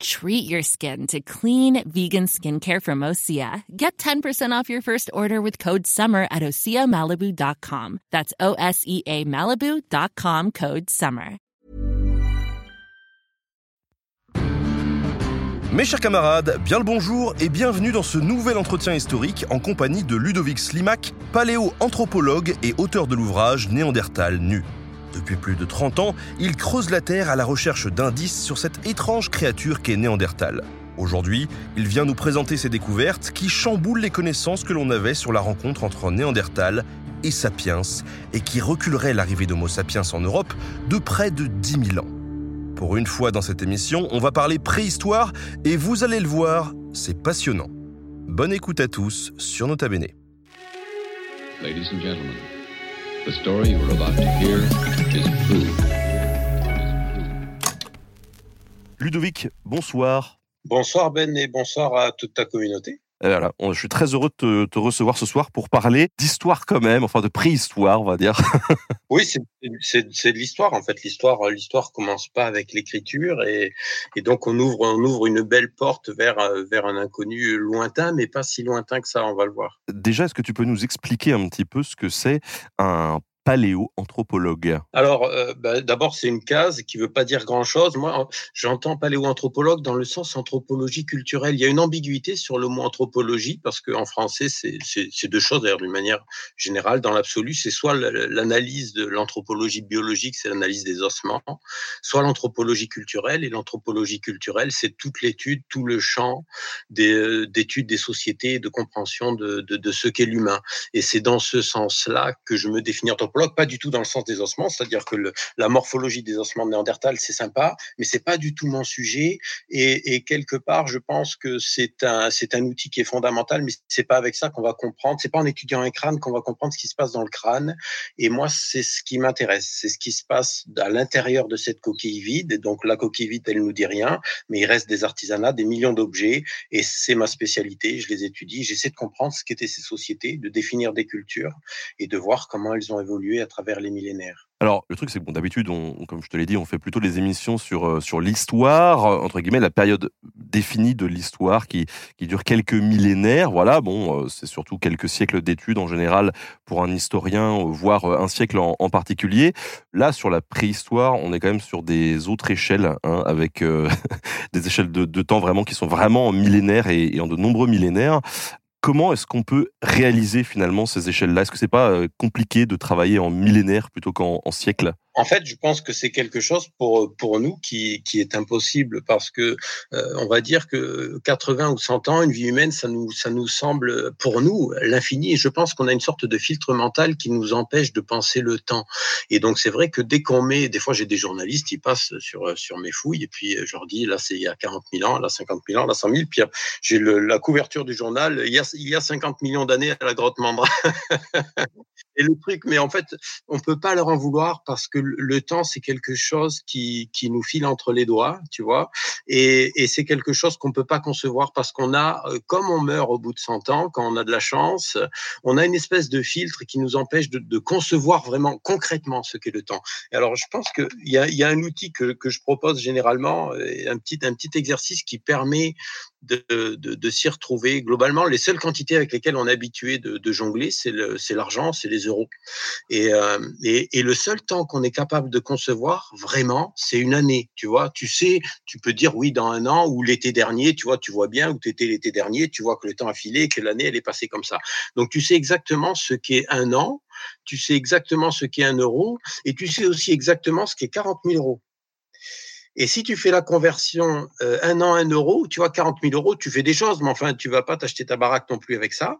Treat your skin to clean vegan skincare from Osea. Get 10% off your first order with code SUMMER at OseaMalibu.com. That's O S E A Malibu.com code SUMMER. Mes chers camarades, bien le bonjour et bienvenue dans ce nouvel entretien historique en compagnie de Ludovic Slimak, paléo-anthropologue et auteur de l'ouvrage Néandertal nu. Depuis plus de 30 ans, il creuse la Terre à la recherche d'indices sur cette étrange créature qu'est Néandertal. Aujourd'hui, il vient nous présenter ses découvertes qui chamboulent les connaissances que l'on avait sur la rencontre entre Néandertal et Sapiens et qui reculeraient l'arrivée d'Homo sapiens en Europe de près de 10 000 ans. Pour une fois dans cette émission, on va parler préhistoire et vous allez le voir, c'est passionnant. Bonne écoute à tous sur Nota Bene. The story you are about to hear is true. Ludovic, bonsoir. Bonsoir Ben et bonsoir à toute ta communauté. Voilà, on- je suis très heureux de te, te recevoir ce soir pour parler d'histoire quand même, enfin de préhistoire, on va dire. Oui, c'est- de l'histoire en fait. L'histoire, l'histoire commence pas avec l'écriture et, et donc on ouvre, on ouvre une belle porte vers euh, vers un inconnu lointain, mais pas si lointain que ça. On va le voir. Déjà, est-ce que tu peux nous expliquer un petit peu ce que c'est un paléo-anthropologue Alors, euh, bah, d'abord, c'est une case qui veut pas dire grand-chose. Moi, en- j'entends paléoanthropologue dans le sens anthropologie culturelle. Il y a une ambiguïté sur le mot anthropologie parce qu'en français, c'est deux choses, d'ailleurs, d'une manière générale. Dans l'absolu, c'est soit l'analyse de l'anthropologie biologique, c'est l'analyse des ossements, soit l'anthropologie culturelle. Et l'anthropologie culturelle, c'est toute l'étude, tout le champ euh, d'études des sociétés de compréhension de, de ce qu'est l'humain. Et c'est dans ce sens-là que je me définis anthropologue, pas du tout dans le sens des ossements, c'est-à-dire que le, la morphologie des ossements de Néandertal, c'est sympa, mais c'est pas du tout mon sujet. Et, et quelque part, je pense que c'est un, c'est un outil qui est fondamental, mais c'est pas avec ça qu'on va comprendre. C'est pas en étudiant un crâne qu'on va comprendre ce qui se passe dans le crâne. Et moi, c'est ce qui m'intéresse, c'est ce qui se passe à l'intérieur de cette coquille vide. Donc la coquille vide, elle nous dit rien, mais il reste des artisanats, des millions d'objets, et c'est ma spécialité. Je les étudie, j'essaie de comprendre ce qu'étaient ces sociétés, de définir des cultures et de voir comment elles ont évolué à travers les millénaires. Alors, le truc, c'est que bon, d'habitude, on, comme je te l'ai dit, on fait plutôt des émissions sur, euh, sur l'histoire, euh, entre guillemets, la période définie de l'histoire qui, qui dure quelques millénaires. Voilà, bon, euh, c'est surtout quelques siècles d'études en général pour un historien, voire un siècle en, en particulier. Là, sur la préhistoire, on est quand même sur des autres échelles, hein, avec des échelles de, temps vraiment qui sont vraiment millénaires et, et en de nombreux millénaires. Comment est-ce qu'on peut réaliser finalement ces échelles-là? Est-ce que c'est pas euh, compliqué de travailler en millénaires plutôt qu'en en siècles? En fait, je pense que c'est quelque chose pour pour nous qui qui est impossible parce que euh, on va dire que 80 ou 100 ans, une vie humaine, ça nous ça nous semble pour nous l'infini. Je pense qu'on a une sorte de filtre mental qui nous empêche de penser le temps. Et donc c'est vrai que dès qu'on met, des fois j'ai des journalistes, ils passent sur sur mes fouilles et puis je leur dis là c'est il y a 40 000 ans, là 50 000 ans, là 100 000. Puis j'ai le- la couverture du journal. Il y a il y a 50 millions d'années à la grotte Mandra. Et le truc, mais en fait, on peut pas leur en vouloir parce que le- temps, c'est quelque chose qui, qui nous file entre les doigts, tu vois, et, et c'est quelque chose qu'on peut pas concevoir parce qu'on a, euh, comme on meurt au bout de 100 ans, quand on a de la chance, on a une espèce de filtre qui nous empêche de, de concevoir vraiment concrètement ce qu'est le temps. Et alors, je pense qu'il y a, y a un outil que, que je propose généralement, euh, un petit, un petit exercice qui permet de, de, de s'y retrouver. Globalement, les seules quantités avec lesquelles on est habitué de, de jongler, c'est l'argent, c'est les euros. Et, euh, et, et le seul temps qu'on est capable de concevoir, vraiment, c'est une année. Tu vois, tu sais, tu peux dire oui dans un an ou l'été dernier, tu vois, tu vois bien où tu étais l'été dernier, tu vois que le temps a filé que l'année, elle est passée comme ça. Donc, tu sais exactement ce qu'est un an, tu sais exactement ce qu'est un euro et tu sais aussi exactement ce qu'est 40 000 euros. Et si tu fais la conversion euh, un an, un euro, tu vois, 40 000 euros, tu fais des choses, mais enfin, tu vas pas t'acheter ta baraque non plus avec ça.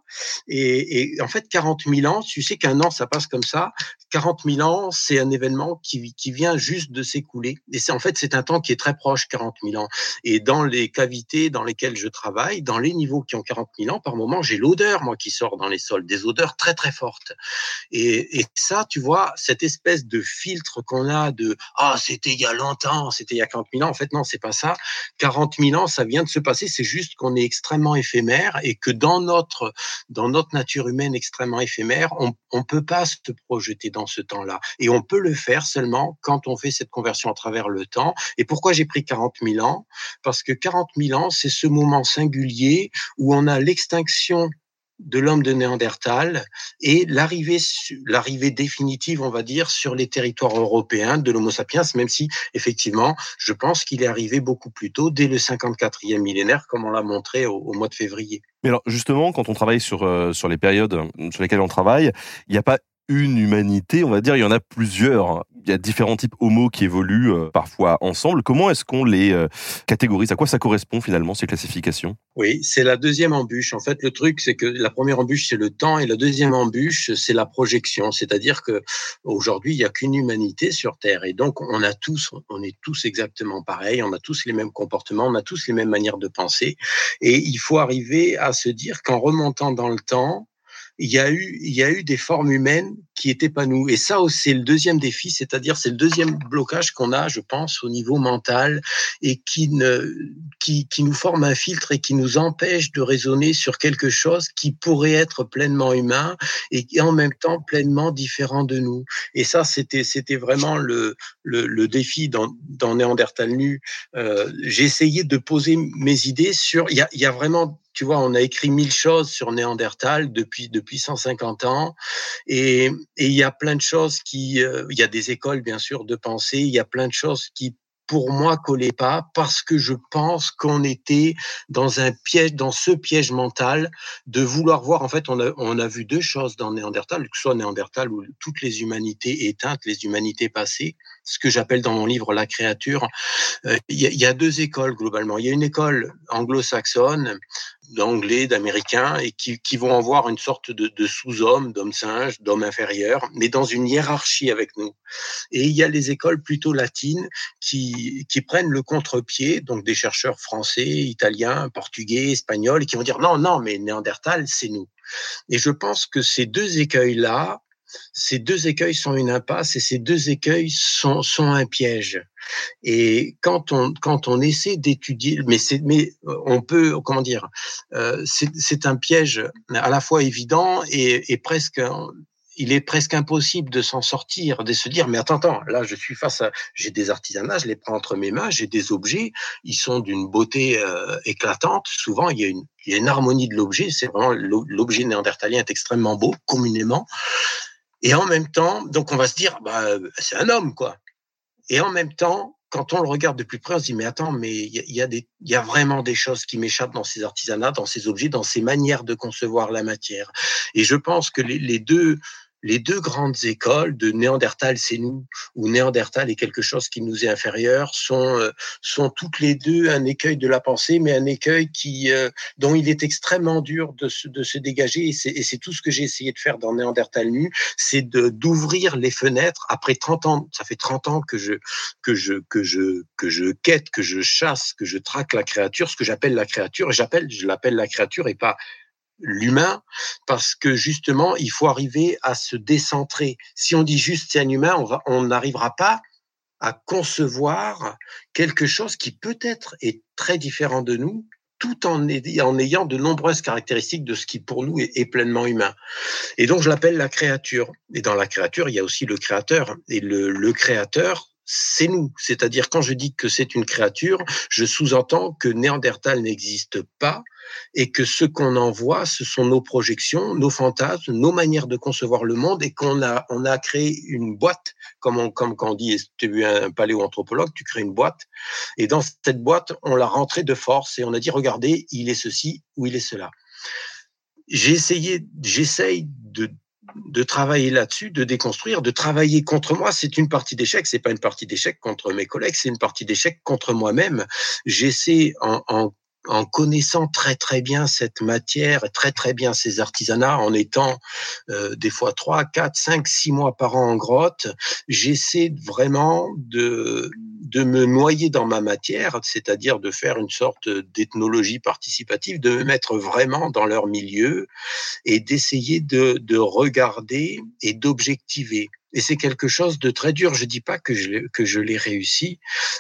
Et, et en fait, 40 000 ans, tu sais qu'un an, ça passe comme ça. 40 000 ans, c'est un événement qui, vient juste de s'écouler. Et c'est en fait, c'est un temps qui est très proche, 40 000 ans. Et dans les cavités dans lesquelles je travaille, dans les niveaux qui ont 40 000 ans, par moment, j'ai l'odeur, moi, qui sort dans les sols, des odeurs très, très fortes. Et, et ça, tu vois, cette espèce de filtre qu'on a de « Ah, c'était il y a longtemps, c'était il y a 40 000 ans », en fait, non, c'est pas ça. 40 000 ans, ça vient de se passer, c'est juste qu'on est extrêmement éphémère et que dans notre, dans notre nature humaine extrêmement éphémère, on ne peut pas se projeter dans ce temps-là. Et on peut le faire seulement quand on fait cette conversion à travers le temps. Et pourquoi j'ai pris 40 000 ans? Parce que 40 000 ans, c'est ce moment singulier où on a l'extinction de l'homme de Néandertal et l'arrivée, l'arrivée définitive, on va dire, sur les territoires européens de l'Homo sapiens, même si, effectivement, je pense qu'il est arrivé beaucoup plus tôt, dès le 54e millénaire, comme on l'a montré au, mois de février. Mais alors, justement, quand on travaille sur, euh, sur les périodes sur lesquelles on travaille, il n'y a pas une humanité, on va dire, il y en a plusieurs. Il y a différents types homo qui évoluent euh, parfois ensemble. Comment est-ce qu'on les euh, catégorise? À quoi ça correspond finalement ces classifications? Oui, c'est la deuxième embûche. En fait, le truc, c'est que la première embûche, c'est le temps, et la deuxième embûche, c'est la projection. C'est-à-dire que aujourd'hui, il n'y a qu'une humanité sur Terre, et donc on a tous, on est tous exactement pareils, on a tous les mêmes comportements, on a tous les mêmes manières de penser, et il faut arriver à se dire qu'en remontant dans le temps, il y a eu, il y a eu des formes humaines qui étaient pas nous. Et ça, c'est le deuxième défi, c'est-à-dire c'est le deuxième blocage qu'on a, je pense, au niveau mental et qui ne, qui, qui nous forme un filtre et qui nous empêche de raisonner sur quelque chose qui pourrait être pleinement humain et qui en même temps pleinement différent de nous. Et ça, c'était, c'était vraiment le, le, le, défi dans, dans Néandertal nu. Euh, j'ai essayé de poser mes idées sur, il y a, y a vraiment tu vois, on a écrit mille choses sur Néandertal depuis depuis 150 ans, et il y a plein de choses qui, euh, il y a des écoles bien sûr de pensée, il y a plein de choses qui pour moi collaient pas parce que je pense qu'on était dans un piège, dans ce piège mental de vouloir voir. En fait, on a, on a vu deux choses dans Néandertal, que ce soit Néandertal ou toutes les humanités éteintes, les humanités passées, ce que j'appelle dans mon livre la créature. Euh, il y, a deux écoles globalement. Il y a une école anglo-saxonne d'anglais, d'américains, et qui, qui, vont avoir une sorte de, de sous-homme, d'homme singe, d'homme inférieur, mais dans une hiérarchie avec nous. Et il y a les écoles plutôt latines qui, qui prennent le contre-pied, donc des chercheurs français, italiens, portugais, espagnols, et qui vont dire non, non, mais Néandertal, c'est nous. Et je pense que ces deux écueils-là, ces deux écueils sont une impasse et ces deux écueils sont, un piège. Et quand on, quand on essaie d'étudier, mais, mais euh, on peut, comment dire, euh, c'est, un piège à la fois évident et, et presque il est presque impossible de s'en sortir, de se dire mais attends, attends, là je suis face à, j'ai des artisanats, je les prends entre mes mains, j'ai des objets, ils sont d'une beauté euh, éclatante. Souvent il y a une, il y a une harmonie de l'objet, c'est vraiment l'objet néandertalien est extrêmement beau communément. Et en même temps, donc on va se dire, bah, c'est un homme, quoi. Et en même temps, quand on le regarde de plus près, on se dit, mais attends, mais il y a, y, a y a vraiment des choses qui m'échappent dans ces artisanats, dans ces objets, dans ces manières de concevoir la matière. Et je pense que les deux, les deux grandes écoles de Néandertal, c'est nous, ou Néandertal est quelque chose qui nous est inférieur, sont, euh, sont toutes les deux un écueil de la pensée, mais un écueil qui, euh, dont il est extrêmement dur de se, de se dégager. Et c'est tout ce que j'ai essayé de faire dans Néandertal nu, c'est d'ouvrir les fenêtres. Après 30 ans, ça fait 30 ans que je, que je, que je, que je quête, que je chasse, que je traque la créature, ce que j'appelle la créature. J'appelle, je l'appelle la créature et pas l'humain parce que justement il faut arriver à se décentrer. Si on dit juste c'est un humain, on n'arrivera pas à concevoir quelque chose qui peut-être est très différent de nous tout en, en ayant de nombreuses caractéristiques de ce qui pour nous est, pleinement humain. Et donc je l'appelle la créature. Et dans la créature, il y a aussi le créateur. Et le créateur, c'est nous. C'est-à-dire, quand je dis que c'est une créature, je sous-entends que Néandertal n'existe pas et que ce qu'on en voit, ce sont nos projections, nos fantasmes, nos manières de concevoir le monde et qu'on a, on a créé une boîte, comme, quand on dit, tu es un paléoanthropologue, tu crées une boîte. Et dans cette boîte, on l'a rentré de force et on a dit, regardez, il est ceci ou il est cela. J'ai essayé, j'essaye de de travailler là-dessus, de déconstruire, de travailler contre moi. C'est une partie d'échec. C'est pas une partie d'échec contre mes collègues, c'est une partie d'échec contre moi-même. J'essaie en, en connaissant très très bien cette matière, très très bien ces artisanats, en étant euh, des fois trois, quatre, cinq, six mois par an en grotte, j'essaie vraiment de de me noyer dans ma matière, c'est-à-dire de faire une sorte d'ethnologie participative, de me mettre vraiment dans leur milieu et d'essayer de, de regarder et d'objectiver. Et c'est quelque chose de très dur. Je dis pas que je, que je l'ai réussi,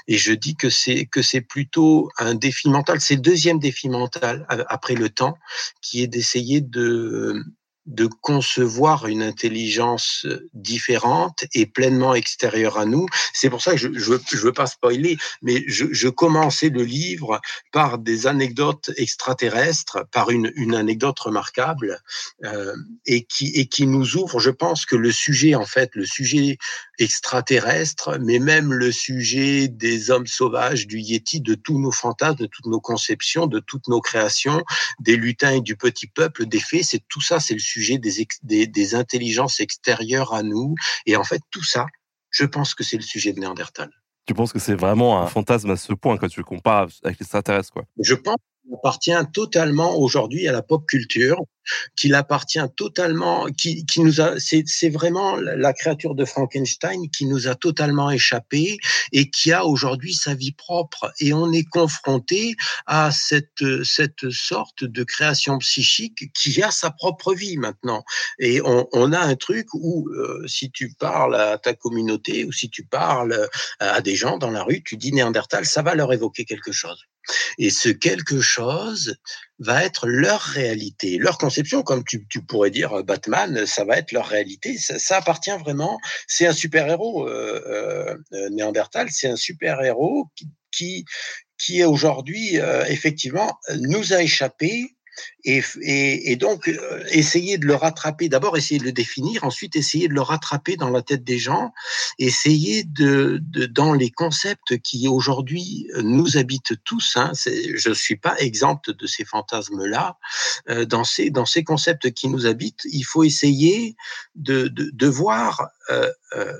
et je dis que c'est que c'est plutôt un défi mental. C'est le deuxième défi mental après le temps, qui est d'essayer de de concevoir une intelligence différente et pleinement extérieure à nous. C'est pour ça que je je veux pas spoiler, mais je, je, commençais le livre par des anecdotes extraterrestres, par une, une anecdote remarquable euh, et qui et qui nous ouvre. Je pense que le sujet, en fait, le sujet extraterrestre, mais même le sujet des hommes sauvages, du yéti, de tous nos fantasmes, de toutes nos conceptions, de toutes nos créations, des lutins et du petit peuple, des faits, c'est tout ça, c'est le sujet des, des, intelligences extérieures à nous. Et en fait, tout ça, je pense que c'est le sujet de Néandertal. Tu penses que c'est vraiment un fantasme à ce point quand tu le compares avec les extraterrestres quoi Je pense appartient totalement aujourd'hui à la pop culture qu'il appartient totalement, qui, qui nous a, c'est vraiment la créature de Frankenstein qui nous a totalement échappé et qui a aujourd'hui sa vie propre. Et on est confronté à cette, cette sorte de création psychique qui a sa propre vie maintenant. Et on, on a un truc où, euh, si tu parles à ta communauté ou si tu parles à des gens dans la rue, tu dis Néandertal, ça va leur évoquer quelque chose. Et ce quelque chose va être leur réalité, leur conception, comme tu, tu, pourrais dire euh, Batman, ça va être leur réalité. Ça, ça appartient vraiment. C'est un super héros euh, euh, Néandertal, c'est un super héros qui qui, qui aujourd'hui euh, effectivement nous a échappé et, et, et, donc, euh, essayer de le rattraper, d'abord essayer de le définir, ensuite essayer de le rattraper dans la tête des gens, essayer de, de dans les concepts qui aujourd'hui nous habitent tous, hein, je ne suis pas exempte de ces fantasmes-là, euh, dans, ces, dans ces concepts qui nous habitent, il faut essayer de, de, de voir euh, euh,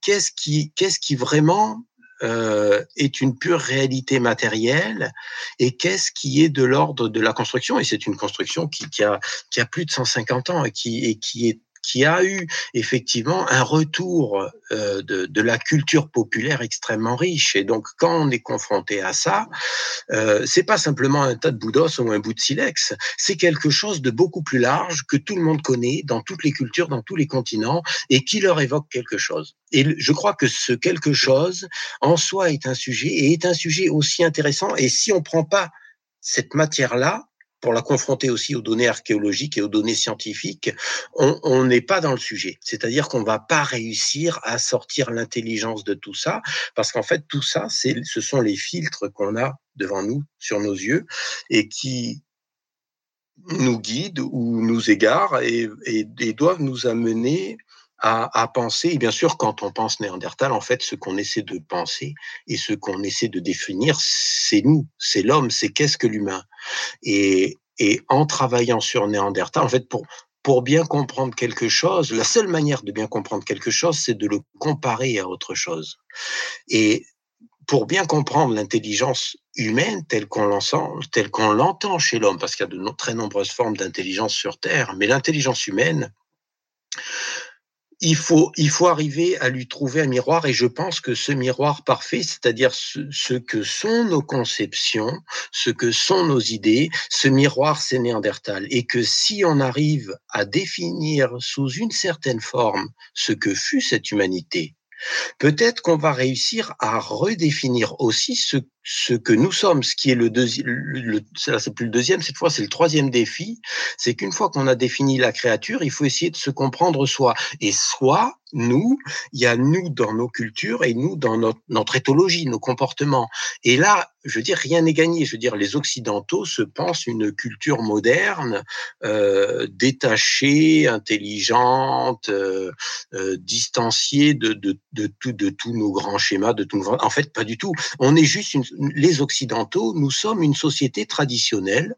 qu'est-ce qui, qu'est-ce qui vraiment euh, est une pure réalité matérielle et qu'est-ce qui est de l'ordre de la construction? Et c'est une construction qui, qui, a, qui a plus de 150 ans et qui, et qui est qui a eu effectivement un retour euh, de, de, la culture populaire extrêmement riche. Et donc, quand on est confronté à ça, euh, c'est pas simplement un tas de boudos ou un bout de silex, c'est quelque chose de beaucoup plus large que tout le monde connaît dans toutes les cultures, dans tous les continents, et qui leur évoque quelque chose. Et je crois que ce quelque chose en soi est un sujet et est un sujet aussi intéressant. Et si on prend pas cette matière-là, pour la confronter aussi aux données archéologiques et aux données scientifiques, on n'est pas dans le sujet. C'est-à-dire qu'on va pas réussir à sortir l'intelligence de tout ça, parce qu'en fait, tout ça, ce sont les filtres qu'on a devant nous, sur nos yeux, et qui nous guident ou nous égarent et, et doivent nous amener à, à, penser, et bien sûr, quand on pense Néandertal, en fait, ce qu'on essaie de penser et ce qu'on essaie de définir, c'est nous, c'est l'homme, c'est qu'est-ce que l'humain. Et, et en travaillant sur Néandertal, en fait, pour, pour bien comprendre quelque chose, la seule manière de bien comprendre quelque chose, c'est de le comparer à autre chose. Et pour bien comprendre l'intelligence humaine telle qu'on l'entend, chez l'homme, parce qu'il y a de très nombreuses formes d'intelligence sur Terre, mais l'intelligence humaine, il faut, il faut arriver à lui trouver un miroir et je pense que ce miroir parfait, c'est-à-dire ce, ce, que sont nos conceptions, ce que sont nos idées, ce miroir, c'est Néandertal. Et que si on arrive à définir sous une certaine forme ce que fut cette humanité, peut-être qu'on va réussir à redéfinir aussi ce ce que nous sommes, ce qui est le deuxième, c'est plus le deuxième, cette fois c'est le troisième défi, c'est qu'une fois qu'on a défini la créature, il faut essayer de se comprendre soi. Et soi, nous, il y a nous dans nos cultures et nous dans notre, notre éthologie, nos comportements. Et là, je veux dire, rien n'est gagné. Je veux dire, les Occidentaux se pensent une culture moderne, euh, détachée, intelligente, euh, euh, distanciée de, de, de, tout, de tous nos grands schémas, de tout. En fait, pas du tout. On est juste une, les Occidentaux, nous sommes une société traditionnelle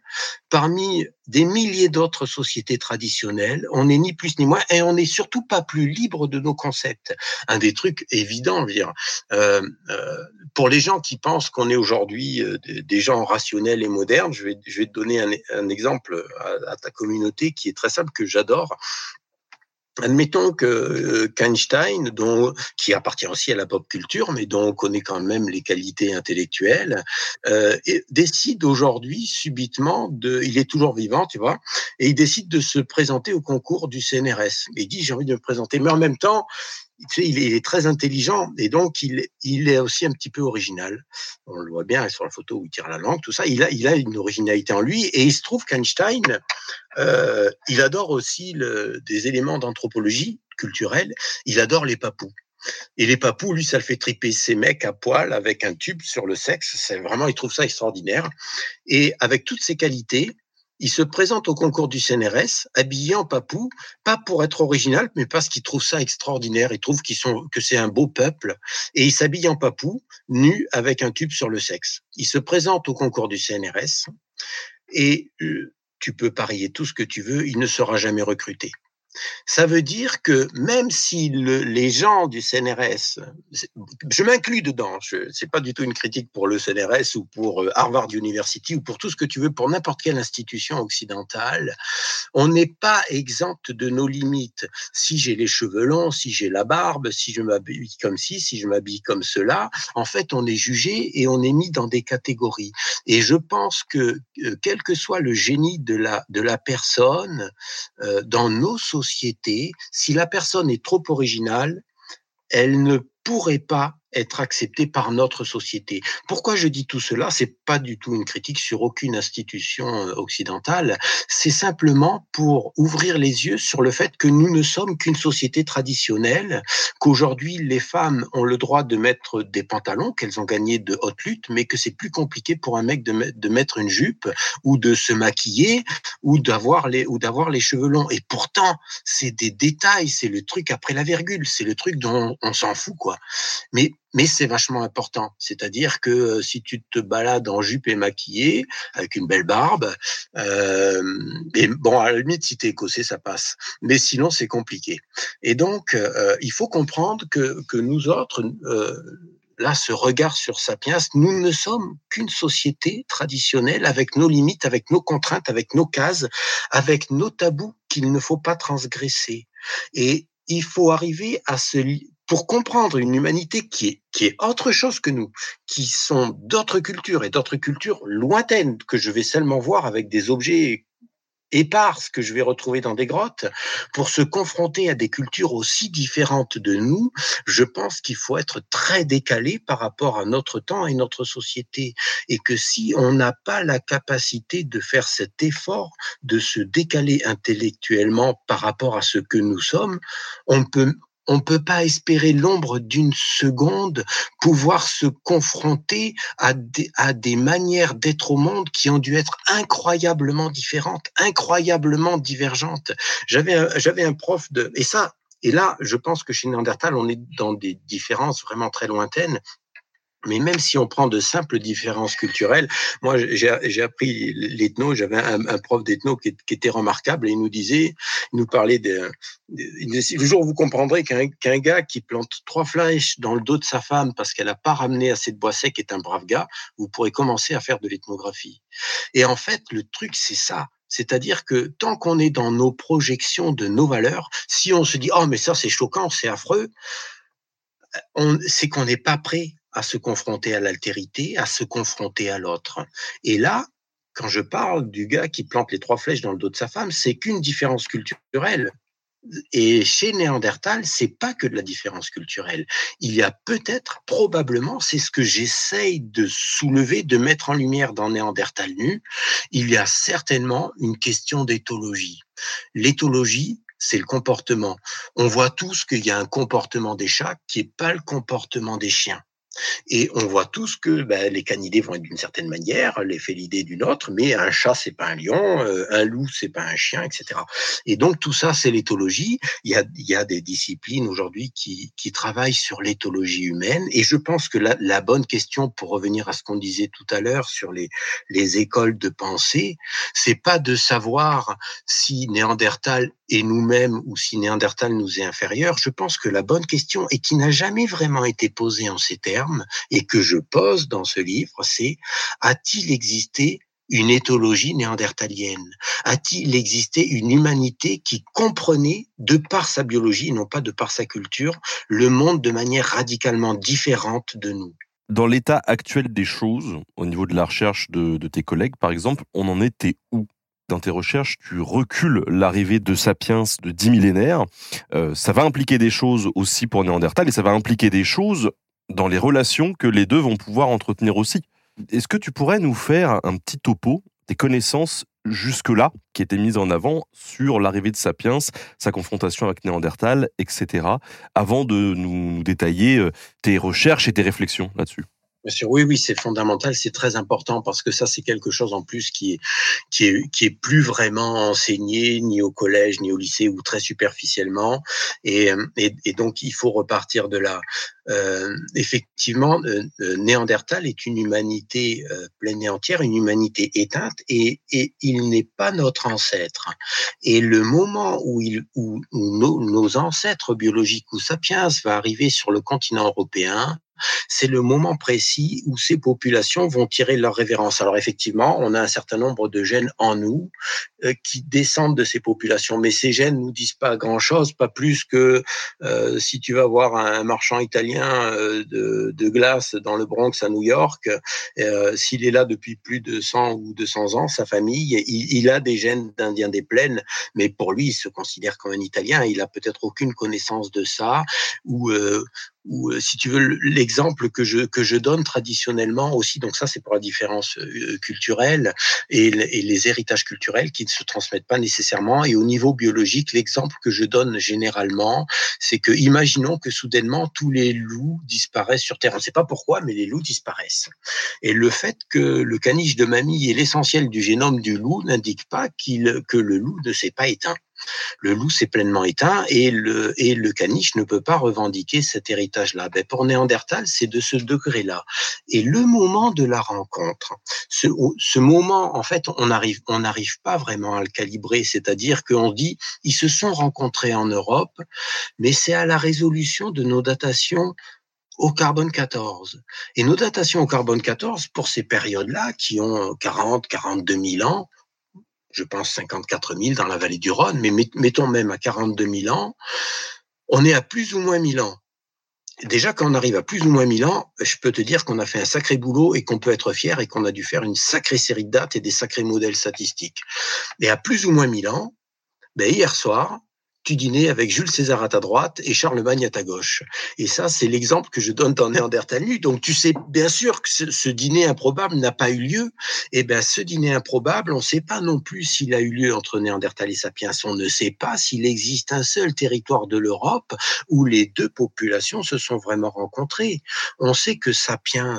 parmi des milliers d'autres sociétés traditionnelles. On n'est ni plus ni moins et on n'est surtout pas plus libre de nos concepts. Un des trucs évidents, dire, euh, euh, pour les gens qui pensent qu'on est aujourd'hui euh, des gens rationnels et modernes, je vais, je vais te donner un, exemple à, ta communauté qui est très simple, que j'adore. Admettons que euh, Einstein, qui appartient aussi à la pop culture, mais dont on connaît quand même les qualités intellectuelles, euh, décide aujourd'hui subitement de, il est toujours vivant, tu vois, et il décide de se présenter au concours du CNRS. Il dit j'ai envie de me présenter, mais en même temps, il est très intelligent et donc il, il est aussi un petit peu original. On le voit bien sur la photo où il tire la langue, tout ça. Il a, il a une originalité en lui et il se trouve qu'Einstein, euh, il adore aussi des éléments d'anthropologie culturelle. Il adore les papous. Et les papous, lui, ça le fait triper ses mecs à poil avec un tube sur le sexe. C'est vraiment, il trouve ça extraordinaire. Et avec toutes ses qualités, il se présente au concours du CNRS habillé en papou, pas pour être original, mais parce qu'il trouve ça extraordinaire. Il trouve qu'ils sont, que c'est un beau peuple. Et il s'habille en papou, nu, avec un tube sur le sexe. Il se présente au concours du CNRS et euh, tu peux parier tout ce que tu veux, il ne sera jamais recruté. Ça veut dire que même si le, les gens du CNRS, je m'inclus dedans, ce n'est pas du tout une critique pour le CNRS ou pour euh, Harvard University ou pour tout ce que tu veux, pour n'importe quelle institution occidentale, on n'est pas exempt de nos limites. Si j'ai les cheveux longs, si j'ai la barbe, si je m'habille comme ci, si je m'habille comme cela, en fait, on est jugé et on est mis dans des catégories. Et je pense que euh, quel que soit le génie de la, de la personne, euh, dans nos sociétés, si la personne est trop originale, elle ne pourrait pas être accepté par notre société. Pourquoi je dis tout cela? C'est pas du tout une critique sur aucune institution euh, occidentale. C'est simplement pour ouvrir les yeux sur le fait que nous ne sommes qu'une société traditionnelle, qu'aujourd'hui les femmes ont le droit de mettre des pantalons qu'elles ont gagnés de haute lutte, mais que c'est plus compliqué pour un mec de, mettre une jupe ou de se maquiller ou d'avoir les ou d'avoir les cheveux longs. Et pourtant, c'est des détails, c'est le truc après la virgule, c'est le truc dont on s'en fout quoi. Mais mais c'est vachement important. C'est-à-dire que euh, si tu te balades en jupe et maquillé, avec une belle barbe, euh, bon, à la limite, si t'es écossais, ça passe. Mais sinon, c'est compliqué. Et donc, euh, il faut comprendre que, que nous autres, euh, là, ce regard sur Sapiens, nous ne sommes qu'une société traditionnelle avec nos limites, avec nos contraintes, avec nos cases, avec nos tabous qu'il ne faut pas transgresser. Et il faut arriver à se pour comprendre une humanité qui est, qui est autre chose que nous, qui sont d'autres cultures et d'autres cultures lointaines que je vais seulement voir avec des objets épars que je vais retrouver dans des grottes, pour se confronter à des cultures aussi différentes de nous, je pense qu'il faut être très décalé par rapport à notre temps et notre société. Et que si on n'a pas la capacité de faire cet effort, de se décaler intellectuellement par rapport à ce que nous sommes, on peut, on ne peut pas espérer l'ombre d'une seconde pouvoir se confronter à des, manières d'être au monde qui ont dû être incroyablement différentes, incroyablement divergentes. J'avais j'avais un prof de et ça et là, je pense que chez Néandertal, on est dans des différences vraiment très lointaines. Mais même si on prend de simples différences culturelles, moi j'ai appris l'ethno, j'avais un, prof d'ethno qui, était remarquable et il nous disait, il nous parlait de, le jour vous comprendrez qu'un qu'un gars qui plante trois flèches dans le dos de sa femme parce qu'elle n'a pas ramené assez de bois sec est un brave gars, vous pourrez commencer à faire de l'ethnographie. Et en fait, le truc c'est ça, c'est-à-dire que tant qu'on est dans nos projections de nos valeurs, si on se dit oh mais ça c'est choquant, c'est affreux, c'est qu'on n'est pas prêt à se confronter à l'altérité, à se confronter à l'autre. Et là, quand je parle du gars qui plante les trois flèches dans le dos de sa femme, c'est qu'une différence culturelle. Et chez Néandertal, c'est pas que de la différence culturelle. Il y a peut-être, probablement, c'est ce que j'essaye de soulever, de mettre en lumière dans Néandertal nu, il y a certainement une question d'éthologie. L'éthologie, c'est le comportement. On voit tous qu'il y a un comportement des chats qui n'est pas le comportement des chiens. Et on voit tous que ben, les canidés vont être d'une certaine manière, les félidés d'une autre, mais un chat c'est pas un lion, euh, un loup c'est pas un chien, etc. Et donc tout ça c'est l'éthologie. Il y a, des disciplines aujourd'hui qui, travaillent sur l'éthologie humaine. Et je pense que la, bonne question pour revenir à ce qu'on disait tout à l'heure sur les, les écoles de pensée, c'est pas de savoir si Néandertal est nous-mêmes ou si Néandertal nous est inférieur. Je pense que la bonne question et qui n'a jamais vraiment été posée en ces termes et que je pose dans ce livre, c'est a-t-il existé une éthologie néandertalienne A-t-il existé une humanité qui comprenait, de par sa biologie, non pas de par sa culture, le monde de manière radicalement différente de nous? Dans l'état actuel des choses, au niveau de la recherche de, tes collègues, par exemple, on en était où? Dans tes recherches, tu recules l'arrivée de Sapiens de 10 millénaires. Euh, ça va impliquer des choses aussi pour Néandertal et ça va impliquer des choses dans les relations que les deux vont pouvoir entretenir aussi. Est-ce que tu pourrais nous faire un petit topo des connaissances jusque-là qui étaient mises en avant sur l'arrivée de Sapiens, sa confrontation avec Néandertal, etc., avant de nous détailler euh, tes recherches et tes réflexions là-dessus? Bien oui, oui, c'est fondamental, c'est très important parce que ça, c'est quelque chose en plus qui est, qui est, qui est plus vraiment enseigné ni au collège ni au lycée ou très superficiellement, et, et, et donc il faut repartir de là. Euh, effectivement, euh, euh, Néandertal est une humanité euh, pleine et entière, une humanité éteinte, et, et il n'est pas notre ancêtre. Et le moment où, il, où, nos, nos ancêtres biologiques ou sapiens va arriver sur le continent européen, c'est le moment précis où ces populations vont tirer leur révérence. Alors effectivement, on a un certain nombre de gènes en nous euh, qui descendent de ces populations, mais ces gènes nous disent pas grand-chose, pas plus que euh, si tu vas voir un marchand italien euh, de, glace dans le Bronx à New York, s'il est là depuis plus de 100 ou 200 ans, sa famille, il, il a des gènes d'Indien des plaines, mais pour lui, il se considère comme un Italien, il a peut-être aucune connaissance de ça, ou ou si tu veux l'exemple que je que je donne traditionnellement aussi donc ça c'est pour la différence culturelle et, et, les héritages culturels qui ne se transmettent pas nécessairement. Et au niveau biologique l'exemple que je donne généralement c'est que imaginons que soudainement tous les loups disparaissent sur terre. On ne sait pas pourquoi mais les loups disparaissent. Et le fait que le caniche de mamie est l'essentiel du génome du loup n'indique pas qu'il que le loup ne s'est pas éteint le loup s'est pleinement éteint et le, et le caniche ne peut pas revendiquer cet héritage-là. Ben pour Néandertal, c'est de ce degré-là. Et le moment de la rencontre, ce, ce moment, en fait, on n'arrive on n'arrive pas vraiment à le calibrer, c'est-à-dire qu'on dit, ils se sont rencontrés en Europe, mais c'est à la résolution de nos datations au carbone 14. Et nos datations au carbone 14, pour ces périodes-là, qui ont 40, 42 000 ans, je pense 54 000 dans la vallée du Rhône, mais mettons même à 42 000 ans, on est à plus ou moins 1000 ans. Déjà, quand on arrive à plus ou moins 1000 ans, je peux te dire qu'on a fait un sacré boulot et qu'on peut être fier et qu'on a dû faire une sacrée série de dates et des sacrés modèles statistiques. Et à plus ou moins 1000 ans, ben hier soir, tu dînais avec Jules César à ta droite et Charlemagne à ta gauche. Et ça, c'est l'exemple que je donne dans Néandertal nu. Donc, tu sais bien sûr que ce, dîner improbable n'a pas eu lieu. Et eh bien, ce dîner improbable, on ne sait pas non plus s'il a eu lieu entre Néandertal et Sapiens. On ne sait pas s'il existe un seul territoire de l'Europe où les deux populations se sont vraiment rencontrées. On sait que Sapiens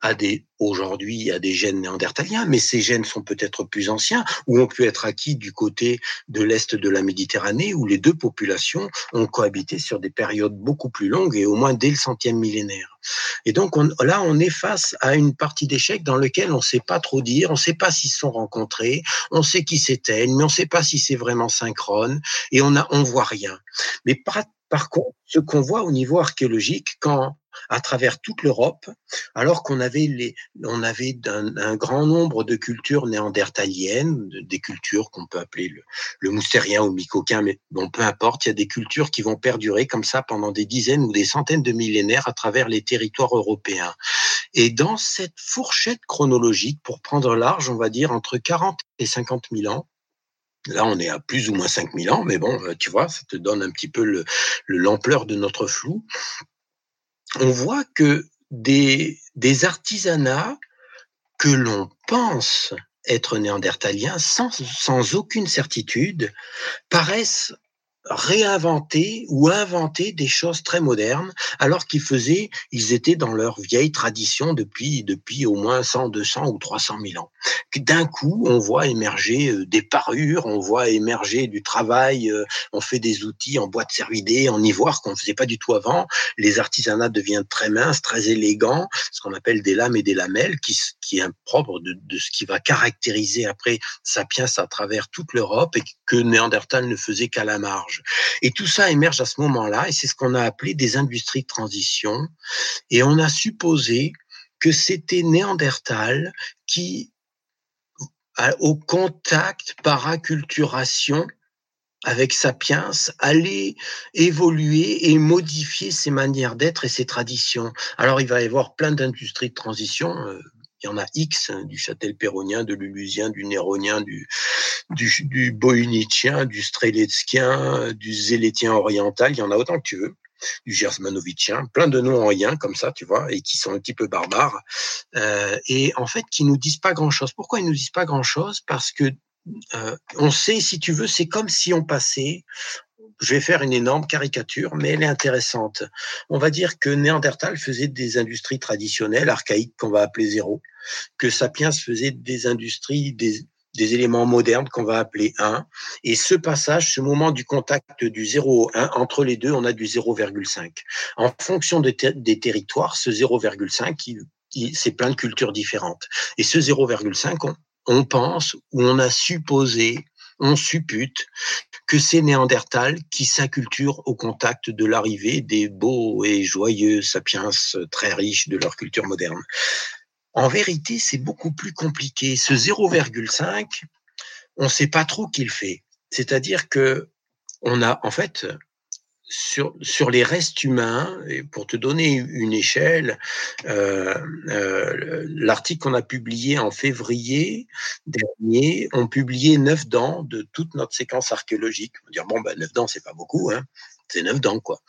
a des aujourd'hui a des gènes néandertaliens, mais ces gènes sont peut-être plus anciens ou ont pu être acquis du côté de l'est de la Méditerranée où les deux populations ont cohabité sur des périodes beaucoup plus longues et au moins dès le centième millénaire. Et donc on, là, on est face à une partie d'échec dans lequel on ne sait pas trop dire, on ne sait pas s'ils se sont rencontrés, on sait qu'ils s'éteignent, mais on ne sait pas si c'est vraiment synchrone et on a on voit rien. Mais par, par contre, ce qu'on voit au niveau archéologique, quand à travers toute l'Europe, alors qu'on avait les, on avait un, grand nombre de cultures néandertaliennes, des cultures qu'on peut appeler le, le moustérien ou le mycoquin, mais bon, peu importe, il y a des cultures qui vont perdurer comme ça pendant des dizaines ou des centaines de millénaires à travers les territoires européens. Et dans cette fourchette chronologique, pour prendre large, on va dire entre 40 et 50 000 ans, Là, on est à plus ou moins 5000 ans, mais bon, tu vois, ça te donne un petit peu l'ampleur de notre flou on voit que des, artisanats que l'on pense être néandertaliens sans aucune certitude paraissent réinventer ou inventer des choses très modernes, alors qu'ils faisaient, ils étaient dans leur vieille tradition depuis, depuis au moins 100, 200 ou 300 000 ans. D'un coup, on voit émerger euh, des parures, on voit émerger du travail, euh, on fait des outils en bois de en ivoire qu'on ne faisait pas du tout avant. Les artisanats deviennent très minces, très élégants, ce qu'on appelle des lames et des lamelles, qui, qui est propre de, de ce qui va caractériser après Sapiens à travers toute l'Europe et que Néandertal ne faisait qu'à la marge. Et tout ça émerge à ce moment-là, et c'est ce qu'on a appelé des industries de transition. Et on a supposé que c'était Néandertal qui, au contact par acculturation avec Sapiens, allait évoluer et modifier ses manières d'être et ses traditions. Alors il va y avoir plein d'industries de transition. Euh, il y en a X, hein, du Châtel-Péronnien, de l'Ulusien, du Néronien, du, du, du du Streletzkien, du Zélétien oriental, il y en a autant que tu veux du Gersmanovitchien, plein de noms en rien comme ça, tu vois, et qui sont un petit peu barbares, euh, et en fait qui nous disent pas grand-chose. Pourquoi ils nous disent pas grand-chose? Parce que euh, on sait, si tu veux, c'est comme si on passait je vais faire une énorme caricature, mais elle est intéressante. On va dire que Néandertal faisait des industries traditionnelles, archaïques, qu'on va appeler zéro, que Sapiens faisait des industries, des, éléments modernes qu'on va appeler 1. Et ce passage, ce moment du contact du 0 au 1, entre les deux, on a du 0,5. En fonction des, territoires, ce 0,5, c'est plein de cultures différentes. Et ce 0,5, on, on pense ou on a supposé on suppute que c'est Néandertal qui s'inculture au contact de l'arrivée des beaux et joyeux sapiens très riches de leur culture moderne. En vérité, c'est beaucoup plus compliqué. Ce 0,5, on ne sait pas trop qu'il fait. C'est-à-dire que on a, en fait, sur, sur les restes humains, et pour te donner une échelle, euh, euh, l'article qu'on a publié en février dernier, on publié neuf dents de toute notre séquence archéologique. On va dire, bon, ben, neuf dents, c'est pas beaucoup, hein, c'est neuf dents, quoi.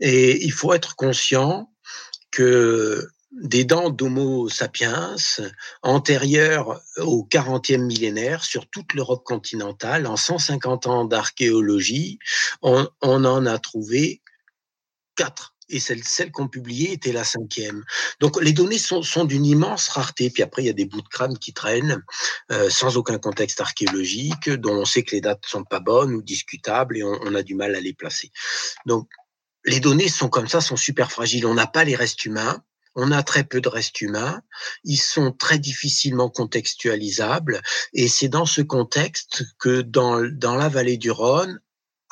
Et il faut être conscient que des dents d'Homo sapiens antérieures au 40e millénaire sur toute l'Europe continentale. En 150 ans d'archéologie, on, en a trouvé quatre. Et celle, qu'on publiait était la cinquième. Donc les données sont, d'une immense rareté. Puis après, il y a des bouts de crâne qui traînent euh, sans aucun contexte archéologique, dont on sait que les dates sont pas bonnes ou discutables et on, on a du mal à les placer. Donc les données sont comme ça, sont super fragiles. On n'a pas les restes humains on a très peu de restes humains, ils sont très difficilement contextualisables, et c'est dans ce contexte que dans, dans la vallée du Rhône,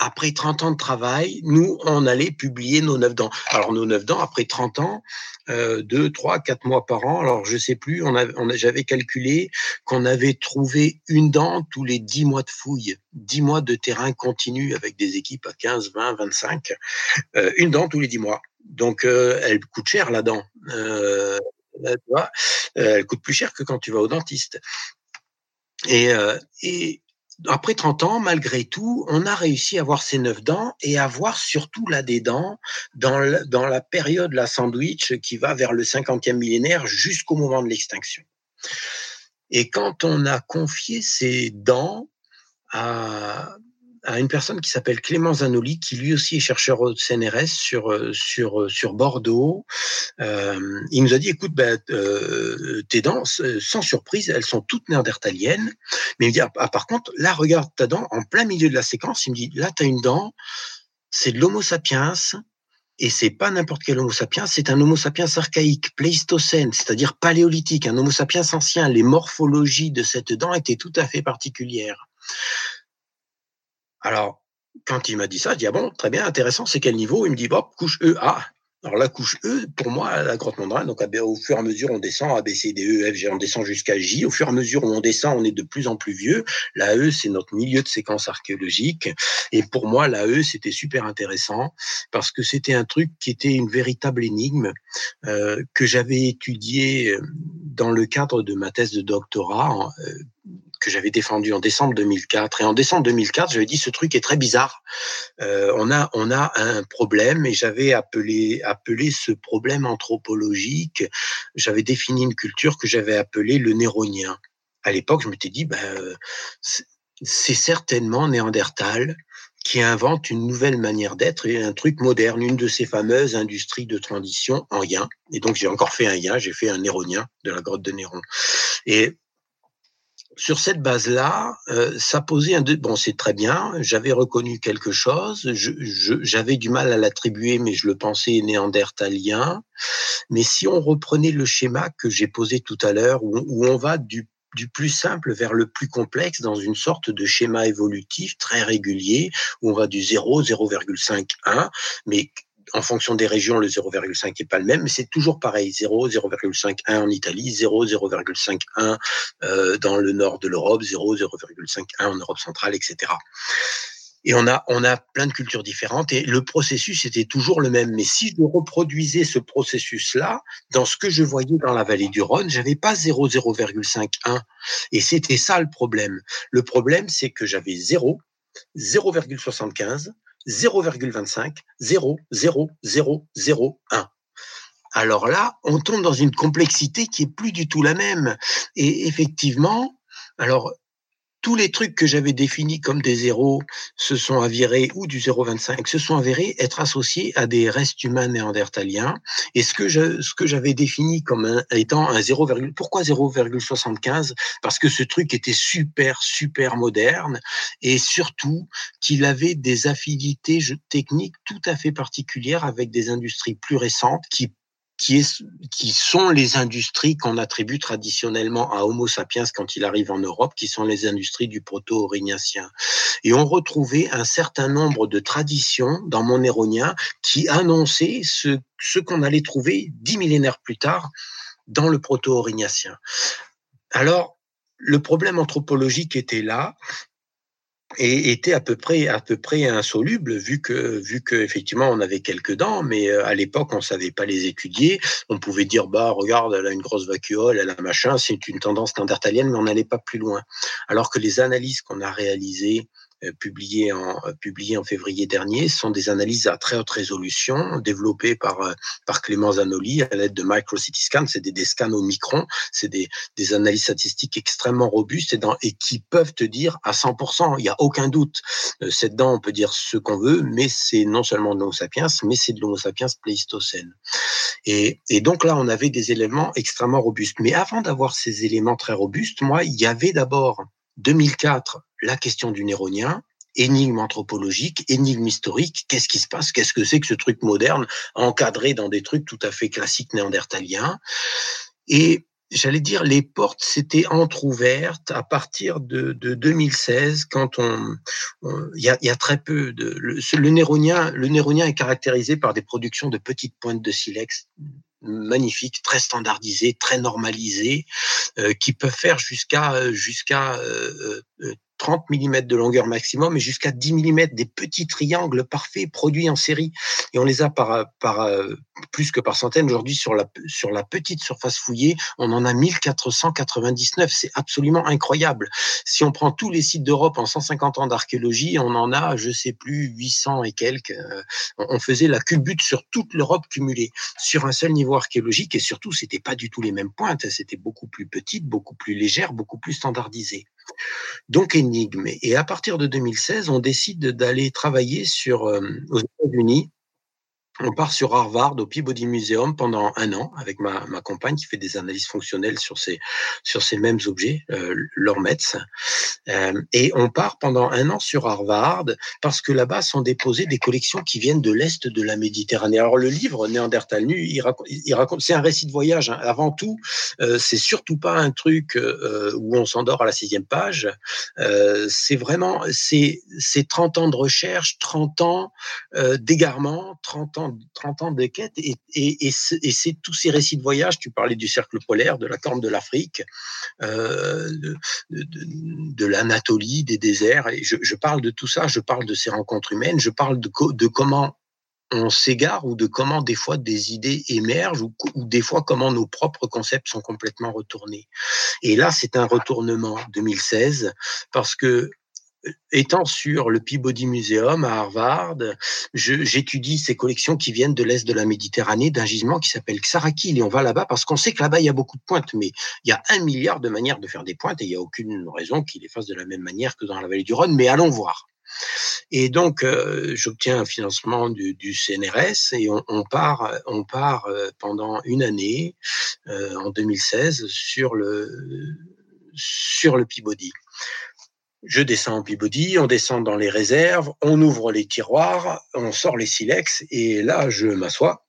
après 30 ans de travail, nous, on allait publier nos neuf dents. Alors, nos neuf dents, après 30 ans, euh, 2, 3, 4 mois par an, alors je sais plus, on, on j'avais calculé qu'on avait trouvé une dent tous les 10 mois de fouilles, 10 mois de terrain continu avec des équipes à 15, 20, 25, une dent tous les 10 mois. Donc, euh, elle coûte cher, la dent. Euh, euh, elle coûte plus cher que quand tu vas au dentiste. Et, après 30 ans, malgré tout, on a réussi à avoir ces neuf dents et à voir surtout là des dents dans, la, dans la période la sandwich qui va vers le 50e millénaire jusqu'au moment de l'extinction. Et quand on a confié ces dents à, à une personne qui s'appelle Clément Zanoli, qui lui aussi est chercheur au CNRS sur euh, sur euh, sur Bordeaux. Euh, il nous a dit, écoute, euh, tes dents, sans surprise, elles sont toutes néandertaliennes. Mais il me dit, ah, ah, par contre, là, regarde ta dent en plein milieu de la séquence. Il me dit, là, tu as une dent, c'est de l'Homo sapiens. Et c'est pas n'importe quel Homo sapiens, c'est un Homo sapiens archaïque, pléistocène, c'est-à-dire paléolithique, un Homo sapiens ancien. Les morphologies de cette dent étaient tout à fait particulières. Alors, quand il m'a dit ça, je dis ah bon, très bien, intéressant, c'est quel niveau? Il me dit bon, couche E, A. Alors la couche E, pour moi, la grotte Mondrain, donc au fur et à mesure, on descend A, B, C, D, E, F, G, on descend jusqu'à J. Au fur et à mesure où on descend, on est de plus en plus vieux. La E, c'est notre milieu de séquence archéologique. Et pour moi, la E, c'était super intéressant parce que c'était un truc qui était une véritable énigme euh, que j'avais étudié euh, dans le cadre de ma thèse de doctorat. Euh, que j'avais défendu en décembre 2004. Et en décembre 2004, j'avais dit ce truc est très bizarre. Euh, on a on a un problème et j'avais appelé appelé ce problème anthropologique. J'avais défini une culture que j'avais appelée le néronien. À l'époque, je m'étais dit ben c'est certainement néandertal qui invente une nouvelle manière d'être et un truc moderne, une de ces fameuses industries de transition en yin. Et donc j'ai encore fait un yin, j'ai fait un néronien de la grotte de Néron. Et sur cette base-là, euh, ça posait un... Bon, c'est très bien, j'avais reconnu quelque chose, j'avais du mal à l'attribuer, mais je le pensais néandertalien. Mais si on reprenait le schéma que j'ai posé tout à l'heure, où, où on va du du plus simple vers le plus complexe dans une sorte de schéma évolutif très régulier où on va du 0, 0,5, 1, mais en fonction des régions, le 0,5 n'est pas le même, mais c'est toujours pareil. 0, 0,51 en Italie, 0, 0,51 euh, dans le nord de l'Europe, 0, 0,51 en Europe centrale, etc. Et on a, on a plein de cultures différentes et le processus était toujours le même. Mais si je reproduisais ce processus-là, dans ce que je voyais dans la vallée du Rhône, j'avais pas 0, 0,51. Et c'était ça le problème. Le problème, c'est que j'avais 0, 0,75, 0,25, 0, 0, 0, 0, 1. Alors là, on tombe dans une complexité qui est plus du tout la même. Et effectivement, alors tous les trucs que j'avais définis comme des zéros se sont avérés, ou du 0,25, se sont avérés être associés à des restes humains néandertaliens. Et ce que je, ce que j'avais défini comme étant un 0, pourquoi 0,75? Parce que ce truc était super, super moderne et surtout qu'il avait des affinités techniques tout à fait particulières avec des industries plus récentes qui qui, est, qui sont les industries qu'on attribue traditionnellement à Homo sapiens quand il arrive en Europe, qui sont les industries du proto-aurignacien. Et on retrouvait un certain nombre de traditions dans mon qui annonçaient ce, ce qu'on allait trouver dix millénaires plus tard dans le proto-aurignacien. Alors, le problème anthropologique était là, et était à peu près à peu près insoluble vu que vu que effectivement on avait quelques dents mais euh, à l'époque on savait pas les étudier. On pouvait dire bah regarde elle a une grosse vacuole elle a machin c'est une tendance néandertalienne mais on n'allait pas plus loin. Alors que les analyses qu'on a réalisées publiées en, euh, publiées en février dernier sont des analyses à très haute résolution développées par, euh, par Clément Zanoli à l'aide de microcity scans. C'est des, des, scans au micron, c'est des, des analyses statistiques extrêmement robustes et, dans, et qui peuvent te dire à 100%, il n'y a aucun doute. Cette dent, on peut dire ce qu'on veut, mais c'est non seulement de l'Homo sapiens, mais c'est de l'Homo sapiens pléistocène. Et, et donc là, on avait des éléments extrêmement robustes. Mais avant d'avoir ces éléments très robustes, moi, il y avait d'abord 2004, la question du néronien, énigme anthropologique, énigme historique, qu'est-ce qui se passe, qu'est-ce que c'est que ce truc moderne, encadré dans des trucs tout à fait classiques néandertaliens. Et j'allais dire, les portes s'étaient entrouvertes à partir de, 2016, quand on, il y, a, très peu de, le, le néronien, le néronien est caractérisé par des productions de petites pointes de silex magnifiques, très standardisées, très normalisées, euh, qui peuvent faire jusqu'à euh, jusqu'à euh, 30 mm de longueur maximum et jusqu'à 10 mm des petits triangles parfaits produits en série. Et on les a par, par euh, plus que par centaines. Aujourd'hui, sur la, sur la petite surface fouillée, on en a 1499. C'est absolument incroyable. Si on prend tous les sites d'Europe en 150 ans d'archéologie, on en a, je sais plus, 800 et quelques. Euh, on faisait la culbute sur toute l'Europe cumulée, sur un seul niveau archéologique. Et surtout, c'était pas du tout les mêmes pointes. C'était beaucoup plus petite, beaucoup plus légère, beaucoup plus standardisée. Donc énigme. Et à partir de 2016, on décide d'aller travailler sur euh, aux États-Unis on part sur Harvard au Peabody Museum pendant un an avec ma, ma compagne qui fait des analyses fonctionnelles sur ces sur ces mêmes objets, euh. Euh, et on part pendant un an sur Harvard parce que là-bas sont déposées des collections qui viennent de l'est de la Méditerranée. Alors le livre Néandertal nu, il raconte, il raconte c'est un récit de voyage. Hein. Avant tout, euh, c'est surtout pas un truc euh, où on s'endort à la sixième page. Euh, c'est vraiment c'est c'est 30 ans de recherche, 30 ans d'égarement, 30 ans 30 ans de quête et, c'est tous ces récits de voyage. Tu parlais du cercle polaire, de la corne de l'Afrique, euh, de, l'Anatolie, des déserts. Je, parle de tout ça, je parle de ces rencontres humaines, je parle de, comment on s'égare ou de comment des fois des idées émergent ou, des fois comment nos propres concepts sont complètement retournés. Et là, c'est un retournement 2016 parce que étant sur le Peabody Museum à Harvard, j'étudie ces collections qui viennent de l'Est de la Méditerranée d'un gisement qui s'appelle Xarakil. Et on va là-bas parce qu'on sait que là-bas, il y a beaucoup de pointes, mais il y a un milliard de manières de faire des pointes et il n'y a aucune raison qu'il les fasse de la même manière que dans la vallée du Rhône. Mais allons voir. Et donc, euh, j'obtiens un financement du, CNRS et on, part, on part pendant une année, en 2016, sur le, sur le Peabody. Je descends en Peabody, on descend dans les réserves, on ouvre les tiroirs, on sort les silex et là, je m'assois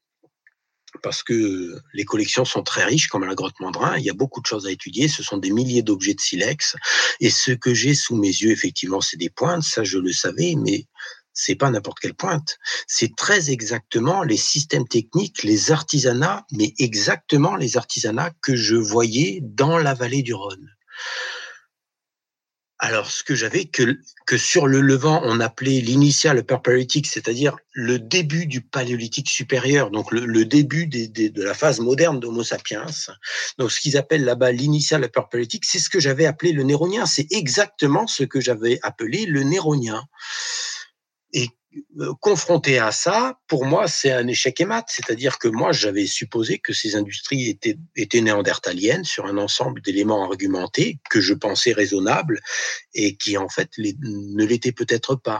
parce que les collections sont très riches, comme à la grotte Mandrin. Il y a beaucoup de choses à étudier. Ce sont des milliers d'objets de silex. Et ce que j'ai sous mes yeux, effectivement, c'est des pointes. Ça, je le savais, mais c'est pas n'importe quelle pointe. C'est très exactement les systèmes techniques, les artisanats, mais exactement les artisanats que je voyais dans la vallée du Rhône. Alors, ce que j'avais, que, que sur le Levant, on appelait l'initial upper c'est-à-dire le début du paléolithique supérieur, donc le, début de la phase moderne d'Homo sapiens. Donc, ce qu'ils appellent là-bas l'initial upper c'est ce que j'avais appelé le néronien. C'est exactement ce que j'avais appelé le néronien. Et confronté à ça, pour moi, c'est un échec émat. C'est-à-dire que moi, j'avais supposé que ces industries étaient, étaient néandertaliennes sur un ensemble d'éléments argumentés que je pensais raisonnables et qui, en fait, ne l'étaient peut-être pas.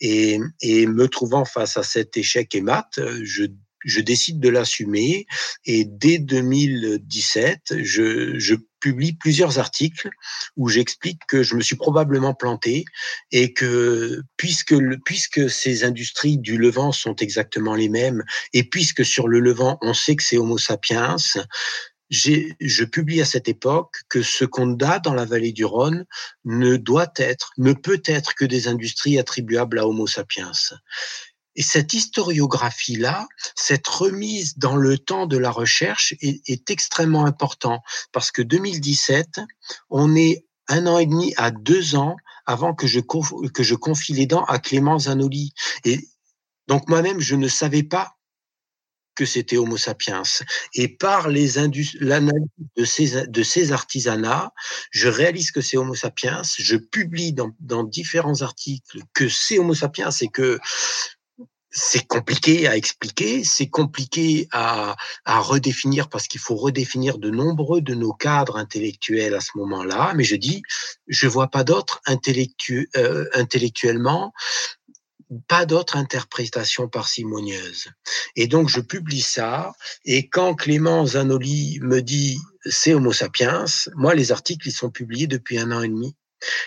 Et, et me trouvant face à cet échec émat, je je décide de l'assumer et dès 2017, je, je publie plusieurs articles où j'explique que je me suis probablement planté et que puisque, le, puisque ces industries du Levant sont exactement les mêmes et puisque sur le Levant on sait que c'est Homo sapiens, je publie à cette époque que ce qu'on a dans la vallée du Rhône ne doit être, ne peut être que des industries attribuables à Homo sapiens. Et cette historiographie-là, cette remise dans le temps de la recherche est, extrêmement important parce que 2017, on est un an et demi à deux ans avant que je, que je confie les dents à Clément Zanoli. Et donc moi-même, je ne savais pas que c'était Homo sapiens. Et par les l'analyse de ces, de ces artisanats, je réalise que c'est Homo sapiens. Je publie dans, dans différents articles que c'est Homo sapiens et que c'est compliqué à expliquer, c'est compliqué à, à, redéfinir parce qu'il faut redéfinir de nombreux de nos cadres intellectuels à ce moment-là. Mais je dis, je vois pas d'autres intellectu euh, intellectuellement, pas d'autres interprétations parcimonieuses. Et donc je publie ça. Et quand Clément Zanoli me dit c'est Homo sapiens, moi les articles ils sont publiés depuis un an et demi.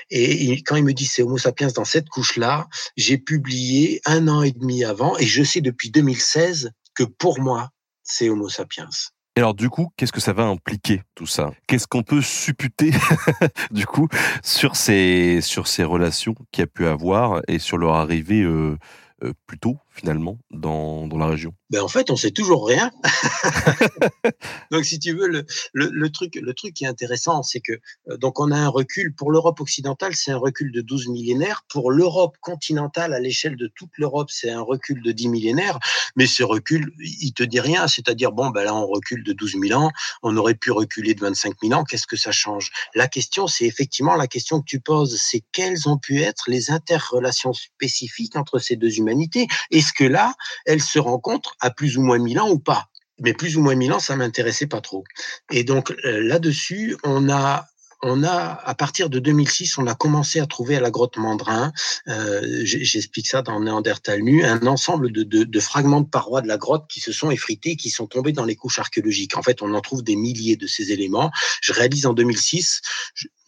Et quand il me dit c'est Homo sapiens dans cette couche-là, j'ai publié un an et demi avant, et je sais depuis 2016 que pour moi, c'est Homo sapiens. Et alors du coup, qu'est-ce que ça va impliquer tout ça? Qu'est-ce qu'on peut supputer du coup sur ces relations qu'il y a pu avoir et sur leur arrivée euh, euh, plus tôt? Finalement dans, dans la région ben en fait, on sait toujours rien. donc, si tu veux, le, le, le, truc, le truc qui est intéressant, c'est que euh, donc on a un recul pour l'Europe occidentale, c'est un recul de 12 millénaires. Pour l'Europe continentale, à l'échelle de toute l'Europe, c'est un recul de 10 millénaires. Mais ce recul, il te dit rien. C'est-à-dire, bon, ben là, on recule de 12 000 ans. On aurait pu reculer de 25 000 ans. Qu'est-ce que ça change? La question, c'est effectivement la question que tu poses, c'est quelles ont pu être les interrelations spécifiques entre ces deux humanités? Est-ce que là, elles se rencontrent à plus ou moins mille ans ou pas. Mais plus ou moins mille ans, ça m'intéressait pas trop. Et donc euh, là-dessus, on a on a, à partir de 2006, on a commencé à trouver à la grotte Mandrin, euh, j'explique ça dans Néandertal nu, un ensemble de, fragments de parois de la grotte qui se sont effrités, qui sont tombés dans les couches archéologiques. En fait, on en trouve des milliers de ces éléments. Je réalise en 2006,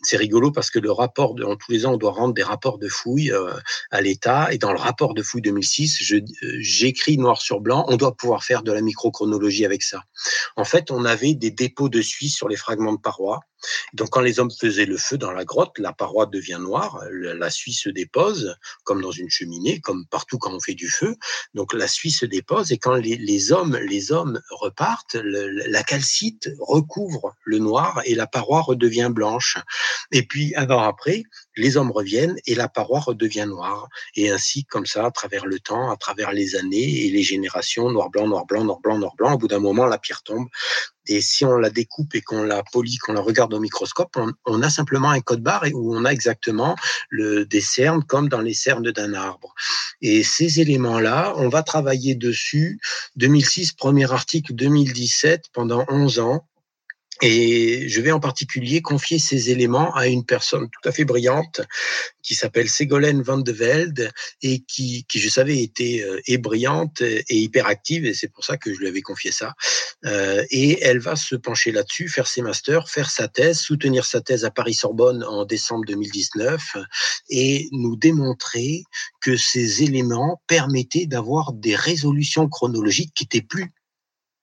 c'est rigolo parce que le rapport, de, en tous les ans, on doit rendre des rapports de fouilles euh, à l'État. Et dans le rapport de fouilles 2006, euh, j'écris noir sur blanc, on doit pouvoir faire de la microchronologie avec ça. En fait, on avait des dépôts de suie sur les fragments de parois. Donc, quand les hommes faisaient le feu dans la grotte, la paroi devient noire, la suie se dépose, comme dans une cheminée, comme partout quand on fait du feu. Donc, la suie se dépose et quand les, hommes, les hommes repartent, la calcite recouvre le noir et la paroi redevient blanche. Et puis, un an après, les hommes reviennent et la paroi redevient noire. Et ainsi, comme ça, à travers le temps, à travers les années et les générations, noir, blanc, noir, blanc, noir, blanc, noir, blanc, au bout d'un moment, la pierre tombe. Et si on la découpe et qu'on la polie, qu'on la regarde au microscope, on, a simplement un code barre où on a exactement le, des cernes comme dans les cernes d'un arbre. Et ces éléments-là, on va travailler dessus. 2006, premier article, 2017, pendant 11 ans Et je vais en particulier confier ces éléments à une personne tout à fait brillante qui s'appelle Ségolène Van de Velde et qui, qui je savais était euh, et brillante et hyperactive et c'est pour ça que je lui avais confié ça. Euh, et elle va se pencher là-dessus, faire ses masters, faire sa thèse, soutenir sa thèse à Paris-Sorbonne en décembre 2019 et nous démontrer que ces éléments permettaient d'avoir des résolutions chronologiques qui étaient plus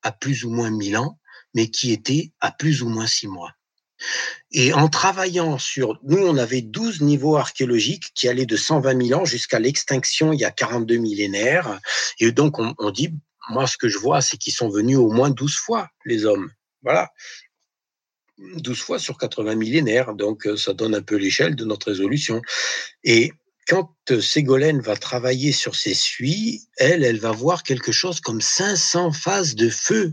à plus ou moins 1000 ans, mais qui était à plus ou moins six mois. Et en travaillant sur, nous, on avait 12 niveaux archéologiques qui allaient de 120 000 ans jusqu'à l'extinction il y a 42 millénaires. Et donc, on, dit, moi, ce que je vois, c'est qu'ils sont venus au moins 12 fois, les hommes. Voilà. 12 fois sur 80 millénaires. Donc, euh, ça donne un peu l'échelle de notre résolution. Et quand euh, Ségolène va travailler sur ses suies, elle, elle va voir quelque chose comme 500 phases de feu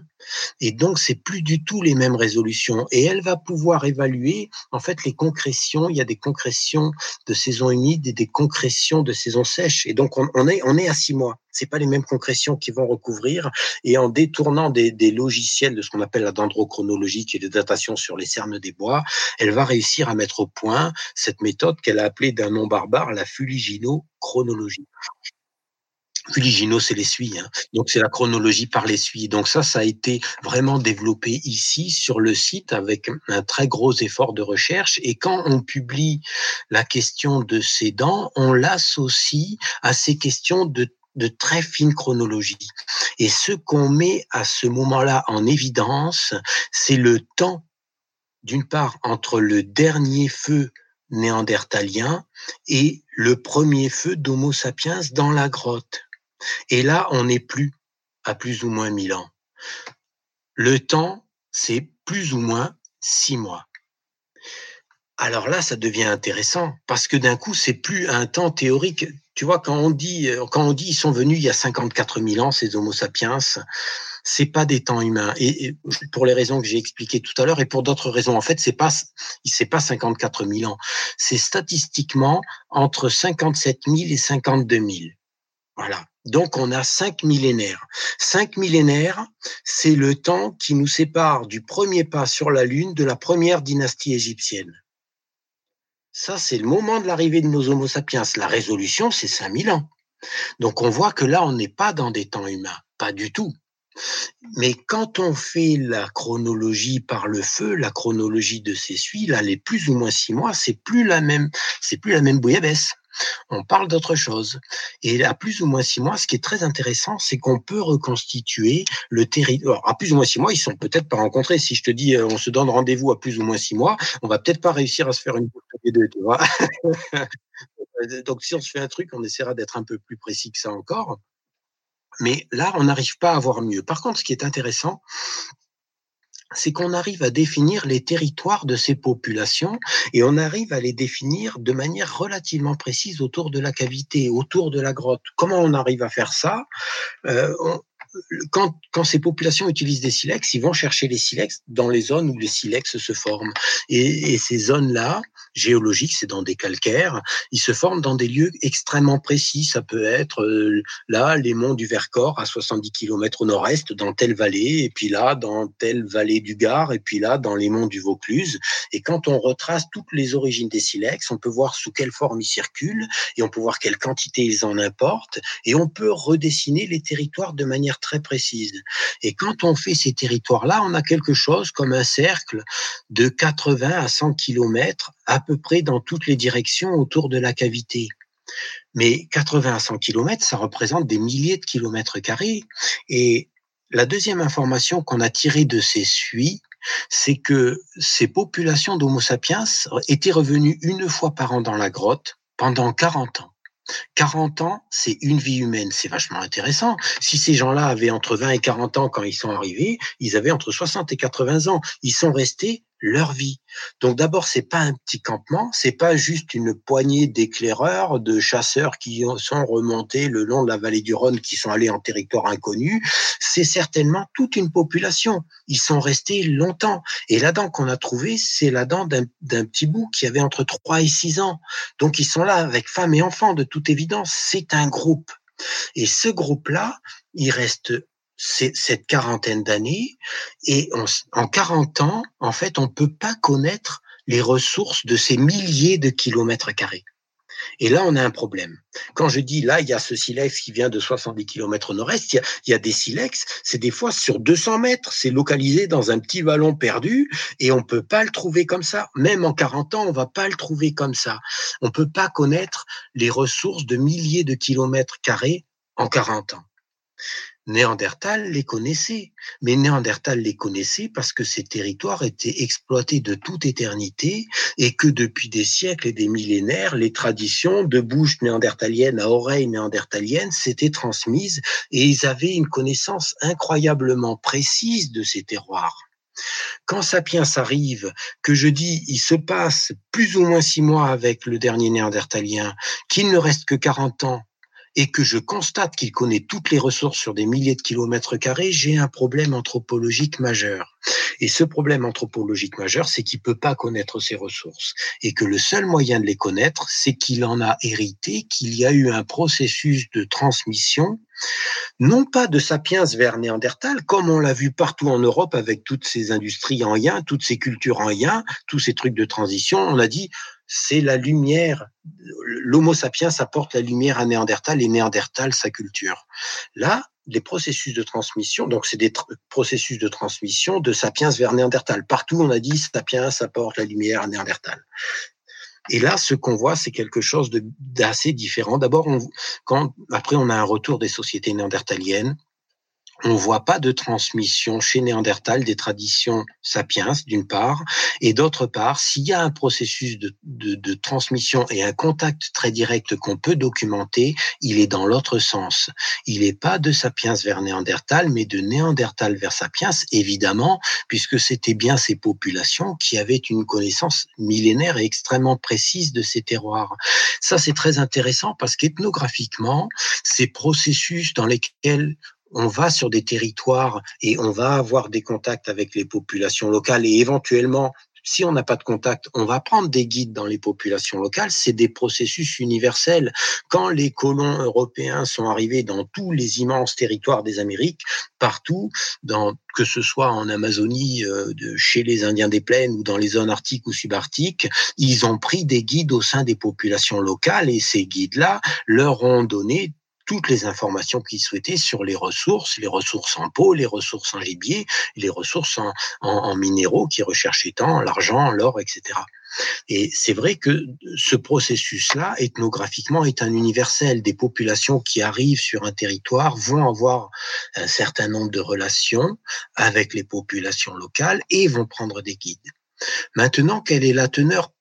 et donc, c'est plus du tout les mêmes résolutions. Et elle va pouvoir évaluer, en fait, les concrétions. Il y a des concrétions de saison humide et des concrétions de saison sèche. Et donc, on, est, on est à six mois. C'est pas les mêmes concrétions qui vont recouvrir. Et en détournant des, des logiciels de ce qu'on appelle la dendrochronologie, qui est de datation sur les cernes des bois, elle va réussir à mettre au point cette méthode qu'elle a appelée d'un nom barbare la fuliginochronologie. Fuligino, c'est l'essuie. Hein. Donc, c'est la chronologie par l'essuie. Donc, ça, ça a été vraiment développé ici sur le site avec un très gros effort de recherche. Et quand on publie la question de ces dents, on l'associe à ces questions de de très fine chronologie. Et ce qu'on met à ce moment-là en évidence, c'est le temps, d'une part, entre le dernier feu néandertalien et le premier feu d'Homo sapiens dans la grotte. Et là, on n'est plus à plus ou moins 1000 ans. Le temps, c'est plus ou moins six mois. Alors là, ça devient intéressant parce que d'un coup, c'est plus un temps théorique. Tu vois, quand on dit, quand on dit ils sont venus il y a 54 000 ans, ces Homo sapiens, c'est pas des temps humains. Et, pour les raisons que j'ai expliquées tout à l'heure et pour d'autres raisons, en fait, c'est pas, c'est pas 54 000 ans. C'est statistiquement entre 57 000 et 52 000. Voilà. Donc on a cinq millénaires. Cinq millénaires, c'est le temps qui nous sépare du premier pas sur la Lune de la première dynastie égyptienne. Ça, c'est le moment de l'arrivée de nos Homo sapiens. La résolution, c'est 5000 ans. Donc on voit que là, on n'est pas dans des temps humains, pas du tout. Mais quand on fait la chronologie par le feu, la chronologie de ces suies, là, les plus ou moins six mois, c'est plus la même, c'est plus la même bouillabaisse on parle d'autre chose. Et à plus ou moins six mois, ce qui est très intéressant, c'est qu'on peut reconstituer le territoire. À plus ou moins six mois, ils sont peut-être pas rencontrés. Si je te dis, euh, on se donne rendez-vous à plus ou moins six mois, on va peut-être pas réussir à se faire une boucle deux. Donc, si on se fait un truc, on essaiera d'être un peu plus précis que ça encore. Mais là, on n'arrive pas à voir mieux. Par contre, ce qui est intéressant, c'est qu'on arrive à définir les territoires de ces populations et on arrive à les définir de manière relativement précise autour de la cavité, autour de la grotte. Comment on arrive à faire ça? Euh, quand, quand, ces populations utilisent des silex, ils vont chercher les silex dans les zones où les silex se forment. Et, et ces zones-là, géologiques, c'est dans des calcaires, ils se forment dans des lieux extrêmement précis. Ça peut être euh, là, les monts du Vercors à 70 km au nord-est, dans telle vallée, et puis là, dans telle vallée du Gard, et puis là, dans les monts du Vaucluse. Et quand on retrace toutes les origines des silex, on peut voir sous quelle forme ils circulent, et on peut voir quelle quantité ils en importent, et on peut redessiner les territoires de manière très précise. Et quand on fait ces territoires-là, on a quelque chose comme un cercle de 80 à 100 km à peu près dans toutes les directions autour de la cavité. Mais 80 à 100 km, ça représente des milliers de kilomètres carrés. Et la deuxième information qu'on a tirée de ces suies, c'est que ces populations d'Homo sapiens étaient revenues une fois par an dans la grotte pendant 40 ans. 40 ans, c'est une vie humaine. C'est vachement intéressant. Si ces gens-là avaient entre 20 et 40 ans quand ils sont arrivés, ils avaient entre 60 et 80 ans. Ils sont restés leur vie. Donc d'abord, c'est pas un petit campement, c'est pas juste une poignée d'éclaireurs, de chasseurs qui sont remontés le long de la vallée du Rhône, qui sont allés en territoire inconnu. C'est certainement toute une population. Ils sont restés longtemps. Et la dent qu'on a trouvée, c'est la dent d'un petit bout qui avait entre 3 et 6 ans. Donc ils sont là avec femmes et enfants, de toute évidence. C'est un groupe. Et ce groupe-là, il reste cette quarantaine d'années et en 40 ans, en fait, on peut pas connaître les ressources de ces milliers de kilomètres carrés. Et là, on a un problème. Quand je dis là, il y a ce silex qui vient de 70 km nord-est, il, y a des silex, c'est des fois sur 200 mètres, c'est localisé dans un petit vallon perdu et on peut pas le trouver comme ça. Même en 40 ans, on va pas le trouver comme ça. On peut pas connaître les ressources de milliers de kilomètres carrés en 40 ans. Néandertal les connaissait, mais Néandertal les connaissait parce que ces territoires étaient exploités de toute éternité et que depuis des siècles et des millénaires, les traditions de bouche néandertalienne à oreille néandertalienne s'étaient transmises et ils avaient une connaissance incroyablement précise de ces terroirs. Quand Sapiens arrive, que je dis il se passe plus ou moins six mois avec le dernier néandertalien, qu'il ne reste que 40 ans et que je constate qu'il connaît toutes les ressources sur des milliers de kilomètres carrés, j'ai un problème anthropologique majeur. Et ce problème anthropologique majeur, c'est qu'il peut pas connaître ses ressources et que le seul moyen de les connaître, c'est qu'il en a hérité, qu'il y a eu un processus de transmission non pas de sapiens vers Néandertal, comme on l'a vu partout en Europe avec toutes ces industries en yin, toutes ces cultures en yin, tous ces trucs de transition. On a dit, c'est la lumière. L'Homo sapiens apporte la lumière à Néandertal et Néandertal sa culture. Là, les processus de transmission, donc c'est des processus de transmission de sapiens vers Néandertal. Partout, on a dit sapiens apporte la lumière à Néandertal. Et là, ce qu'on voit, c'est quelque chose d'assez différent. D'abord, quand après on a un retour des sociétés néandertaliennes, on voit pas de transmission chez Néandertal des traditions sapiens, d'une part, et d'autre part, s'il y a un processus de, de, de, transmission et un contact très direct qu'on peut documenter, il est dans l'autre sens. Il n'est pas de sapiens vers Néandertal, mais de Néandertal vers sapiens, évidemment, puisque c'était bien ces populations qui avaient une connaissance millénaire et extrêmement précise de ces terroirs. Ça, c'est très intéressant parce qu'ethnographiquement, ces processus dans lesquels on va sur des territoires et on va avoir des contacts avec les populations locales et éventuellement si on n'a pas de contact, on va prendre des guides dans les populations locales. C'est des processus universels. Quand les colons européens sont arrivés dans tous les immenses territoires des Amériques, partout, dans, que ce soit en Amazonie, euh, chez les Indiens des plaines ou dans les zones arctiques ou subarctiques, ils ont pris des guides au sein des populations locales et ces guides-là leur ont donné toutes les informations qu'ils souhaitaient sur les ressources, les ressources en peau, les ressources en gibier, les ressources en, minéraux qui recherchaient tant, l'argent, l'or, etc. Et c'est vrai que ce processus-là, ethnographiquement, est un universel. Des populations qui arrivent sur un territoire vont avoir un certain nombre de relations avec les populations locales et vont prendre des guides. Maintenant, quelle est la teneur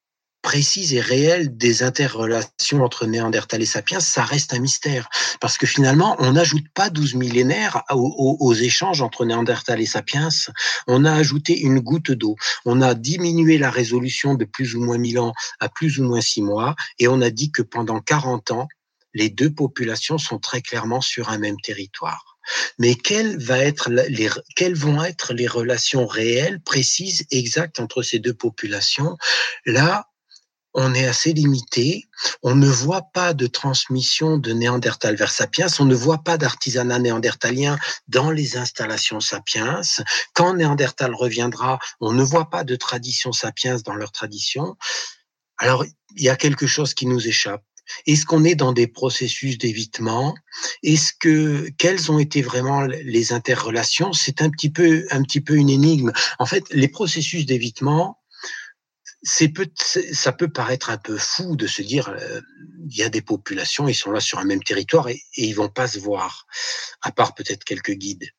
précise et réelle des interrelations entre Néandertal et Sapiens, ça reste un mystère. Parce que finalement, on n'ajoute pas 12 millénaires aux, échanges entre Néandertal et Sapiens. On a ajouté une goutte d'eau. On a diminué la résolution de plus ou moins 1000 ans à plus ou moins 6 mois. Et on a dit que pendant 40 ans, les deux populations sont très clairement sur un même territoire. Mais quelles, quelles vont être les relations réelles, précises, exactes entre ces deux populations? Là, on est assez limité. On ne voit pas de transmission de Néandertal vers Sapiens. On ne voit pas d'artisanat néandertalien dans les installations Sapiens. Quand Néandertal reviendra, on ne voit pas de tradition Sapiens dans leur tradition. Alors, il y a quelque chose qui nous échappe. Est-ce qu'on est dans des processus d'évitement? Est-ce que quelles ont été vraiment les interrelations? C'est un petit peu un petit peu une énigme. En fait, les processus d'évitement, peut, ça peut paraître un peu fou de se dire euh, il y a des populations, ils sont là sur un même territoire et, et ils vont pas se voir, à part peut-être quelques guides.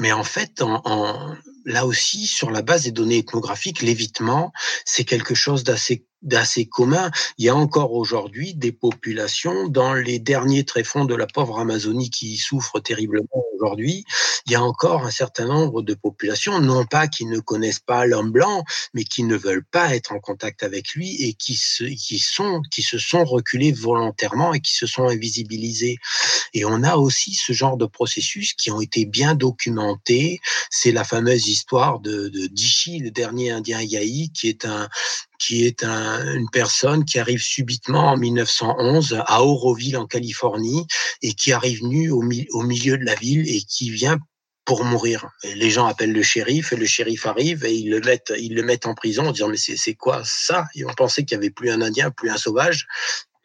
Mais en fait, en, en, là aussi, sur la base des données ethnographiques, l'évitement, c'est quelque chose d'assez d'assez commun. Il y a encore aujourd'hui des populations dans les derniers tréfonds de la pauvre Amazonie qui souffrent terriblement aujourd'hui. Il y a encore un certain nombre de populations, non pas qui ne connaissent pas l'homme blanc, mais qui ne veulent pas être en contact avec lui et qui se, qui sont, qui se sont reculés volontairement et qui se sont invisibilisés. Et on a aussi ce genre de processus qui ont été bien documentés. C'est la fameuse histoires de, de Dishi, le dernier Indien Yahi, qui est un qui est un, une personne qui arrive subitement en 1911 à Auroville en Californie et qui arrive nu au, milieu de la ville et qui vient pour mourir. les gens appellent le shérif et le shérif arrive et ils le mettent, ils le mettent en prison en disant mais c'est quoi ça? Et on pensait qu'il y avait plus un Indien, plus un sauvage.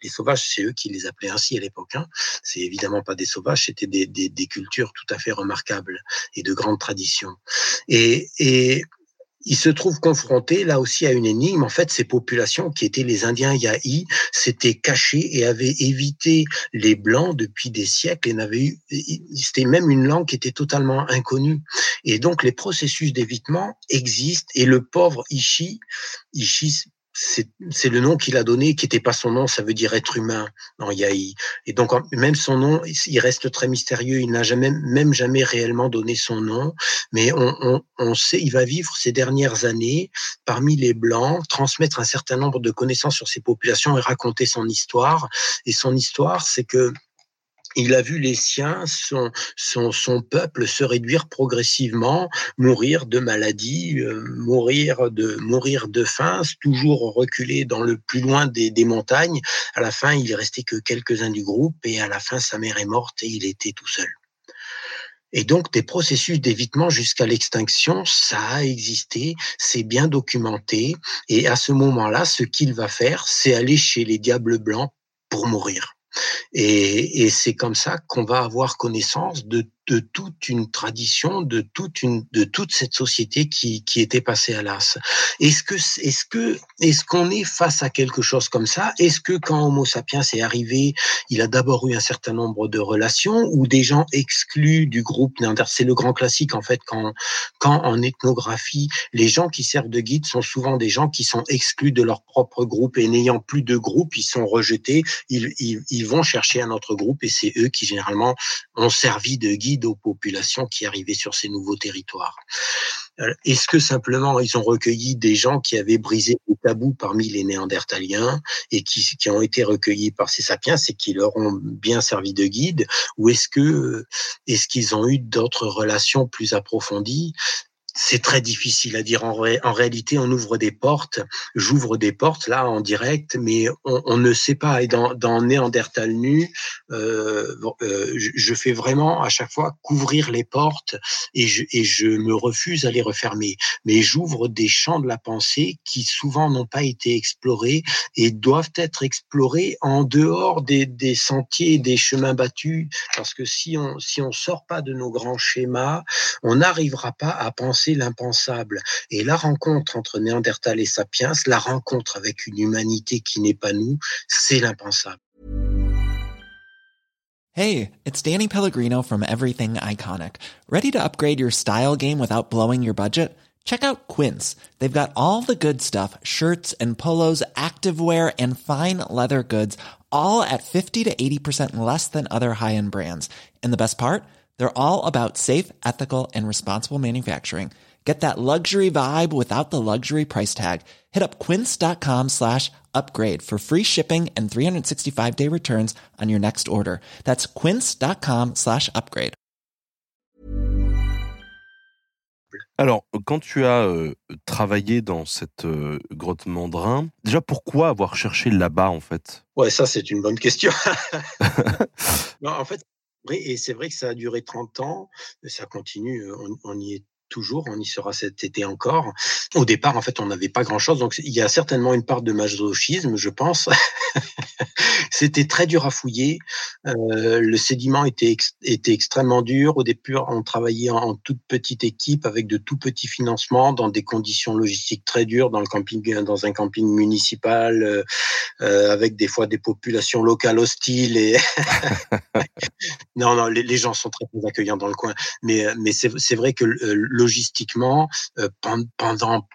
Les sauvages, c'est eux qui les appelaient ainsi à l'époque. Hein. C'est évidemment pas des sauvages, c'était des, des, des, cultures tout à fait remarquables et de grandes traditions. Et, et il se trouve confronté là aussi à une énigme. En fait, ces populations qui étaient les Indiens Yahi s'étaient cachées et avaient évité les Blancs depuis des siècles et n'avaient eu, c'était même une langue qui était totalement inconnue. Et donc, les processus d'évitement existent et le pauvre Ishi, Ishi c'est le nom qu'il a donné, qui n'était pas son nom, ça veut dire être humain en Yahi. Et donc, même son nom, il reste très mystérieux. Il n'a jamais, même jamais réellement donné son nom, mais on, on, on, sait, il va vivre ces dernières années parmi les Blancs, transmettre un certain nombre de connaissances sur ces populations et raconter son histoire. Et son histoire, c'est que il a vu les siens, son, son, son, peuple se réduire progressivement, mourir de maladie, euh, mourir de mourir de faim, toujours reculer dans le plus loin des, des montagnes. À la fin, il est resté que quelques-uns du groupe et à la fin, sa mère est morte et il était tout seul. Et donc, des processus d'évitement jusqu'à l'extinction, ça a existé, c'est bien documenté. Et à ce moment-là, ce qu'il va faire, c'est aller chez les diables blancs pour mourir. Et, c'est comme ça qu'on va avoir connaissance de de toute une tradition, de toute une, de toute cette société qui, qui était passée à l'as. Est-ce que, est-ce que, est-ce qu'on est face à quelque chose comme ça? Est-ce que quand Homo sapiens est arrivé, il a d'abord eu un certain nombre de relations ou des gens exclus du groupe C'est le grand classique en fait quand, quand en ethnographie, les gens qui servent de guide sont souvent des gens qui sont exclus de leur propre groupe et n'ayant plus de groupe, ils sont rejetés, ils, ils, ils vont chercher un autre groupe et c'est eux qui généralement ont servi de guide aux populations qui arrivaient sur ces nouveaux territoires. Euh, est-ce que simplement ils ont recueilli des gens qui avaient brisé le tabou parmi les Néandertaliens et qui, qui ont été recueillis par ces sapiens et qui leur ont bien servi de guide? Ou est-ce que est-ce qu'ils ont eu d'autres relations plus approfondies c'est très difficile à dire. En, réalité, on ouvre des portes, j'ouvre des portes là en direct, mais on, ne sait pas. Et dans, dans Néandertal nu, euh, euh, je, fais vraiment à chaque fois couvrir les portes et je, et je me refuse à les refermer. Mais j'ouvre des champs de la pensée qui souvent n'ont pas été explorés et doivent être explorés en dehors des, des sentiers, des chemins battus, parce que si on si on sort pas de nos grands schémas, on n'arrivera pas à penser l'impensable. Et la rencontre entre Néandertal et Sapiens, la rencontre avec une humanité qui n'est pas nous, c'est l'impensable. Hey, it's Danny Pellegrino from Everything Iconic. Ready to upgrade your style game without blowing your budget? Check out Quince. They've got all the good stuff, shirts and polos, activewear and fine leather goods, all at 50 to 80% less than other high-end brands. And the best part? They're all about safe, ethical, and responsible manufacturing. Get that luxury vibe without the luxury price tag. Hit up quince.com slash upgrade for free shipping and 365 day returns on your next order. That's quince.com slash upgrade. Alors, quand tu as euh, travaillé dans cette euh, grotte Mandrin, déjà pourquoi avoir cherché là-bas en fait? Ouais, ça c'est une bonne question. non, en fait, et c'est vrai que ça a duré 30 ans, ça continue, on, y est toujours, on y sera cet été encore. Au départ, en fait, on n'avait pas grand-chose, donc il y a certainement une part de masochisme, je pense. C'était très dur à fouiller. Euh, le sédiment était, extrêmement dur. Au départ, on travaillait en, toute petite équipe avec de tout petits financements dans des conditions logistiques très dures dans le camping, dans un camping municipal, euh, euh avec des fois des populations locales hostiles. Et non, non, les, gens sont très, accueillants dans le coin. Mais, c'est vrai que euh, logistiquement, euh, pendant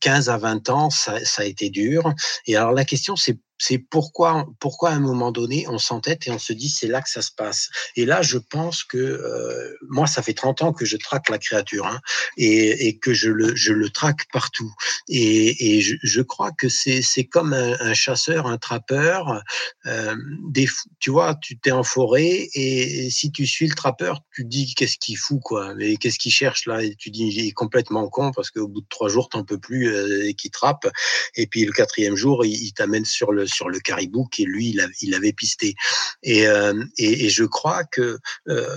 15 à 20 ans, ça, ça, a été dur. Et alors la question, c'est c'est pourquoi, pourquoi à un moment donné, on s'entête et on se dit c'est là que ça se passe. Et là, je pense que euh, moi, ça fait 30 ans que je traque la créature hein, et, et, que je le, je le traque partout. Et, et je, je, crois que c'est, comme un, un, chasseur, un trappeur. Euh, des, tu vois, tu t'es en forêt et, si tu suis le trappeur, tu dis qu'est-ce qu'il fout quoi, mais qu'est-ce qu'il cherche là? Et tu dis il est complètement con parce qu'au bout de trois jours, t'en peux plus euh, et qu'il trappe. Et puis le quatrième jour, il, il t'amène sur le sur le caribou qui lui il, avait pisté. Et, euh, et, et, je crois que euh,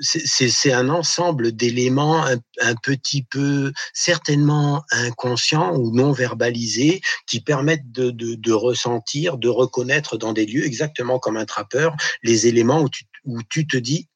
c'est un ensemble d'éléments un, un, petit peu certainement inconscients ou non verbalisés qui permettent de, de, de, ressentir, de reconnaître dans des lieux exactement comme un trappeur les éléments où tu, où tu te dis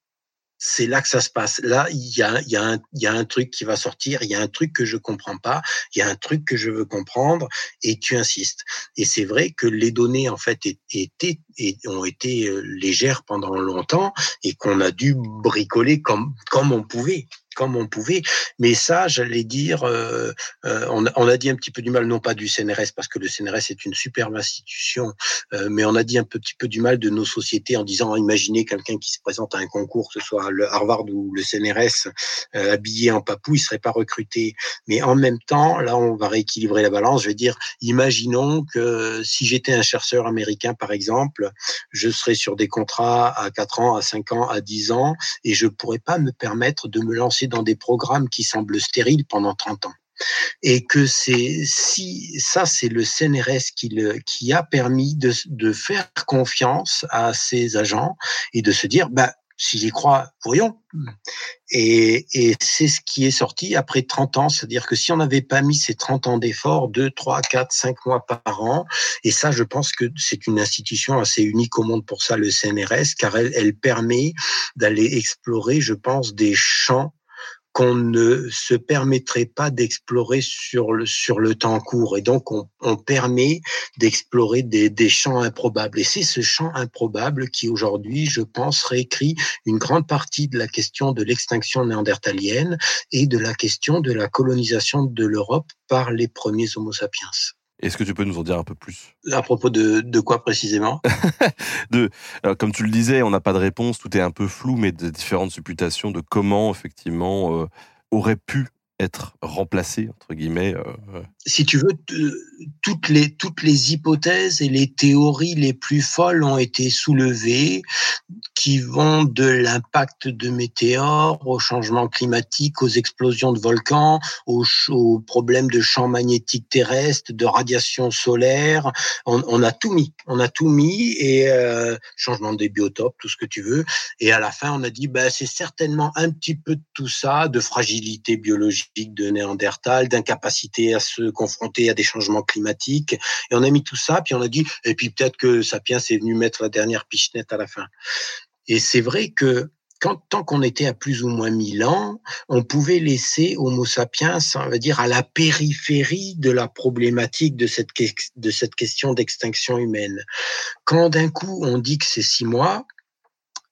c'est là que ça se passe. Là, il y a, y, a un, y a un truc qui va sortir, il y a un truc que je comprends pas, il y a un truc que je veux comprendre, et tu insistes. Et c'est vrai que les données, en fait, étaient, ont été euh, légères pendant longtemps, et qu'on a dû bricoler comme, comme on pouvait comme on pouvait. Mais ça, j'allais dire, euh, euh, on, on, a dit un petit peu du mal, non pas du CNRS, parce que le CNRS est une superbe institution, euh, mais on a dit un petit peu du mal de nos sociétés en disant, imaginez quelqu'un qui se présente à un concours, que ce soit le Harvard ou le CNRS, euh, habillé en papou, il serait pas recruté. Mais en même temps, là, on va rééquilibrer la balance. Je vais dire, imaginons que si j'étais un chercheur américain, par exemple, je serais sur des contrats à 4 ans, à 5 ans, à 10 ans, et je pourrais pas me permettre de me lancer dans des programmes qui semblent stériles pendant 30 ans. Et que c'est si ça c'est le CNRS qui, le, qui a permis de, de faire confiance à ces agents et de se dire bah si j'y crois, voyons. Et, et c'est ce qui est sorti après 30 ans, c'est-à-dire que si on n'avait pas mis ces 30 ans d'efforts, 2, 3, 4, 5 mois par an, et ça, je pense que c'est une institution assez unique au monde pour ça, le CNRS, car elle, elle permet d'aller explorer, je pense, des champs qu'on ne se permettrait pas d'explorer sur le, sur le temps court. Et donc, on, on permet d'explorer des, des, champs improbables. Et c'est ce champ improbable qui, aujourd'hui, je pense, réécrit une grande partie de la question de l'extinction néandertalienne et de la question de la colonisation de l'Europe par les premiers Homo sapiens. Est-ce que tu peux nous en dire un peu plus? À propos de, de quoi précisément? De, alors, Comme tu le disais, on n'a pas de réponse, tout est un peu flou, mais de différentes supputations de comment effectivement euh, aurait pu être remplacé entre guillemets. Euh. Si tu veux, toutes les toutes les hypothèses et les théories les plus folles ont été soulevées, qui vont de l'impact de météores au changement climatique, aux explosions de volcans, aux, aux problèmes de champs magnétiques terrestres, de radiation solaire. On, on, a tout mis, on a tout mis et euh, changement des biotopes, tout ce que tu veux. Et à la fin, on a dit, bah, c'est certainement un petit peu de tout ça, de fragilité biologique de Néandertal, d'incapacité à se confronter à des changements climatiques. Et on a mis tout ça, puis on a dit, et puis peut-être que Sapiens est venu mettre la dernière pichenette à la fin. Et c'est vrai que quand, tant qu'on était à plus ou moins 1000 ans, on pouvait laisser Homo sapiens, on va dire, à la périphérie de la problématique de cette, de cette question d'extinction humaine. Quand d'un coup on dit que c'est six mois,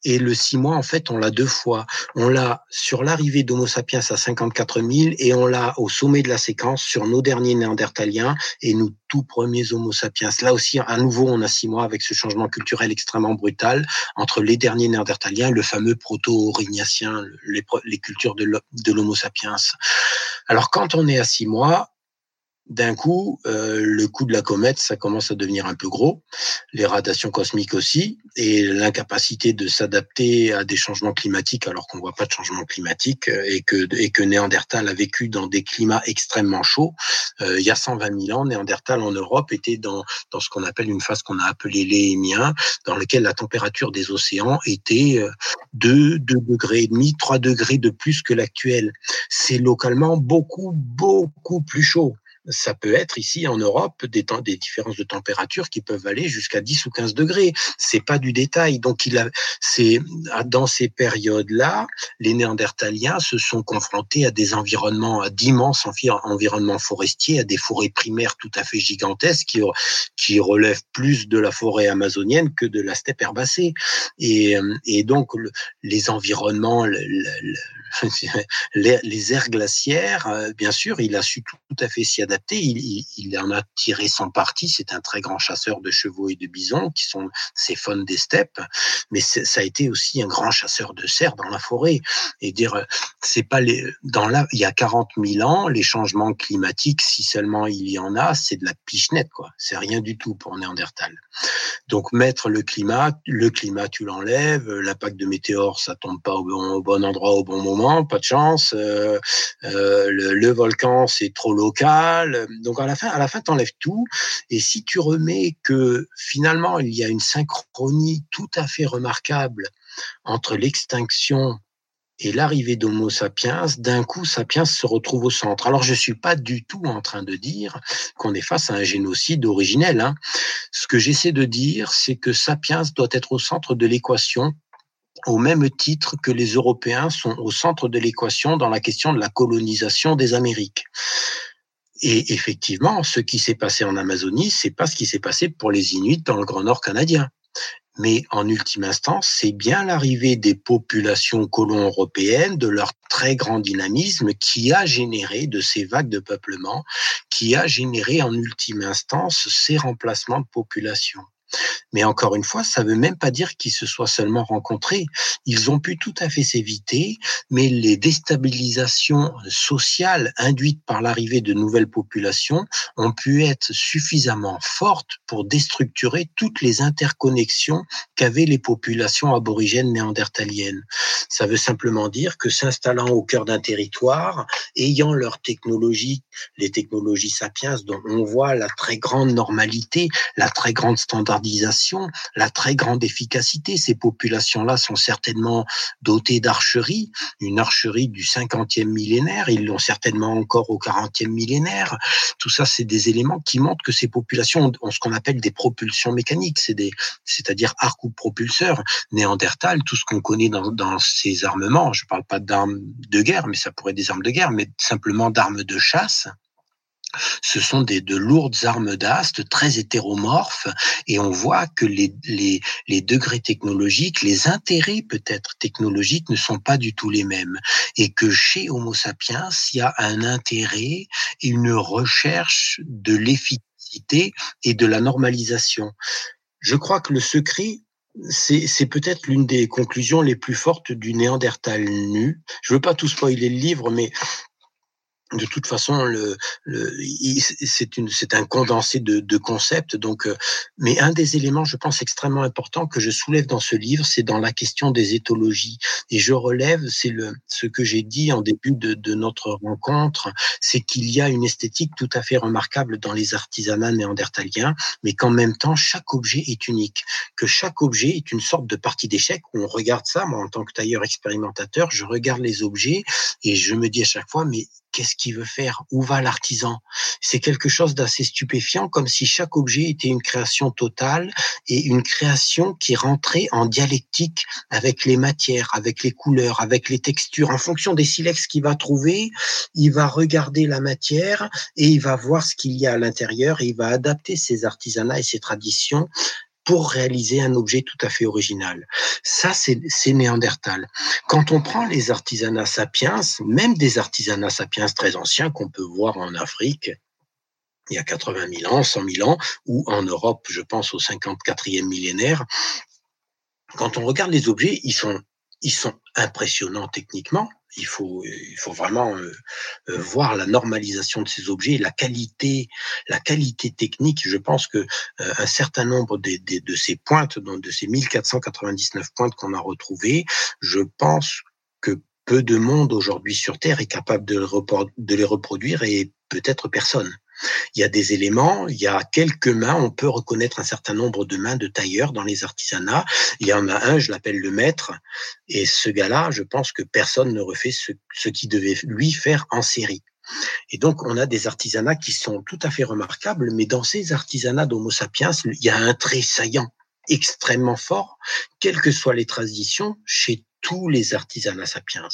et le six mois, en fait, on l'a deux fois. On l'a sur l'arrivée d'Homo sapiens à 54 000 et on l'a au sommet de la séquence sur nos derniers néandertaliens et nos tout premiers Homo sapiens. Là aussi, à nouveau, on a six mois avec ce changement culturel extrêmement brutal entre les derniers néandertaliens, le fameux proto-aurignacien, les, les cultures de l'Homo sapiens. Alors, quand on est à six mois, d'un coup, euh, le coup de la comète, ça commence à devenir un peu gros, les radiations cosmiques aussi, et l'incapacité de s'adapter à des changements climatiques alors qu'on voit pas de changement climatique euh, et que et que Néandertal a vécu dans des climats extrêmement chauds. Euh, il y a 120 000 ans, Néandertal en Europe était dans dans ce qu'on appelle une phase qu'on a appelée l'éémien, dans lequel la température des océans était 2, 2 degrés et demi, 3 degrés de plus que l'actuel. C'est localement beaucoup beaucoup plus chaud ça peut être ici en Europe des, des différences de température qui peuvent aller jusqu'à 10 ou 15 degrés. C'est pas du détail. Donc il a, c'est dans ces périodes-là, les Néandertaliens se sont confrontés à des environnements, à d'immenses environnements forestiers, à des forêts primaires tout à fait gigantesques qui, qui relèvent plus de la forêt amazonienne que de la steppe herbacée. Et, et donc les environnements, le, le, les, aires glaciaires, euh, bien sûr, il a su tout, à fait s'y adapter. Il, en a tiré son parti. C'est un très grand chasseur de chevaux et de bisons, qui sont ces faunes des steppes. Mais ça a été aussi un grand chasseur de cerfs dans la forêt. Et dire, euh, c'est pas les, dans la, il y a 40 000 ans, les changements climatiques, si seulement il y en a, c'est de la pichenette, quoi. C'est rien du tout pour Néandertal. Donc, mettre le climat, le climat, tu l'enlèves, l'impact de météores, ça tombe pas au bon, endroit au bon moment, pas de chance. Euh, euh, le, volcan, c'est trop local. Donc à la fin, à la fin, t'enlèves tout. Et si tu remets que finalement il y a une synchronie tout à fait remarquable entre l'extinction et l'arrivée d'Homo sapiens, d'un coup, sapiens se retrouve au centre. Alors, je ne suis pas du tout en train de dire qu'on est face à un génocide originel. Hein. Ce que j'essaie de dire, c'est que sapiens doit être au centre de l'équation au même titre que les Européens sont au centre de l'équation dans la question de la colonisation des Amériques. Et effectivement, ce qui s'est passé en Amazonie, c'est pas ce qui s'est passé pour les Inuits dans le Grand Nord canadien. Mais en ultime instance, c'est bien l'arrivée des populations colons européennes, de leur très grand dynamisme, qui a généré de ces vagues de peuplement, qui a généré en ultime instance ces remplacements de population. Mais encore une fois, ça ne veut même pas dire qu'ils se soient seulement rencontrés. Ils ont pu tout à fait s'éviter, mais les déstabilisations sociales induites par l'arrivée de nouvelles populations ont pu être suffisamment fortes pour déstructurer toutes les interconnexions qu'avaient les populations aborigènes néandertaliennes. Ça veut simplement dire que s'installant au cœur d'un territoire, ayant leur technologie, les technologies sapiens dont on voit la très grande normalité, la très grande standardisation, la très grande efficacité. Ces populations-là sont certainement dotées d'archerie, une archerie du 50e millénaire, ils l'ont certainement encore au 40e millénaire. Tout ça, c'est des éléments qui montrent que ces populations ont ce qu'on appelle des propulsions mécaniques, c'est-à-dire arc ou propulseurs. Néandertal, tout ce qu'on connaît dans, dans ces armements, je ne parle pas d'armes de guerre, mais ça pourrait être des armes de guerre, mais simplement d'armes de chasse, ce sont des, de lourdes armes d'astes très hétéromorphes et on voit que les, les, les degrés technologiques, les intérêts peut-être technologiques ne sont pas du tout les mêmes et que chez Homo sapiens, il y a un intérêt et une recherche de l'efficacité et de la normalisation. Je crois que le secret, c'est peut-être l'une des conclusions les plus fortes du Néandertal nu. Je veux pas tout spoiler le livre, mais de toute façon, le, le c'est un condensé de, de, concepts. Donc, euh, mais un des éléments, je pense, extrêmement important que je soulève dans ce livre, c'est dans la question des éthologies. Et je relève, c'est le, ce que j'ai dit en début de, de notre rencontre, c'est qu'il y a une esthétique tout à fait remarquable dans les artisanats néandertaliens, mais qu'en même temps, chaque objet est unique, que chaque objet est une sorte de partie d'échec. On regarde ça, moi, en tant que tailleur expérimentateur, je regarde les objets et je me dis à chaque fois, mais qu'est-ce qu'il veut faire? Où va l'artisan? C'est quelque chose d'assez stupéfiant, comme si chaque objet était une création totale et une création qui rentrait en dialectique avec les matières, avec les couleurs, avec les textures. En fonction des silex qu'il va trouver, il va regarder la matière et il va voir ce qu'il y a à l'intérieur et il va adapter ses artisanats et ses traditions pour réaliser un objet tout à fait original. Ça, c'est néandertal. Quand on prend les artisanats sapiens, même des artisanats sapiens très anciens qu'on peut voir en Afrique, il y a 80 000 ans, 100 000 ans, ou en Europe, je pense au 54e millénaire, quand on regarde les objets, ils sont, ils sont impressionnants techniquement, il faut, il faut vraiment euh, euh, voir la normalisation de ces objets, la qualité, la qualité technique. Je pense que euh, un certain nombre de, de ces pointes, de ces 1499 pointes qu'on a retrouvées, je pense que peu de monde aujourd'hui sur Terre est capable de, de les reproduire et peut-être personne. Il y a des éléments, il y a quelques mains, on peut reconnaître un certain nombre de mains de tailleurs dans les artisanats. Il y en a un, je l'appelle le maître, et ce gars-là, je pense que personne ne refait ce, ce qu'il devait lui faire en série. Et donc, on a des artisanats qui sont tout à fait remarquables, mais dans ces artisanats d'Homo sapiens, il y a un trait saillant extrêmement fort, quelles que soient les traditions, chez tous les artisanats sapiens.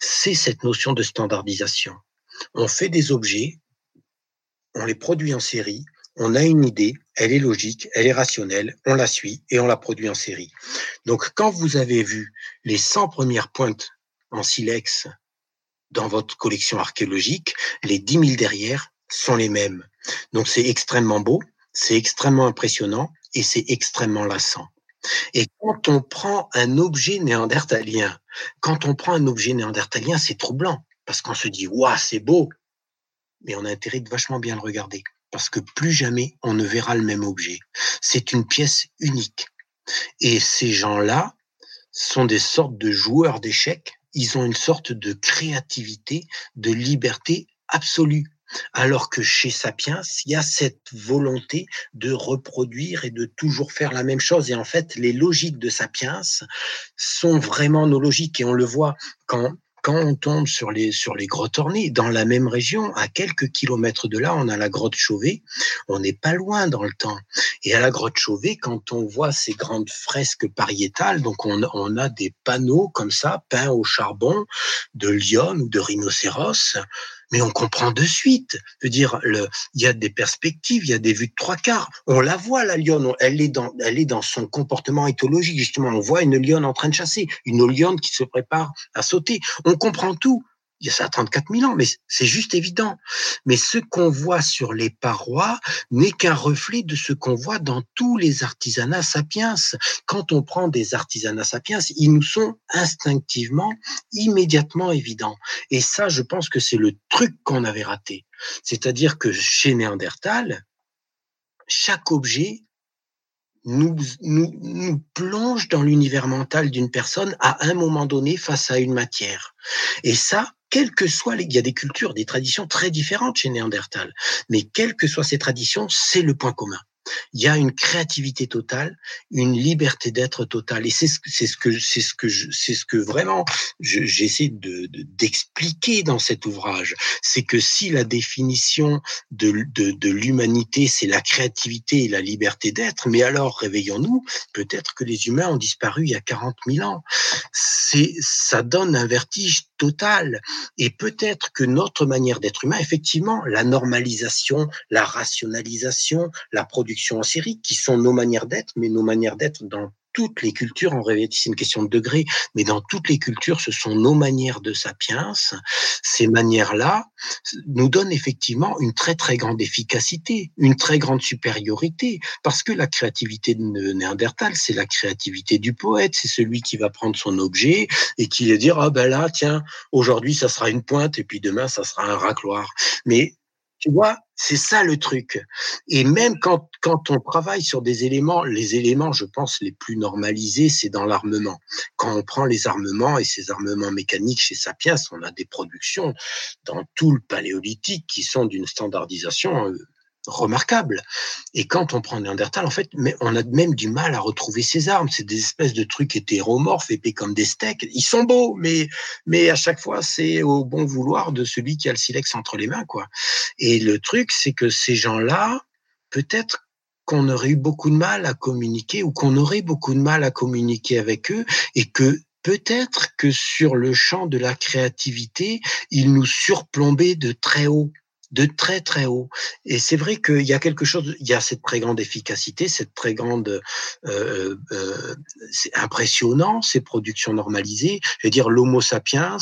C'est cette notion de standardisation. On fait des objets, on les produit en série, on a une idée, elle est logique, elle est rationnelle, on la suit et on la produit en série. Donc quand vous avez vu les 100 premières pointes en silex dans votre collection archéologique, les 10 000 derrière sont les mêmes. Donc c'est extrêmement beau, c'est extrêmement impressionnant et c'est extrêmement lassant. Et quand on prend un objet néandertalien, quand on prend un objet néandertalien, c'est troublant parce qu'on se dit waouh, c'est beau, mais on a intérêt de vachement bien le regarder parce que plus jamais on ne verra le même objet. C'est une pièce unique. Et ces gens-là sont des sortes de joueurs d'échecs. Ils ont une sorte de créativité, de liberté absolue. Alors que chez Sapiens, il y a cette volonté de reproduire et de toujours faire la même chose. Et en fait, les logiques de Sapiens sont vraiment nos logiques. Et on le voit quand quand on tombe sur les, sur les grottes ornées, dans la même région, à quelques kilomètres de là, on a la grotte Chauvet. On n'est pas loin dans le temps. Et à la grotte Chauvet, quand on voit ces grandes fresques pariétales, donc on, on a des panneaux comme ça, peints au charbon de lion ou de rhinocéros, mais on comprend de suite. Je veux dire, il y a des perspectives, il y a des vues de trois quarts. On la voit, la lionne, elle est dans, elle est dans son comportement éthologique, justement. On voit une lionne en train de chasser, une lionne qui se prépare à sauter. On comprend tout il y a ça 34 000 ans, mais c'est juste évident. Mais ce qu'on voit sur les parois n'est qu'un reflet de ce qu'on voit dans tous les artisanats sapiens. Quand on prend des artisanats sapiens, ils nous sont instinctivement, immédiatement évidents. Et ça, je pense que c'est le truc qu'on avait raté. C'est-à-dire que chez Néandertal, chaque objet nous, nous, nous plonge dans l'univers mental d'une personne à un moment donné face à une matière. Et ça, quelles que soient les, il y a des cultures, des traditions très différentes chez Néandertal, mais quelles que soient ces traditions, c'est le point commun il y a une créativité totale, une liberté d'être totale. Et c'est ce, ce que, c'est ce que, c'est ce que vraiment j'essaie de, d'expliquer dans cet ouvrage. C'est que si la définition de, de, de l'humanité, c'est la créativité et la liberté d'être, mais alors réveillons-nous, peut-être que les humains ont disparu il y a 40 000 ans. C'est, ça donne un vertige Et peut-être que notre manière d'être humain, effectivement, la normalisation, la rationalisation, la production en série, qui sont nos manières d'être, mais nos manières d'être dans toutes les cultures, en réalité c'est une question de degré, mais dans toutes les cultures, ce sont nos manières de sapiens. Ces manières-là nous donnent effectivement une très très grande efficacité, une très grande supériorité, parce que la créativité de Néandertal, c'est la créativité du poète, c'est celui qui va prendre son objet et qui va dire ah ben là tiens aujourd'hui ça sera une pointe et puis demain ça sera un racloir. Mais tu vois, c'est ça le truc. Et même quand, quand on travaille sur des éléments, les éléments, je pense, les plus normalisés, c'est dans l'armement. Quand on prend les armements et ces armements mécaniques chez Sapiens, on a des productions dans tout le paléolithique qui sont d'une standardisation euh, remarquable. Et quand on prend Néandertal, en fait, on a même du mal à retrouver ses armes. C'est des espèces de trucs hétéromorphes, épais comme des steaks. Ils sont beaux, mais, mais à chaque fois, c'est au bon vouloir de celui qui a le silex entre les mains, quoi. Et le truc, c'est que ces gens-là, peut-être qu'on aurait eu beaucoup de mal à communiquer ou qu'on aurait beaucoup de mal à communiquer avec eux et que peut-être que sur le champ de la créativité, ils nous surplombaient de très haut de très très haut. Et c'est vrai qu'il y a quelque chose, il y a cette très grande efficacité, cette très grande, euh, euh, c'est impressionnant ces productions normalisées. Je veux dire, l'Homo sapiens,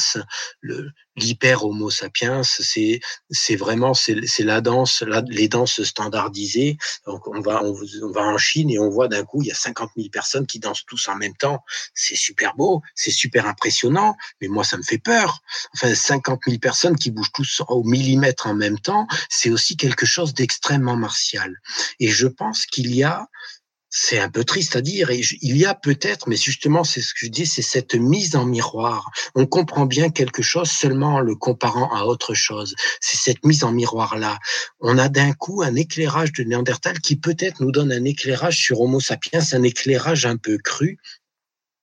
le, l'hyper Homo sapiens, c'est c'est vraiment c'est la danse, les danses standardisées. Donc on va on, va en Chine et on voit d'un coup il y a 50 000 personnes qui dansent tous en même temps. C'est super beau, c'est super impressionnant, mais moi ça me fait peur. Enfin 50 000 personnes qui bougent tous au millimètre en même temps, c'est aussi quelque chose d'extrêmement martial. Et je pense qu'il y a c'est un peu triste à dire, et il y a peut-être, mais justement, c'est ce que je dis, c'est cette mise en miroir. On comprend bien quelque chose seulement en le comparant à autre chose. C'est cette mise en miroir-là. On a d'un coup un éclairage de Néandertal qui peut-être nous donne un éclairage sur Homo sapiens, un éclairage un peu cru,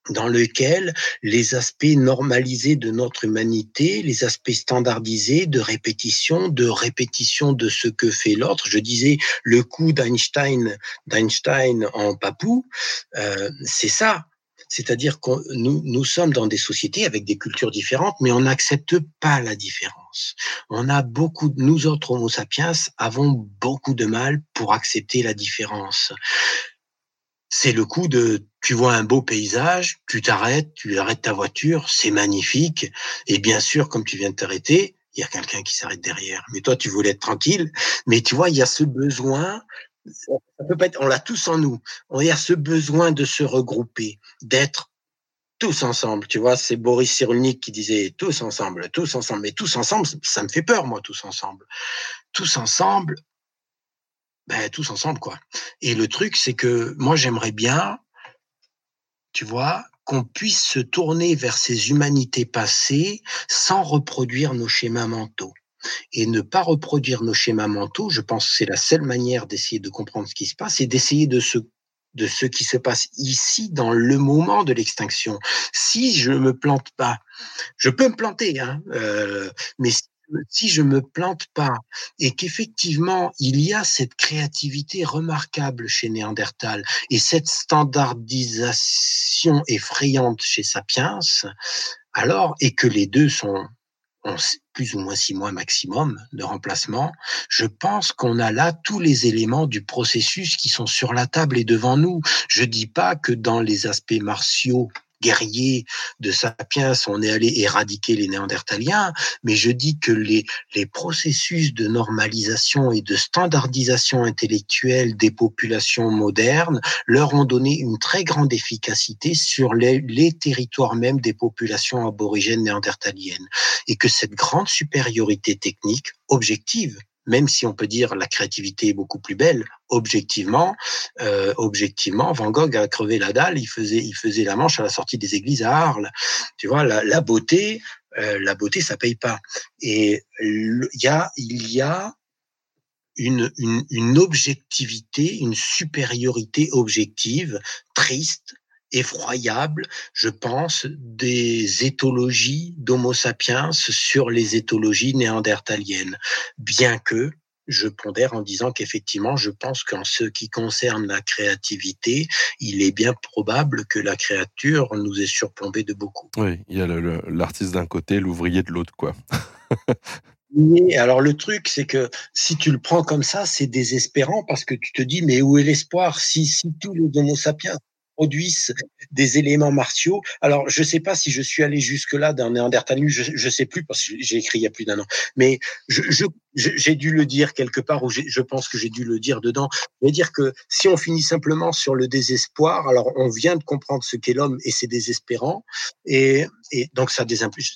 dans lequel les aspects normalisés de notre humanité, les aspects standardisés de répétition, de répétition de ce que fait l'autre. Je disais le coup d'Einstein, d'Einstein en papou, euh, c'est ça. C'est-à-dire que nous, nous sommes dans des sociétés avec des cultures différentes, mais on n'accepte pas la différence. On a beaucoup, nous autres Homo sapiens avons beaucoup de mal pour accepter la différence. C'est le coup de tu vois un beau paysage, tu t'arrêtes, tu arrêtes ta voiture, c'est magnifique. Et bien sûr, comme tu viens de t'arrêter, il y a quelqu'un qui s'arrête derrière. Mais toi, tu voulais être tranquille. Mais tu vois, il y a ce besoin. Ça peut pas être, on l'a tous en nous. Il y a ce besoin de se regrouper, d'être tous ensemble. Tu vois, c'est Boris Cyrulnik qui disait tous ensemble, tous ensemble. Mais tous ensemble, ça me fait peur, moi, tous ensemble. Tous ensemble, ben, tous ensemble, quoi. Et le truc, c'est que moi, j'aimerais bien, tu vois, qu'on puisse se tourner vers ces humanités passées sans reproduire nos schémas mentaux. Et ne pas reproduire nos schémas mentaux, je pense que c'est la seule manière d'essayer de comprendre ce qui se passe et d'essayer de de ce qui se passe ici dans le moment de l'extinction. Si je me plante pas, je peux me planter, hein, euh, mais je me plante pas et qu'effectivement il y a cette créativité remarquable chez Néandertal et cette standardisation effrayante chez Sapiens, alors et que les deux sont plus ou moins six mois maximum de remplacement, je pense qu'on a là tous les éléments du processus qui sont sur la table et devant nous. Je dis pas que dans les aspects martiaux guerriers de Sapiens, on est allé éradiquer les Néandertaliens, mais je dis que les, les processus de normalisation et de standardisation intellectuelle des populations modernes leur ont donné une très grande efficacité sur les, les territoires même des populations aborigènes néandertaliennes, et que cette grande supériorité technique objective même si on peut dire la créativité est beaucoup plus belle, objectivement, euh, objectivement, Van Gogh a crevé la dalle, il faisait, il faisait la manche à la sortie des églises à Arles. Tu vois, la, la beauté, euh, la beauté, ça paye pas. Et il y a, il y a une, une, une objectivité, une supériorité objective, triste, effroyable, je pense, des éthologies d'Homo sapiens sur les éthologies néandertaliennes, bien que je pondère en disant qu'effectivement, je pense qu'en ce qui concerne la créativité, il est bien probable que la créature nous est surplombée de beaucoup. Oui, il y a l'artiste d'un côté, l'ouvrier de l'autre, quoi. Oui, alors le truc, c'est que si tu le prends comme ça, c'est désespérant parce que tu te dis, mais où est l'espoir si, si tous les Homo sapiens produisent des éléments martiaux. Alors, je ne sais pas si je suis allé jusque-là d'un Néandertal je ne sais plus parce que j'ai écrit il y a plus d'un an, mais j'ai dû le dire quelque part, ou je pense que j'ai dû le dire dedans. Je veux dire que si on finit simplement sur le désespoir, alors on vient de comprendre ce qu'est l'homme et c'est désespérant. Et, et donc ça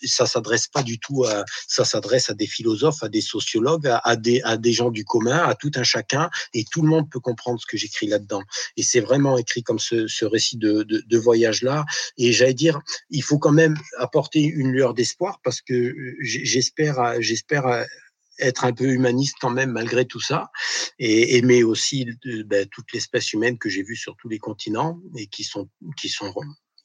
ça s'adresse pas du tout à, ça s'adresse à des philosophes, à des sociologues, à, des, à des gens du commun, à tout un chacun, et tout le monde peut comprendre ce que j'écris là-dedans. Et c'est vraiment écrit comme ce, ce récit de, de, de voyage-là. Et j'allais dire, il faut quand même apporter une lueur d'espoir parce que j'espère, j'espère être un peu humaniste quand même malgré tout ça, et aimer aussi ben, toute l'espèce humaine que j'ai vue sur tous les continents et qui sont qui sont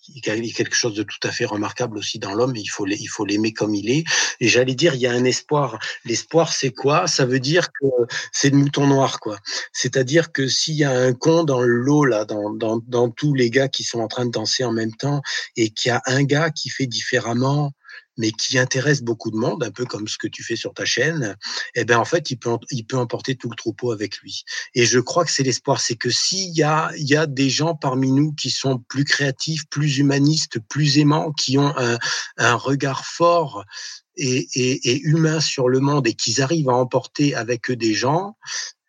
il y a quelque chose de tout à fait remarquable aussi dans l'homme. Il faut il faut l'aimer comme il est. Et j'allais dire, il y a un espoir. L'espoir, c'est quoi? Ça veut dire que c'est le mouton noir, quoi. C'est-à-dire que s'il y a un con dans l'eau là, dans, dans, dans tous les gars qui sont en train de danser en même temps, et qu'il y a un gars qui fait différemment, mais qui intéresse beaucoup de monde, un peu comme ce que tu fais sur ta chaîne, eh ben en fait, il peut, il peut emporter tout le troupeau avec lui. Et je crois que c'est l'espoir, c'est que s'il y a, il y a des gens parmi nous qui sont plus créatifs, plus humanistes, plus aimants, qui ont un, un regard fort et, et, et, humain sur le monde et qu'ils arrivent à emporter avec eux des gens,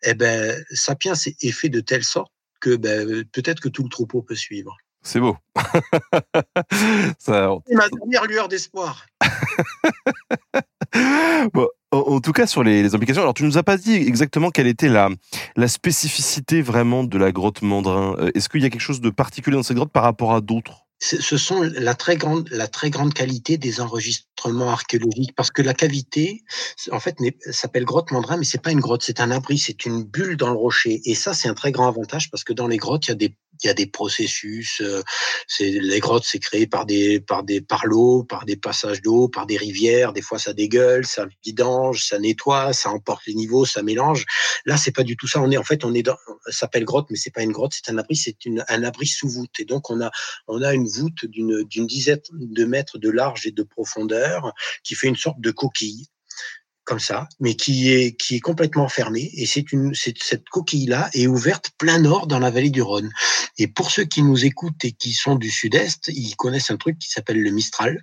eh ben, Sapiens est fait de telle sorte que ben, peut-être que tout le troupeau peut suivre. C'est beau. C'est ma dernière lueur d'espoir. bon, en, tout cas, sur les, implications, alors tu nous as pas dit exactement quelle était la, la spécificité vraiment de la grotte Mandrin. Euh, est-ce qu'il y a quelque chose de particulier dans cette grotte par rapport à d'autres? Ce sont la très grande la très grande qualité des enregistrements archéologiques parce que la cavité en fait s'appelle grotte Mandrin mais c'est pas une grotte c'est un abri c'est une bulle dans le rocher et ça c'est un très grand avantage parce que dans les grottes il y a des il y a des processus. Euh, c'est les grottes, c'est créé par des par des par l'eau, par des passages d'eau, par des rivières. Des fois, ça dégueule, ça vidange, ça nettoie, ça emporte les niveaux, ça mélange. Là, c'est pas du tout ça. On est en fait, on est dans, s'appelle grotte, mais c'est pas une grotte, c'est un abri, c'est une un abri sous voûte. Et donc, on a on a une voûte d'une d'une dizaine de mètres de large et de profondeur qui fait une sorte de coquille comme ça, mais qui est qui est complètement fermée. Et c'est une cette coquille là est ouverte plein nord dans la vallée du Rhône. Et pour ceux qui nous écoutent et qui sont du sud-est, ils connaissent un truc qui s'appelle le Mistral.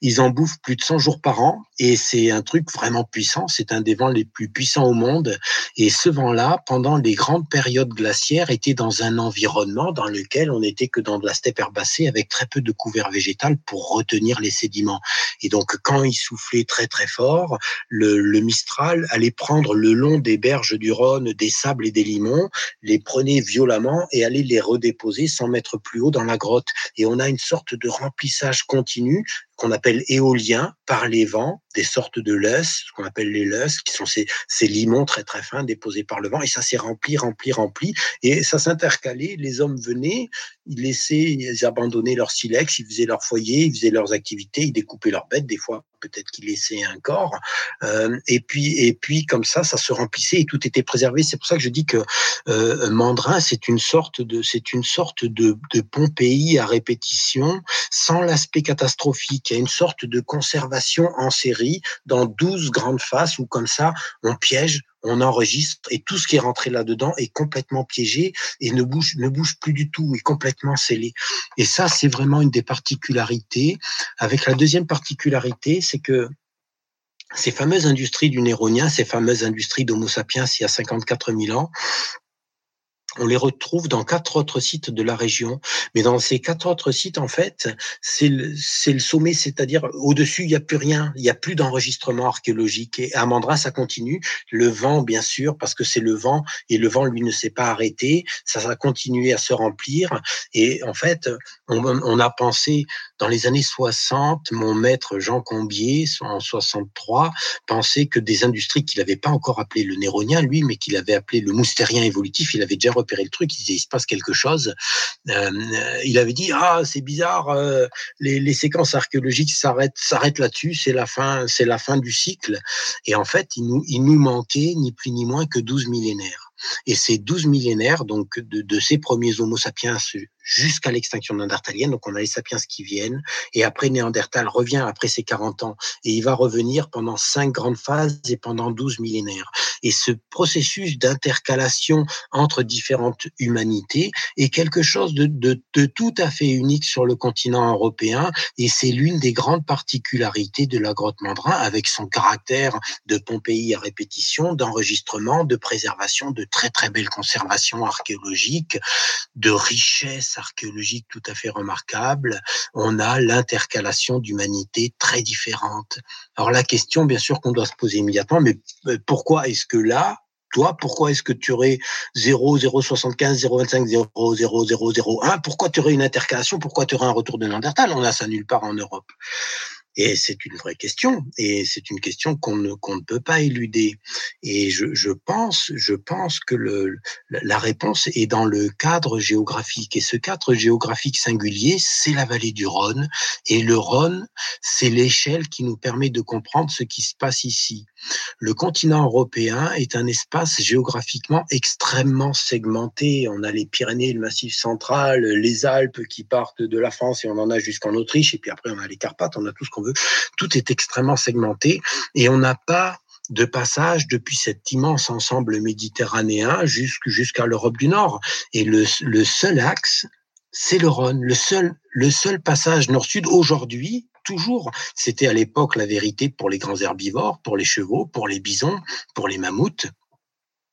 Ils en bouffent plus de 100 jours par an et c'est un truc vraiment puissant. C'est un des vents les plus puissants au monde. Et ce vent-là, pendant les grandes périodes glaciaires, était dans un environnement dans lequel on n'était que dans de la steppe herbacée avec très peu de couvert végétal pour retenir les sédiments. Et donc, quand il soufflait très très fort, le, le Mistral allait prendre le long des berges du Rhône des sables et des limons, les prenait violemment et allait les redéposer 100 mètres plus haut dans la grotte. Et on a une sorte de remplissage continu qu'on appelle éolien par les vents, des sortes de lus, ce qu'on appelle les lus, qui sont ces, ces limons très très fins déposés par le vent, et ça s'est rempli, rempli, rempli, et ça s'intercalait, les hommes venaient, ils laissaient, ils abandonnaient leur silex, ils faisaient leur foyer, ils faisaient leurs activités, ils découpaient leurs bêtes, des fois peut-être qu'ils laissaient un corps, euh, et puis et puis comme ça, ça se remplissait et tout était préservé. C'est pour ça que je dis que euh, Mandrin, c'est une sorte de c'est une sorte de, de Pompéi à répétition, sans l'aspect catastrophique. Y a une sorte de conservation en série dans 12 grandes faces où comme ça, on piège on enregistre et tout ce qui est rentré là-dedans est complètement piégé et ne bouge, ne bouge plus du tout, est complètement scellé. Et ça, c'est vraiment une des particularités. Avec la deuxième particularité, c'est que ces fameuses industries du néronien, ces fameuses industries d'Homo sapiens il y a 54 000 ans, on les retrouve dans quatre autres sites de la région. Mais dans ces quatre autres sites, en fait, c'est le, le, sommet, c'est-à-dire au-dessus, il n'y a plus rien, il n'y a plus d'enregistrement archéologique. Et à Mandra, ça continue. Le vent, bien sûr, parce que c'est le vent, et le vent, lui, ne s'est pas arrêté. Ça va continuer à se remplir. Et en fait, on, on a pensé, dans les années 60, mon maître Jean Combier, en 63, pensait que des industries qu'il n'avait pas encore appelées le néronien, lui, mais qu'il avait appelé le moustérien évolutif, il avait déjà repéré le truc, il disait, il se passe quelque chose. Euh, il avait dit, ah, c'est bizarre, euh, les, séquences archéologiques s'arrêtent, s'arrêtent là-dessus, c'est la fin, c'est la fin du cycle. Et en fait, il nous, il nous manquait ni plus ni moins que 12 millénaires. Et ces 12 millénaires, donc de, de ces premiers Homo sapiens jusqu'à l'extinction néandertalienne. Donc on a les sapiens qui viennent, et après Néandertal revient après ses 40 ans, et il va revenir pendant cinq grandes phases et pendant 12 millénaires. Et ce processus d'intercalation entre différentes humanités est quelque chose de, de, de, tout à fait unique sur le continent européen, et c'est l'une des grandes particularités de la grotte Mandrin, avec son caractère de Pompéi à répétition, d'enregistrement, de préservation, de très très belle conservation archéologique, de richesse archéologique tout à fait remarquable, on a l'intercalation d'humanités très différentes. Alors la question, bien sûr, qu'on doit se poser immédiatement, mais euh, pourquoi est-ce que là, toi, pourquoi est-ce que tu aurais 0, 0,75, 0,25, 0, 0, 0, 0, 1 Pourquoi tu aurais une intercalation? Pourquoi tu aurais un retour de Néandertal? On a ça nulle part en Europe. Et c'est une vraie question, et c'est une question qu'on ne, peut pas éluder. Et je, pense, je pense que la réponse est dans le cadre géographique. Et ce cadre géographique singulier, c'est la vallée du Rhône. Et le Rhône, c'est l'échelle qui nous permet de comprendre ce qui se passe ici. Le continent européen est un espace géographiquement extrêmement segmenté. On a les Pyrénées, le Massif central, les Alpes qui partent de la France et on en a jusqu'en Autriche. Et puis après, on a les Carpates, on a tout ce qu'on veut. Tout est extrêmement segmenté et on n'a pas de passage depuis cet immense ensemble méditerranéen jusqu'à l'Europe du Nord. Et le, le seul axe, c'est le Rhône. Le seul, le seul passage nord-sud aujourd'hui, toujours. C'était à l'époque la vérité pour les grands herbivores, pour les chevaux, pour les bisons, pour les mammouths.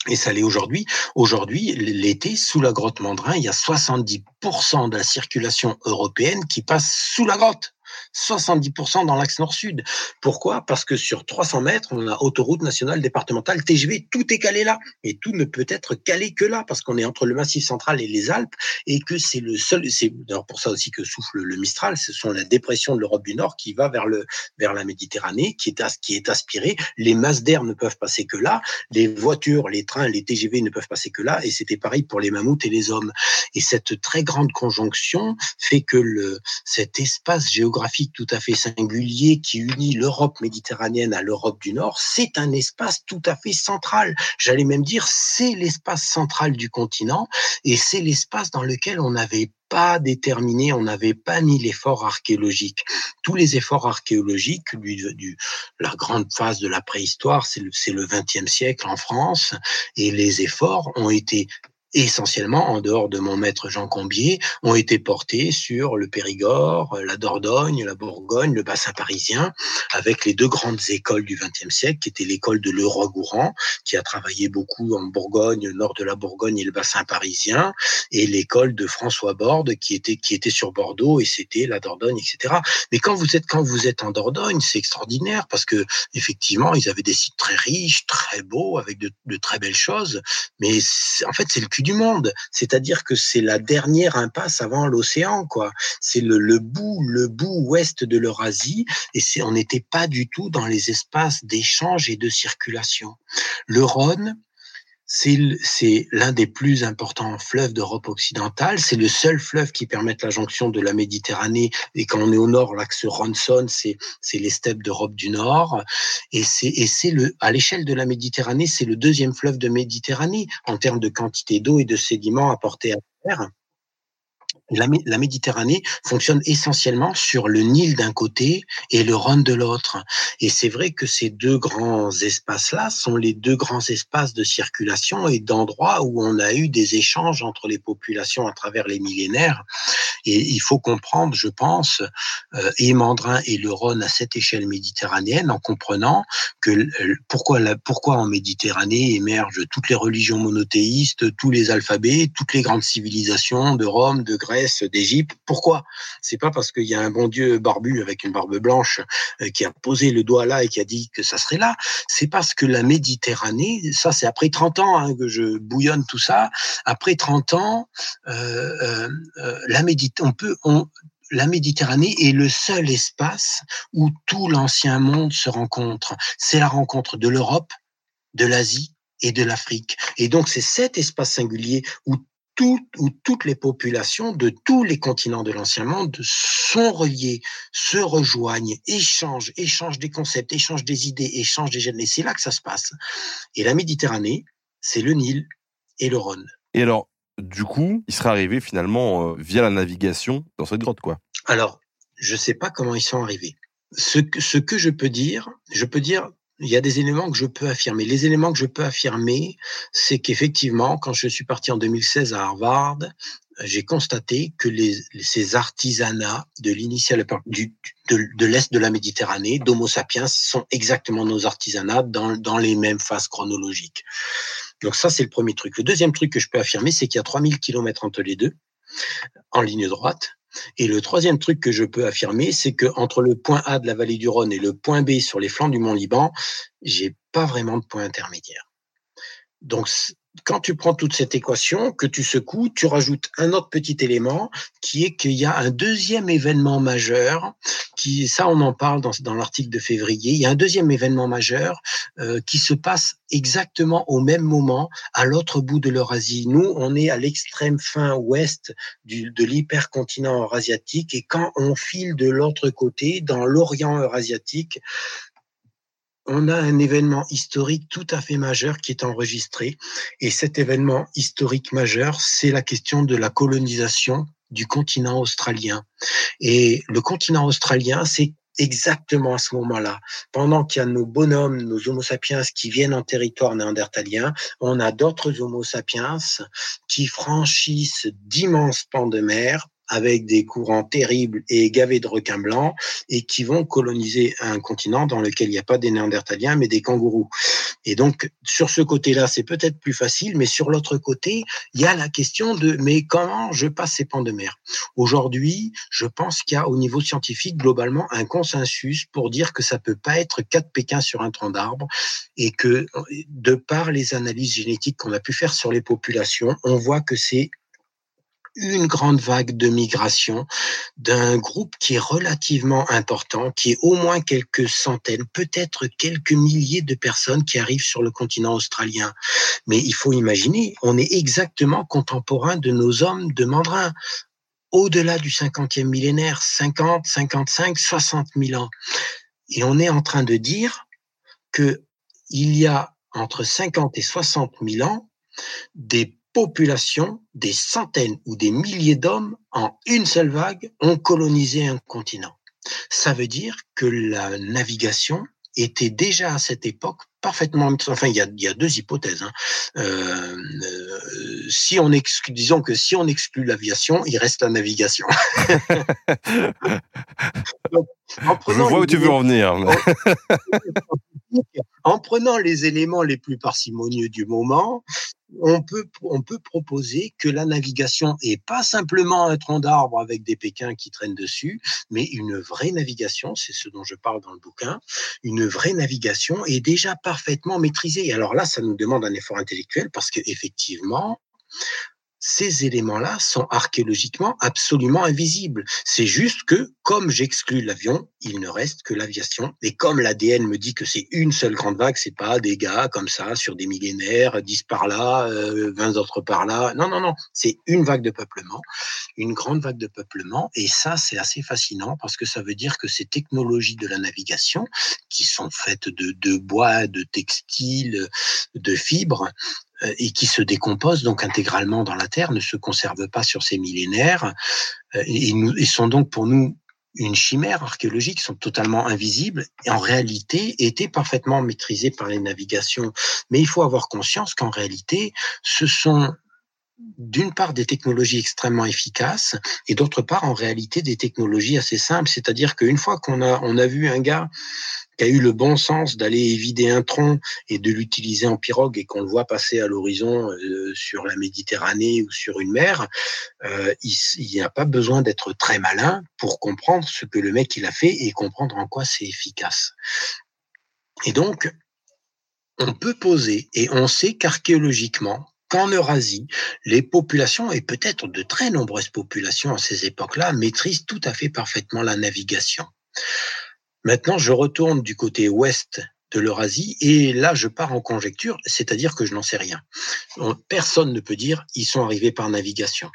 Et ça l'est aujourd'hui. Aujourd'hui, l'été, sous la grotte Mandrin, il y a 70% de la circulation européenne qui passe sous la grotte. 70% dans l'axe nord-sud. Pourquoi? Parce que sur 300 mètres, on a autoroute nationale, départementale, TGV, tout est calé là. Et tout ne peut être calé que là, parce qu'on est entre le Massif central et les Alpes, et que c'est le seul, c'est pour ça aussi que souffle le Mistral, ce sont la dépression de l'Europe du Nord qui va vers, le, vers la Méditerranée, qui est, qui est aspirée. Les masses d'air ne peuvent passer que là, les voitures, les trains, les TGV ne peuvent passer que là, et c'était pareil pour les mammouths et les hommes. Et cette très grande conjonction fait que le, cet espace géographique tout à fait singulier qui unit l'Europe méditerranéenne à l'Europe du Nord, c'est un espace tout à fait central. J'allais même dire, c'est l'espace central du continent et c'est l'espace dans lequel on avait pas déterminé, on n'avait pas mis l'effort archéologique. Tous les efforts archéologiques du, la grande phase de la préhistoire, c'est le, le 20e siècle en France, et les efforts ont été essentiellement, en dehors de mon maître Jean Combier, ont été portés sur le Périgord, la Dordogne, la Bourgogne, le bassin parisien, avec les deux grandes écoles du XXe siècle, qui étaient l'école de Leroy-Gourand, qui a travaillé beaucoup en Bourgogne, nord de la Bourgogne et le bassin parisien, et l'école de François Borde, qui était, qui était sur Bordeaux, et c'était la Dordogne, etc. Mais quand vous êtes, quand vous êtes en Dordogne, c'est extraordinaire, parce que, effectivement, ils avaient des sites très riches, très beaux, avec de, de très belles choses, mais en fait, c'est le du monde. C'est-à-dire que c'est la dernière impasse avant l'océan, quoi. C'est le, le, bout, le bout ouest de l'Eurasie, et c'est, on n'était pas du tout dans les espaces d'échange et de circulation. Le Rhône, c'est l'un des plus importants fleuves d'Europe occidentale. C'est le seul fleuve qui permette la jonction de la Méditerranée. Et quand on est au nord, l'axe Ronson, c'est les steppes d'Europe du Nord. Et c'est à l'échelle de la Méditerranée, c'est le deuxième fleuve de Méditerranée en termes de quantité d'eau et de sédiments apportés à terre la, Méditerranée fonctionne essentiellement sur le Nil d'un côté et le Rhône de l'autre. Et c'est vrai que ces deux grands espaces-là sont les deux grands espaces de circulation et d'endroits où on a eu des échanges entre les populations à travers les millénaires. Et il faut comprendre, je pense, euh, et Mandrin et le Rhône à cette échelle méditerranéenne en comprenant que euh, pourquoi, la, pourquoi en Méditerranée émergent toutes les religions monothéistes, tous les alphabets, toutes les grandes civilisations de Rome, de Grèce, d'Égypte. Pourquoi? C'est pas parce qu'il y a un bon Dieu barbu avec une barbe blanche euh, qui a posé le doigt là et qui a dit que ça serait là. C'est parce que la Méditerranée, ça c'est après 30 ans hein, que je bouillonne tout ça. Après 30 ans, euh, euh, la on peut, la Méditerranée est le seul espace où tout l'ancien monde se rencontre. C'est la rencontre de l'Europe, de l'Asie et de l'Afrique. Et donc c'est cet espace singulier où où toutes les populations de tous les continents de l'ancien monde sont reliées, se rejoignent, échangent, échangent des concepts, échangent des idées, échangent des gènes. Et c'est là que ça se passe. Et la Méditerranée, c'est le Nil et le Rhône. Et alors, du coup, il serait arrivé finalement euh, via la navigation dans cette grotte, quoi. Alors, je ne sais pas comment ils sont arrivés. Ce ce que je peux dire, je peux dire il y a des éléments que je peux affirmer. Les éléments que je peux affirmer, c'est qu'effectivement, quand je suis parti en 2016 à Harvard, j'ai constaté que les, ces artisanats de l'initial du, de, de l'est de la Méditerranée, d'Homo sapiens, sont exactement nos artisanats dans, dans les mêmes phases chronologiques. Donc ça, c'est le premier truc. Le deuxième truc que je peux affirmer, c'est qu'il y a 3000 kilomètres entre les deux, en ligne droite. Et le troisième truc que je peux affirmer, c'est que entre le point A de la vallée du Rhône et le point B sur les flancs du Mont Liban, j'ai pas vraiment de point intermédiaire. Donc quand tu prends toute cette équation, que tu secoues, tu rajoutes un autre petit élément qui est qu'il y a un deuxième événement majeur, qui ça on en parle dans, dans l'article de février, il y a un deuxième événement majeur euh, qui se passe exactement au même moment à l'autre bout de l'Eurasie. Nous, on est à l'extrême fin ouest de l'hypercontinent eurasiatique et quand on file de l'autre côté, dans l'Orient eurasiatique, on a un événement historique tout à fait majeur qui est enregistré. Et cet événement historique majeur, c'est la question de la colonisation du continent australien. Et le continent australien, c'est exactement à ce moment-là. Pendant qu'il y a nos bonhommes, nos homo sapiens qui viennent en territoire néandertalien, on a d'autres homo sapiens qui franchissent d'immenses pans de mer avec des courants terribles et gavés de requins blancs et qui vont coloniser un continent dans lequel il n'y a pas des néandertaliens mais des kangourous. Et donc sur ce côté-là, c'est peut-être plus facile, mais sur l'autre côté, il y a la question de mais comment je passe ces pans de mer? Aujourd'hui, je pense qu'il y a au niveau scientifique globalement un consensus pour dire que ça peut pas être quatre Pékins sur un tronc d'arbre et que de par les analyses génétiques qu'on a pu faire sur les populations, on voit que c'est une grande vague de migration d'un groupe qui est relativement important, qui est au moins quelques centaines, peut-être quelques milliers de personnes qui arrivent sur le continent australien. Mais il faut imaginer, on est exactement contemporain de nos hommes de Mandrin au-delà du 50e millénaire, 50, 55, 60 000 ans. Et on est en train de dire que il y a entre 50 et 60 000 ans des populations, des centaines ou des milliers d'hommes, en une seule vague, ont colonisé un continent. Ça veut dire que la navigation était déjà à cette époque parfaitement. Enfin, il y a, il y a deux hypothèses. Hein. Euh, euh, si on exclut, disons que si on exclut l'aviation, il reste la navigation. Donc, Je vois où tu veux en venir. en prenant les éléments les plus parcimonieux du moment, on peut, on peut proposer que la navigation est pas simplement un tronc d'arbre avec des pékins qui traînent dessus, mais une vraie navigation, c'est ce dont je parle dans le bouquin, une vraie navigation est déjà parfaitement maîtrisée. Alors là, ça nous demande un effort intellectuel parce que effectivement, ces éléments-là sont archéologiquement absolument invisibles. C'est juste que, comme j'exclus l'avion, il ne reste que l'aviation. Et comme l'ADN me dit que c'est une seule grande vague, c'est pas des gars comme ça sur des millénaires, 10 par là, euh, 20 autres par là. Non, non, non. C'est une vague de peuplement, une grande vague de peuplement. Et ça, c'est assez fascinant parce que ça veut dire que ces technologies de la navigation, qui sont faites de, de bois, de textiles, de fibres, euh, et qui se décomposent donc intégralement dans la Terre, ne se conservent pas sur ces millénaires, euh, et, et sont donc pour nous une chimère archéologique, sont totalement invisibles et en réalité étaient parfaitement maîtrisées par les navigations. Mais il faut avoir conscience qu'en réalité, ce sont d'une part des technologies extrêmement efficaces et d'autre part en réalité des technologies assez simples. C'est-à-dire qu'une fois qu'on a, on a vu un gars qui a eu le bon sens d'aller vider un tronc et de l'utiliser en pirogue et qu'on le voit passer à l'horizon euh, sur la Méditerranée ou sur une mer, euh, il n'y a pas besoin d'être très malin pour comprendre ce que le mec il a fait et comprendre en quoi c'est efficace. Et donc, on peut poser, et on sait qu'archéologiquement, qu'en Eurasie, les populations, et peut-être de très nombreuses populations à ces époques-là, maîtrisent tout à fait parfaitement la navigation. Maintenant, je retourne du côté ouest de l'Eurasie et là, je pars en conjecture, c'est-à-dire que je n'en sais rien. Personne ne peut dire ils sont arrivés par navigation.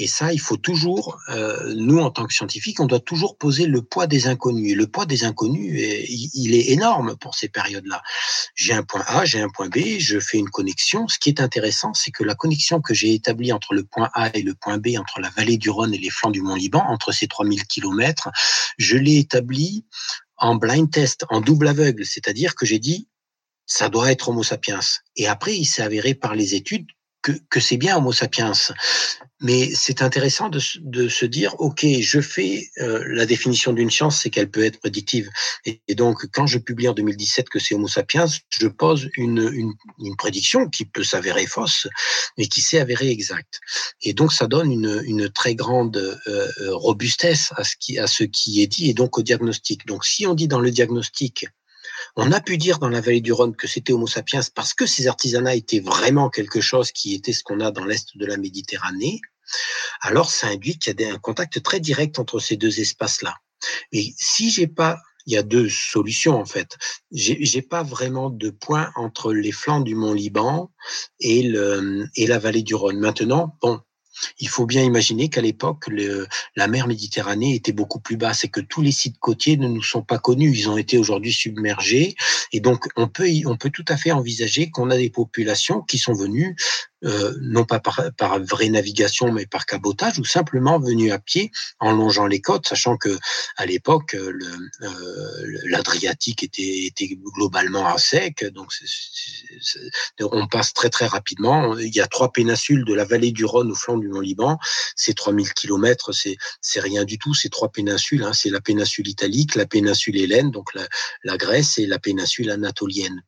Et ça, il faut toujours, euh, nous en tant que scientifiques, on doit toujours poser le poids des inconnus. Et le poids des inconnus, il est énorme pour ces périodes-là. J'ai un point A, j'ai un point B, je fais une connexion. Ce qui est intéressant, c'est que la connexion que j'ai établie entre le point A et le point B, entre la vallée du Rhône et les flancs du Mont Liban, entre ces 3000 kilomètres, je l'ai établie en blind test, en double aveugle. C'est-à-dire que j'ai dit, ça doit être Homo sapiens. Et après, il s'est avéré par les études que, que c'est bien Homo sapiens. Mais c'est intéressant de, de, se dire, OK, je fais euh, la définition d'une science, c'est qu'elle peut être prédictive. Et, donc, quand je publie en 2017 que c'est Homo sapiens, je pose une, une, une prédiction qui peut s'avérer fausse, mais qui s'est avérée exacte. Et donc, ça donne une, une très grande euh, robustesse à ce, qui, à ce qui est dit et donc au diagnostic. Donc, si on dit dans le diagnostic, on a pu dire dans la vallée du Rhône que c'était Homo sapiens parce que ces artisanats étaient vraiment quelque chose qui était ce qu'on a dans l'est de la Méditerranée. Alors, ça induit qu'il y a un contact très direct entre ces deux espaces-là. Et si j'ai pas il y a deux solutions en fait. J'ai pas vraiment de point entre les flancs du mont Liban et, et la vallée du Rhône. Maintenant, bon, il faut bien imaginer qu'à l'époque, la mer Méditerranée était beaucoup plus basse et que tous les sites côtiers ne nous sont pas connus. Ils ont été aujourd'hui submergés. Et donc, on peut, on peut tout à fait envisager qu'on a des populations qui sont venues euh, non pas par, par, vraie navigation, mais par cabotage, ou simplement venu à pied en longeant les côtes, sachant que à l'époque euh, l'Adriatique était, était globalement à sec, donc on passe très très rapidement. Il y a trois péninsules de la vallée du Rhône au flanc du Mont Liban, c'est 3000 kilomètres, c'est rien du tout. Ces trois péninsules, hein, c'est la péninsule italique, la péninsule hélène, donc la, la Grèce, et la péninsule anatolienne.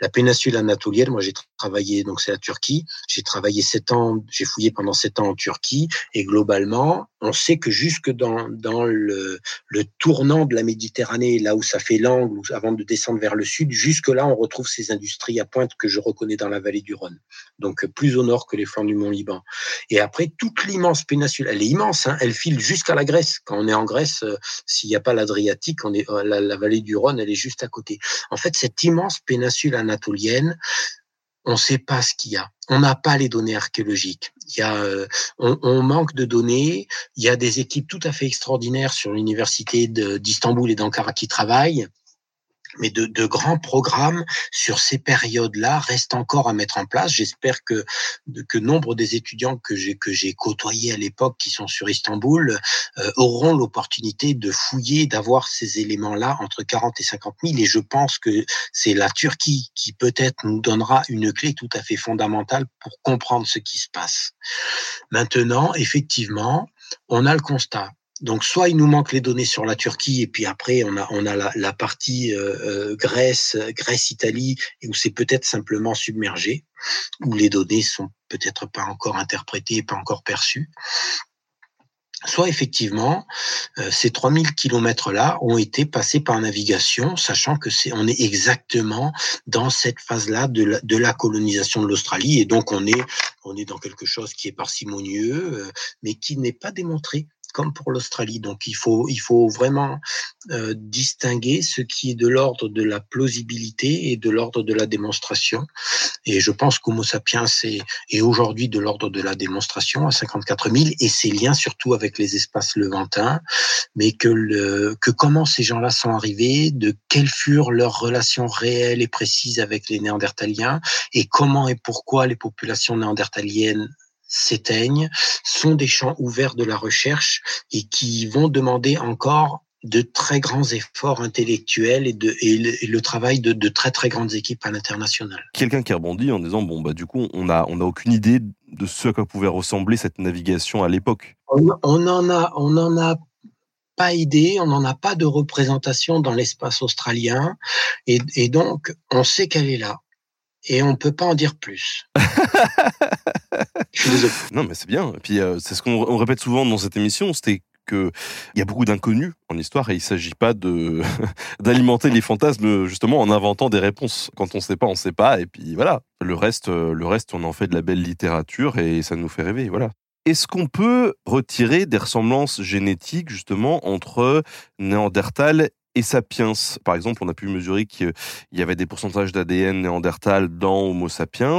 La péninsule anatolienne, moi j'ai travaillé, donc c'est la Turquie. J'ai travaillé sept ans, j'ai fouillé pendant sept ans en Turquie et globalement, on sait que jusque dans, dans le, le tournant de la Méditerranée, là où ça fait l'angle, avant de descendre vers le sud, jusque là, on retrouve ces industries à pointe que je reconnais dans la vallée du Rhône. Donc plus au nord que les flancs du Mont Liban. Et après, toute l'immense péninsule, elle est immense, hein, elle file jusqu'à la Grèce. Quand on est en Grèce, euh, s'il n'y a pas l'Adriatique, on est euh, la, la vallée du Rhône, elle est juste à côté. En fait, cette immense péninsule anatolienne, on ne sait pas ce qu'il y a. On n'a pas les données archéologiques. Il y a, euh, on, manque de données. Il y a des équipes tout à fait extraordinaires sur l'université d'Istanbul et d'Ankara qui travaillent. Mais de, de, grands programmes sur ces périodes-là restent encore à mettre en place. J'espère que que nombre des étudiants que j'ai que j'ai côtoyés à l'époque, qui sont sur Istanbul, euh, auront l'opportunité de fouiller, d'avoir ces éléments-là entre 40 et 50 000. Et je pense que c'est la Turquie qui peut-être nous donnera une clé tout à fait fondamentale pour comprendre ce qui se passe. Maintenant, effectivement, on a le constat donc soit il nous manque les données sur la Turquie et puis après on a on a la, la partie euh, euh Grèce Grèce Italie où c'est peut-être simplement submergé où les données sont peut-être pas encore interprétées pas encore perçues. Soit effectivement, euh, ces 3000 kilomètres-là ont été passés par navigation, sachant que c'est, on est exactement dans cette phase-là de la, de la colonisation de l'Australie, et donc on est, on est dans quelque chose qui est parcimonieux, euh, mais qui n'est pas démontré comme pour l'Australie. Donc il faut, il faut vraiment euh, distinguer ce qui est de l'ordre de la plausibilité et de l'ordre de la démonstration. Et je pense qu'Homo sapiens est, est aujourd'hui de l'ordre de la démonstration à 54 000 et ses liens surtout avec les espaces levantins, mais que, le, que comment ces gens-là sont arrivés, de quelles furent leurs relations réelles et précises avec les néandertaliens et comment et pourquoi les populations néandertaliennes s'éteignent sont des champs ouverts de la recherche et qui vont demander encore de très grands efforts intellectuels et, de, et, le, travail de, de, très très grandes équipes à l'international. Quelqu'un qui rebondit en disant bon bah du coup on a on a aucune idée de ce à quoi pouvait ressembler cette navigation à l'époque. On, on en a on en a pas idée, on n'en a pas de représentation dans l'espace australien et, et donc on sait qu'elle est là et on peut pas en dire plus. Non, mais c'est bien. Et puis, euh, c'est ce qu'on répète souvent dans cette émission, c'était qu'il y a beaucoup d'inconnus en histoire et il ne s'agit pas d'alimenter les fantasmes justement en inventant des réponses. Quand on ne sait pas, on ne sait pas. Et puis voilà, le reste, euh, le reste, on en fait de la belle littérature et ça nous fait rêver. Voilà. Est-ce qu'on peut retirer des ressemblances génétiques justement entre Néandertal et Sapiens. Par exemple, on a pu mesurer qu'il y avait des pourcentages d'ADN néandertal dans Homo sapiens,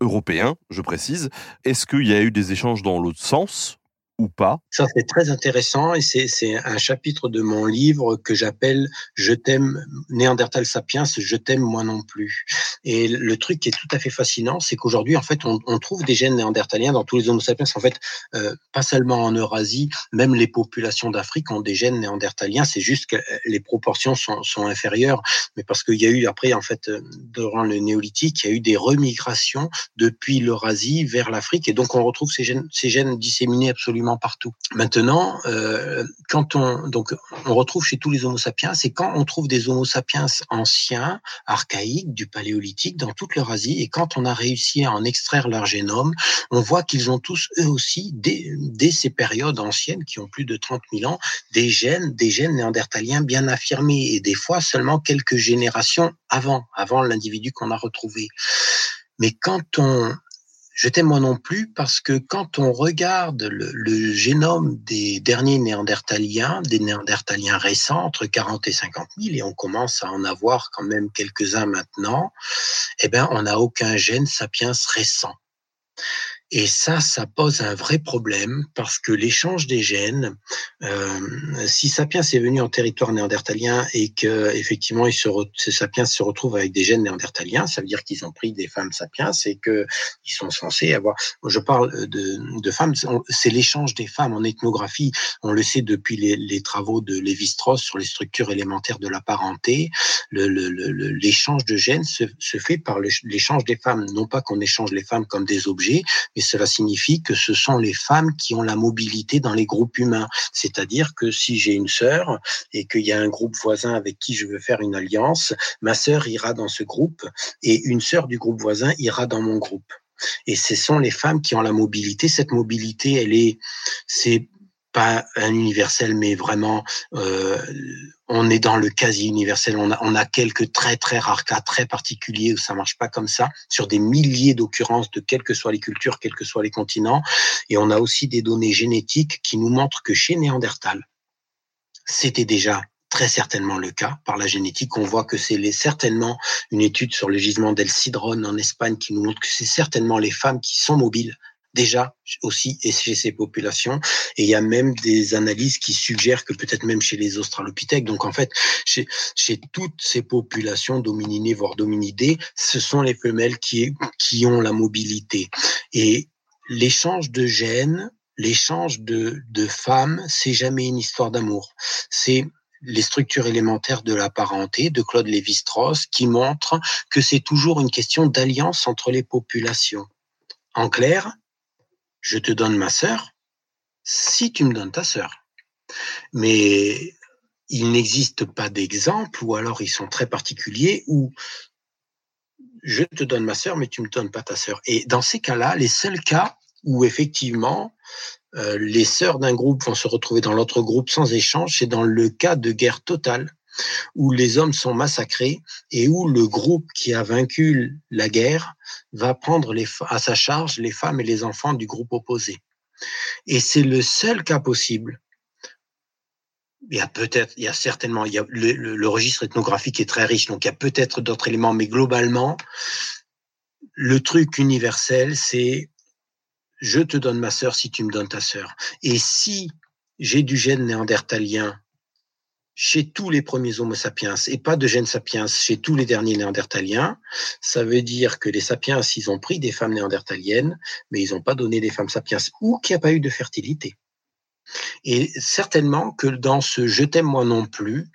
européen, je précise. Est-ce qu'il y a eu des échanges dans l'autre sens? Pas Ça, c'est très intéressant et c'est un chapitre de mon livre que j'appelle Je t'aime, Néandertal Sapiens, je t'aime moi non plus. Et le truc qui est tout à fait fascinant, c'est qu'aujourd'hui, en fait, on, trouve des gènes néandertaliens dans tous les Homo sapiens. En fait, euh, pas seulement en Eurasie, même les populations d'Afrique ont des gènes néandertaliens. C'est juste que les proportions sont, sont inférieures, mais parce qu'il y a eu après, en fait, euh, durant le néolithique, il y a eu des remigrations depuis l'Eurasie vers l'Afrique, et donc on retrouve ces gènes, ces gènes disséminés absolument partout. Maintenant, euh, quand on donc on retrouve chez tous les Homo sapiens, c'est quand on trouve des Homo sapiens anciens, archaïques, du Paléolithique dans toute l'Eurasie, et quand on a réussi à en extraire leur génome, on voit qu'ils ont tous eux aussi dès, dès ces périodes anciennes qui ont plus de 30 000 ans des gènes, des gènes néandertaliens bien affirmés, et des fois seulement quelques générations avant, avant l'individu qu'on a retrouvé. Mais quand on je t'aime moi non plus parce que quand on regarde le, génome des derniers néandertaliens, des néandertaliens récents, entre 40 et 50 000, et on commence à en avoir quand même quelques-uns maintenant, eh ben, on n'a aucun gène sapiens récent. Et ça, ça pose un vrai problème parce que l'échange des gènes, euh, si Sapiens est venu en territoire néandertalien et que effectivement il se Sapiens se retrouvent avec des gènes néandertaliens, ça veut dire qu'ils ont pris des femmes Sapiens et que ils sont censés avoir. Je parle de, de femmes, c'est l'échange des femmes en ethnographie. On le sait depuis les, travaux de Lévi-Strauss sur les structures élémentaires de la parenté. L'échange de gènes se fait par l'échange des femmes, non pas qu'on échange les femmes comme des objets, et cela signifie que ce sont les femmes qui ont la mobilité dans les groupes humains. C'est-à-dire que si j'ai une sœur et qu'il y a un groupe voisin avec qui je veux faire une alliance, ma sœur ira dans ce groupe et une sœur du groupe voisin ira dans mon groupe. Et ce sont les femmes qui ont la mobilité. Cette mobilité, elle est, c'est pas un universel, mais vraiment, euh, on est dans le quasi universel. On a, on a quelques très très rares cas très particuliers où ça marche pas comme ça, sur des milliers d'occurrences de quelles que soient les cultures, quels que soient les continents. Et on a aussi des données génétiques qui nous montrent que chez Néandertal, c'était déjà très certainement le cas par la génétique. On voit que c'est certainement une étude sur le gisement d'El Cidron en Espagne qui nous montre que c'est certainement les femmes qui sont mobiles déjà aussi chez ces populations. Et il y a même des analyses qui suggèrent que peut-être même chez les australopithèques. Donc en fait, chez, chez toutes ces populations domininées, voire dominidées, ce sont les femelles qui, qui ont la mobilité. Et l'échange de gènes, l'échange de, de femmes, c'est jamais une histoire d'amour. C'est les structures élémentaires de la parenté de Claude Lévi-Strauss qui montrent que c'est toujours une question d'alliance entre les populations. En clair, je te donne ma sœur si tu me donnes ta sœur. Mais il n'existe pas d'exemple, ou alors ils sont très particuliers, où je te donne ma sœur, mais tu me donnes pas ta sœur. Et dans ces cas-là, les seuls cas où effectivement euh, les sœurs d'un groupe vont se retrouver dans l'autre groupe sans échange, c'est dans le cas de guerre totale, où les hommes sont massacrés et où le groupe qui a vaincu la guerre va prendre à sa charge les femmes et les enfants du groupe opposé. Et c'est le seul cas possible. Il y a peut-être, il y a certainement, il y a le, le registre ethnographique est très riche, donc il y a peut-être d'autres éléments, mais globalement, le truc universel, c'est je te donne ma sœur si tu me donnes ta sœur. Et si j'ai du gène néandertalien chez tous les premiers Homo sapiens et pas de gène sapiens chez tous les derniers néandertaliens, ça veut dire que les sapiens, ils ont pris des femmes néandertaliennes, mais ils n'ont pas donné des femmes sapiens ou qu'il n'y a pas eu de fertilité. Et certainement que dans ce je t'aime moi non plus,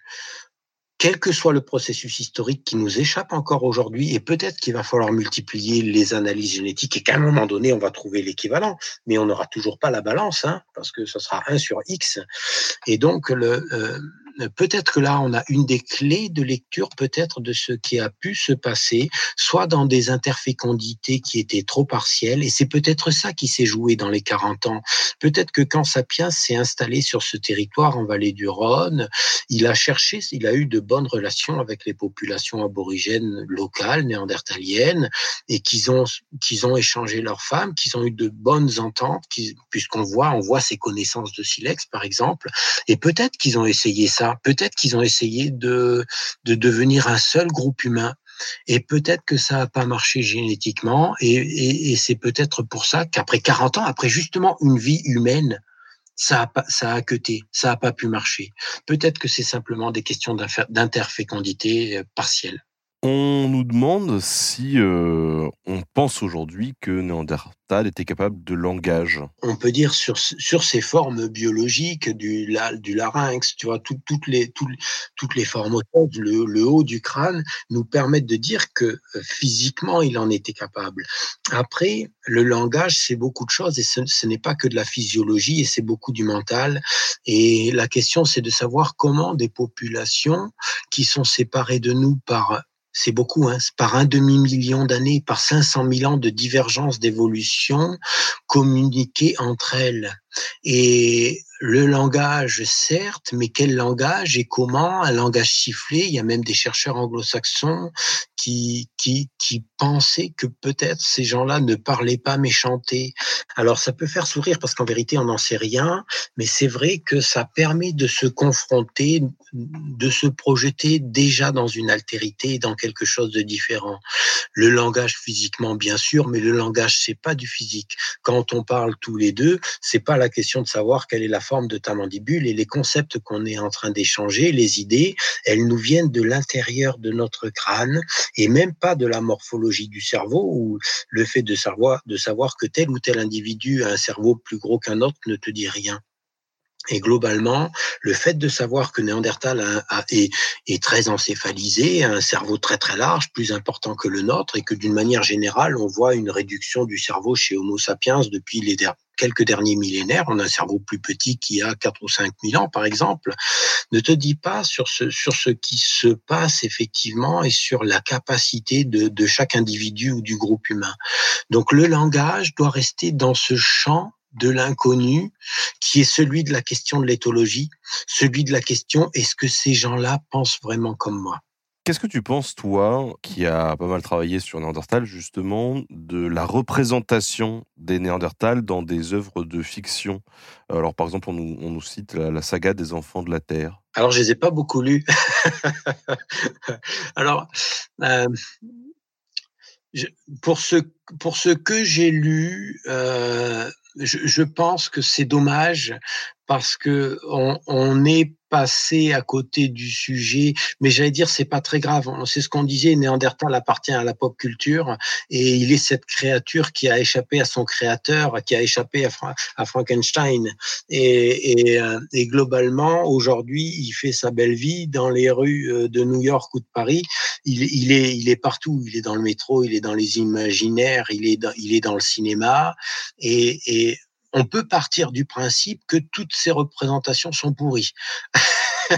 quel que soit le processus historique qui nous échappe encore aujourd'hui, et peut-être qu'il va falloir multiplier les analyses génétiques et qu'à un moment donné, on va trouver l'équivalent, mais on n'aura toujours pas la balance, hein, parce que ce sera 1 sur X. Et donc, le, euh, peut-être que là, on a une des clés de lecture peut-être de ce qui a pu se passer, soit dans des interfécondités qui étaient trop partielles, et c'est peut-être ça qui s'est joué dans les 40 ans. Peut-être que quand Sapiens s'est installé sur ce territoire en vallée du Rhône, il a cherché, il a eu de bonnes relations avec les populations aborigènes locales, néandertaliennes, et qu'ils ont, qu'ils ont échangé leurs femmes, qu'ils ont eu de bonnes ententes, puisqu'on voit, on voit ces connaissances de silex, par exemple, et peut-être qu'ils ont essayé ça Peut-être qu'ils ont essayé de, de devenir un seul groupe humain. Et peut-être que ça n'a pas marché génétiquement. Et, et, c'est peut-être pour ça qu'après 40 ans, après justement une vie humaine, ça a, pas, ça a queuté, ça n'a pas pu marcher. Peut-être que c'est simplement des questions d'interfécondité euh, partielle. On nous demande si euh, on pense aujourd'hui que Néandertal était capable de langage. On peut dire sur, sur formes biologiques du, du larynx, tu vois, toutes, les, toutes les formes le, le haut du crâne nous permettent de dire que euh, physiquement, il en était capable. Après, le langage, c'est beaucoup de choses et ce, ce n'est pas que de la physiologie et c'est beaucoup du mental. Et la question, c'est de savoir comment des populations qui sont séparées de nous par c'est beaucoup, hein, par un demi-million d'années, par 500 000 ans de divergence d'évolution, communiquer entre elles. Et le langage, certes, mais quel langage et comment Un langage sifflé? Il y a même des chercheurs anglo-saxons qui, qui, qui pensaient que peut-être ces gens-là ne parlaient pas mais chantaient. Alors ça peut faire sourire parce qu'en vérité on n'en sait rien, mais c'est vrai que ça permet de se confronter, de se projeter déjà dans une altérité, dans quelque chose de différent. Le langage physiquement bien sûr, mais le langage c'est pas du physique. Quand on parle tous les deux, c'est pas la question de savoir quelle est la forme de ta mandibule et les concepts qu'on est en train d'échanger, les idées, elles nous viennent de l'intérieur de notre crâne et même pas de la morphologie du cerveau ou le fait de savoir, de savoir que tel ou tel individu a un cerveau plus gros qu'un autre ne te dit rien. Et globalement, le fait de savoir que Néandertal a, est, très encéphalisé, a un cerveau très très large, plus important que le nôtre, et que d'une manière générale, on voit une réduction du cerveau chez Homo sapiens depuis les quelques derniers millénaires. On a un cerveau plus petit qui a 4 ou 5 000 ans, par exemple. Ne te dis pas sur ce, sur ce qui se passe effectivement et sur la capacité de, de chaque individu ou du groupe humain. Donc le langage doit rester dans ce champ de l'inconnu, qui est celui de la question de l'éthologie, celui de la question est-ce que ces gens-là pensent vraiment comme moi? Qu'est-ce que tu penses, toi, qui a pas mal travaillé sur Néandertal, justement, de la représentation des Néandertals dans des œuvres de fiction? Alors, par exemple, on nous, cite la, saga des enfants de la Terre. Alors, je les ai pas beaucoup lus. Alors, euh, pour ce pour ce que j'ai lu, euh, je, je, pense que c'est dommage parce que on, on, est passé à côté du sujet, mais j'allais dire c'est pas très grave. C'est ce qu'on disait, Néandertal appartient à la pop culture et il est cette créature qui a échappé à son créateur, qui a échappé à, Frankenstein euh, et globalement aujourd'hui il fait sa belle vie dans les rues euh, de New York ou de Paris. Il, est il est partout, il est dans le métro, il est dans les imaginaires, il est dans, il est dans le cinéma et on peut partir du principe que toutes ces représentations sont pourries.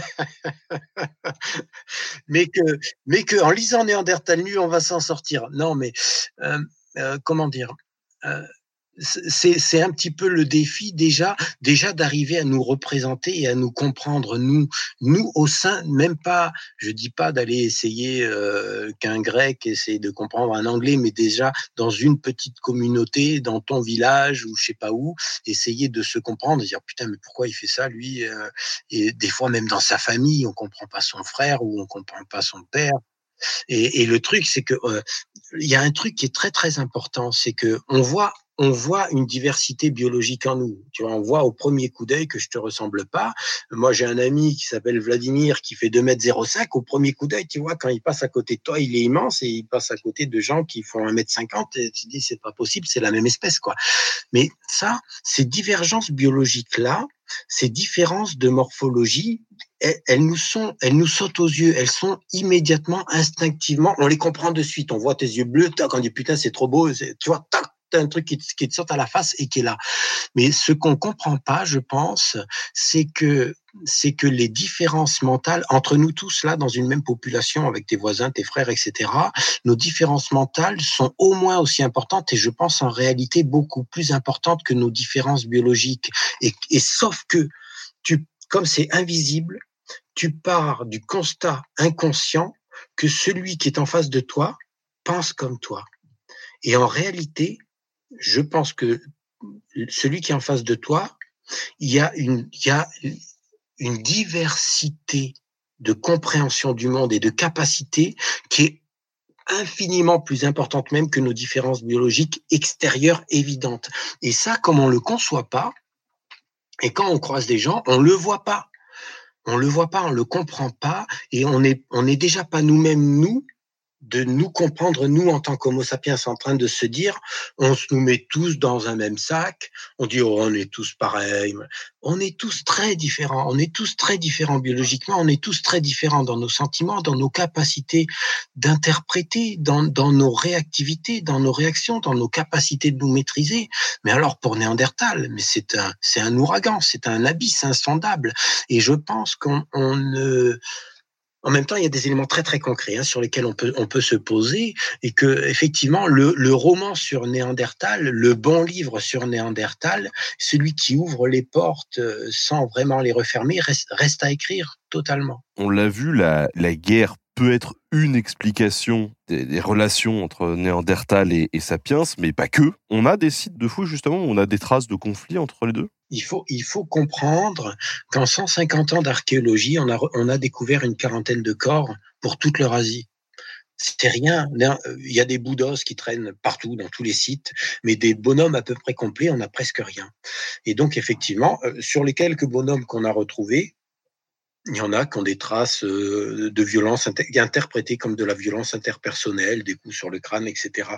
mais que, mais que en lisant Néandertal nu, on va s'en sortir. Non, mais euh, euh, comment dire euh, c'est un petit peu le défi déjà déjà d'arriver à nous représenter et à nous comprendre nous nous au sein même pas je dis pas d'aller essayer euh, qu'un grec essaie de comprendre un anglais mais déjà dans une petite communauté dans ton village ou je sais pas où essayer de se comprendre dire putain mais pourquoi il fait ça lui euh, et des fois même dans sa famille on comprend pas son frère ou on comprend pas son père. Et, et le truc c'est que euh, il y a un truc qui est très très important c'est que on voit on voit une diversité biologique en nous. Tu vois, on voit au premier coup d'œil que je te ressemble pas. Moi, j'ai un ami qui s'appelle Vladimir qui fait 2 mètres 05. Au premier coup d'œil, tu vois, quand il passe à côté de toi, il est immense et il passe à côté de gens qui font 1 mètre 50 et tu dis, c'est pas possible, c'est la même espèce, quoi. Mais ça, ces divergences biologiques-là, ces différences de morphologie, elles, nous sont, elles nous sautent aux yeux, elles sont immédiatement, instinctivement, on les comprend de suite. On voit tes yeux bleus, quand on dit putain, c'est trop beau, tu vois, tac, un truc qui, qui te saute à la face et qui est là. Mais ce qu'on comprend pas, je pense, c'est que c'est que les différences mentales entre nous tous là dans une même population avec tes voisins, tes frères, etc. Nos différences mentales sont au moins aussi importantes et je pense en réalité beaucoup plus importantes que nos différences biologiques. Et, et sauf que tu, comme c'est invisible, tu pars du constat inconscient que celui qui est en face de toi pense comme toi. Et en réalité, je pense que celui qui est en face de toi, il y a une, il y a une diversité de compréhension du monde et de capacité qui est infiniment plus importante même que nos différences biologiques extérieures évidentes. Et ça, comme on le conçoit pas, et quand on croise des gens, on le voit pas. On le voit pas, on le comprend pas, et on est, on est déjà pas nous-mêmes nous de nous comprendre, nous, en tant qu'homo sapiens, en train de se dire, on se nous met tous dans un même sac, on dit, oh, on est tous pareils. On est tous très différents, on est tous très différents biologiquement, on est tous très différents dans nos sentiments, dans nos capacités d'interpréter, dans, dans nos réactivités, dans nos réactions, dans nos capacités de nous maîtriser. Mais alors, pour Néandertal, mais c'est un, c'est un ouragan, c'est un abysse insondable. Et je pense qu'on on ne, en même temps, il y a des éléments très très concrets hein, sur lesquels on peut on peut se poser et que effectivement le, le roman sur Néandertal, le bon livre sur Néandertal, celui qui ouvre les portes euh, sans vraiment les refermer, reste, reste à écrire totalement. On l'a vu, la, la guerre peut être une explication des, relations entre Néandertal et, Sapiens, mais pas que. On a des sites de fouilles justement on a des traces de conflits entre les deux il faut, il faut comprendre qu'en 150 ans d'archéologie, on a, on a découvert une quarantaine de corps pour toute l'Eurasie. C'était rien. Il y a des bouts d'os qui traînent partout, dans tous les sites, mais des bonhommes à peu près complets, on n'a presque rien. Et donc, effectivement, euh, sur les quelques bonhommes qu'on a retrouvés, il y en a qui ont des traces euh, de violence interprétées comme de la violence interpersonnelle, des coups sur le crâne, etc.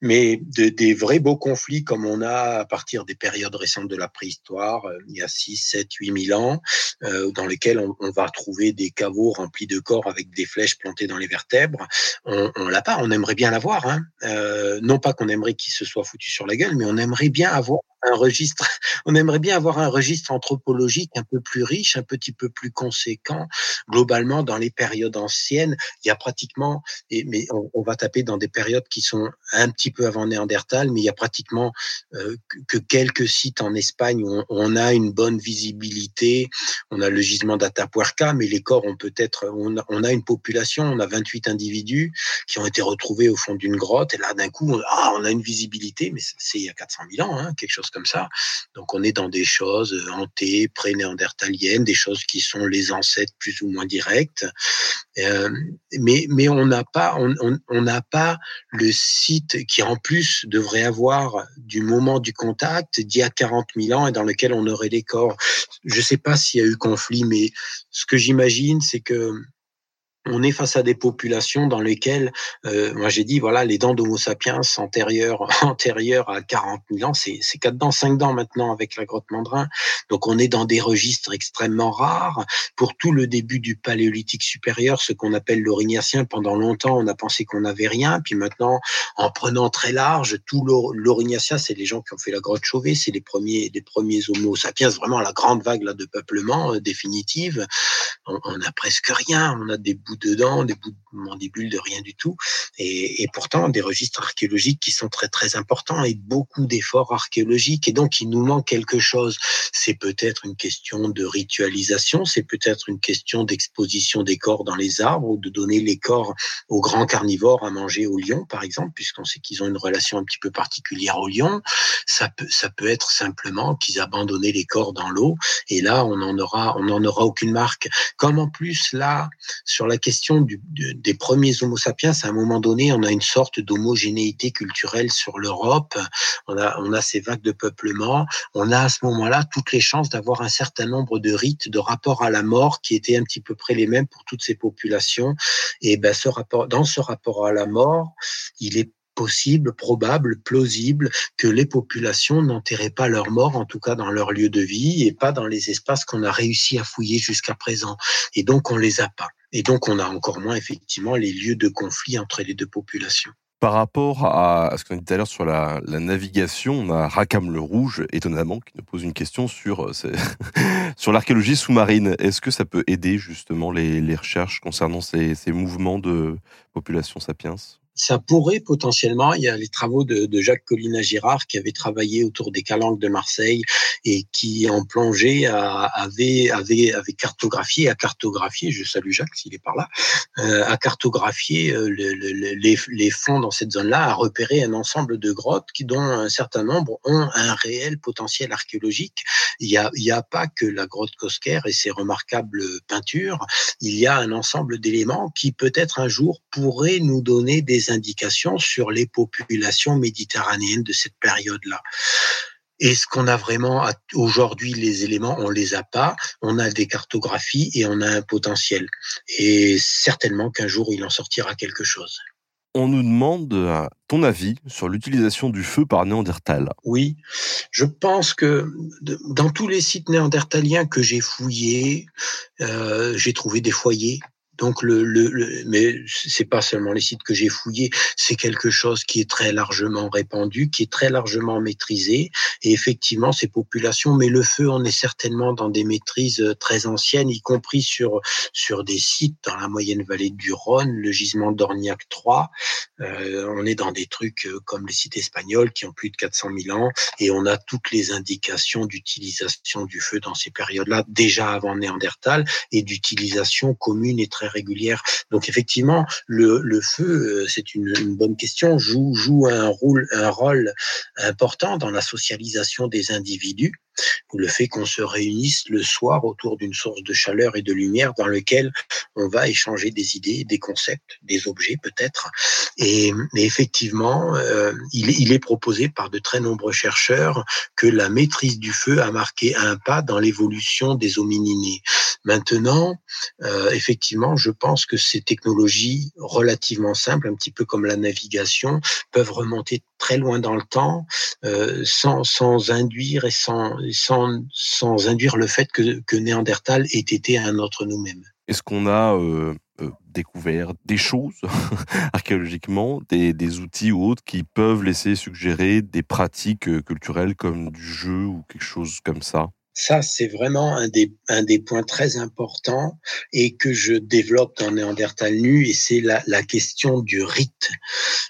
Mais de, des vrais beaux conflits comme on a à partir des périodes récentes de la préhistoire, euh, il y a 6, 7, 8 000 ans, euh, dans lesquels on, on, va trouver des caveaux remplis de corps avec des flèches plantées dans les vertèbres, on, on l'a pas, on aimerait bien l'avoir. Hein. Euh, non pas qu'on aimerait qu'il se soit foutu sur la gueule, mais on aimerait bien avoir un registre, on aimerait bien avoir un registre anthropologique un peu plus riche, un petit peu plus conséquent. Globalement, dans les périodes anciennes, il y a pratiquement, et, mais on, va taper dans des périodes qui sont un petit peu avant Néandertal, mais il y a pratiquement euh, que quelques sites en Espagne où on, a une bonne visibilité. On a le gisement d'Atapuerca, mais les corps ont peut-être, on, on, a une population, on a 28 individus qui ont été retrouvés au fond d'une grotte, et là d'un coup, on, ah, on a une visibilité, mais c'est il y a 400 000 ans, hein, quelque chose comme ça. Donc on est dans des choses hantées, pré-néandertaliennes, des choses qui sont les ancêtres plus ou moins directs. Euh, mais, mais on n'a pas, on pas le site qui en plus devrait avoir du moment du contact d'il y a 40 000 ans et dans lequel on aurait des corps. Je ne sais pas s'il y a eu conflit, mais ce que j'imagine, c'est que on est face à des populations dans lesquelles, euh, moi j'ai dit, voilà, les dents d'Homo sapiens antérieures, antérieures à 40 000 ans, c'est quatre dents, cinq dents maintenant avec la grotte Mandrin. Donc on est dans des registres extrêmement rares. Pour tout le début du paléolithique supérieur, ce qu'on appelle l'orignacien, pendant longtemps on a pensé qu'on n'avait rien, puis maintenant en prenant très large, tout l'orignacien, c'est les gens qui ont fait la grotte Chauvet, c'est les premiers, les premiers Homo sapiens, vraiment la grande vague là de peuplement euh, définitive. On, on a presque rien, on a des bouts dedans, des bouts de mandibules, de rien du tout. Et, pourtant, des registres archéologiques qui sont très, très importants et beaucoup d'efforts archéologiques. Et donc, il nous manque quelque chose. C'est peut-être une question de ritualisation, c'est peut-être une question d'exposition des corps dans les arbres ou de donner les corps aux grands carnivores à manger aux lions, par exemple, puisqu'on sait qu'ils ont une relation un petit peu particulière aux lions. Ça peut, ça peut être simplement qu'ils abandonnaient les corps dans l'eau. Et là, on en aura, on n'en aura aucune marque. Comme en plus, là, sur la question du, des premiers Homo sapiens, à un moment donné, on a une sorte d'homogénéité culturelle sur l'Europe. On a, on a ces vagues de peuplement. On a à ce moment-là toutes les chances d'avoir un certain nombre de rites, de rapports à la mort qui étaient un petit peu près les mêmes pour toutes ces populations. Et ben, ce rapport, dans ce rapport à la mort, il est possible, probable, plausible que les populations n'enterraient pas leurs morts, en tout cas dans leur lieu de vie, et pas dans les espaces qu'on a réussi à fouiller jusqu'à présent. Et donc, on les a pas. Et donc, on a encore moins, effectivement, les lieux de conflit entre les deux populations. Par rapport à ce qu'on dit tout à l'heure sur la, navigation, on a Rakam le Rouge, étonnamment, qui nous pose une question sur, euh, l'archéologie sous-marine. Est-ce que ça peut aider justement les, recherches concernant ces, ces mouvements de population sapiens? Ça pourrait potentiellement, il y a les travaux de, Jacques Collina Girard qui avait travaillé autour des calanques de Marseille et qui en plongée avait, cartographié, à cartographier, je salue Jacques s'il est par là, euh, à cartographier euh, le, le, les, fonds dans cette zone-là, à repérer un ensemble de grottes qui, dont un certain nombre ont un réel potentiel archéologique. Il n'y a, a pas que la grotte Cosquer et ses remarquables peintures, il y a un ensemble d'éléments qui peut-être un jour pourraient nous donner des indications sur les populations méditerranéennes de cette période-là. Est-ce qu'on a vraiment aujourd'hui les éléments? On les a pas. On a des cartographies et on a un potentiel. Et certainement qu'un jour il en sortira quelque chose. On nous demande euh, ton avis sur l'utilisation du feu par Néandertal. Oui, je pense que dans tous les sites néandertaliens que j'ai fouillés, euh, j'ai trouvé des foyers donc le, le, le mais c'est pas seulement les sites que j'ai fouillés, c'est quelque chose qui est très largement répandu, qui est très largement maîtrisé. Et effectivement, ces populations, mais le feu, on est certainement dans des maîtrises euh, très anciennes, y compris sur sur des sites dans la moyenne vallée du Rhône, le gisement d'Orniac 3. Euh, on est dans des trucs euh, comme les sites espagnols qui ont plus de 400 000 ans, et on a toutes les indications d'utilisation du feu dans ces périodes-là, déjà avant Néandertal, et d'utilisation commune et très Donc effectivement, le, feu, euh, c'est une, bonne question, joue, un rôle important dans la socialisation des individus le fait qu'on se réunisse le soir autour d'une source de chaleur et de lumière dans lequel on va échanger des idées, des concepts, des objets peut-être. Et, effectivement, euh, il, est proposé par de très nombreux chercheurs que la maîtrise du feu a marqué un pas dans l'évolution des homininés. Maintenant, euh, effectivement, je pense que ces technologies relativement simples, un petit peu comme la navigation, peuvent remonter très loin dans le temps euh, sans, sans induire et sans sans, sans induire le fait que, que Néandertal ait été un autre nous-mêmes. Est-ce qu'on a euh, euh, découvert des choses archéologiquement, des, des, outils ou autres qui peuvent laisser suggérer des pratiques culturelles comme du jeu ou quelque chose comme ça? Ça, c'est vraiment un des, un des points très importants et que je développe dans Néandertal nu, et c'est la, la question du rite.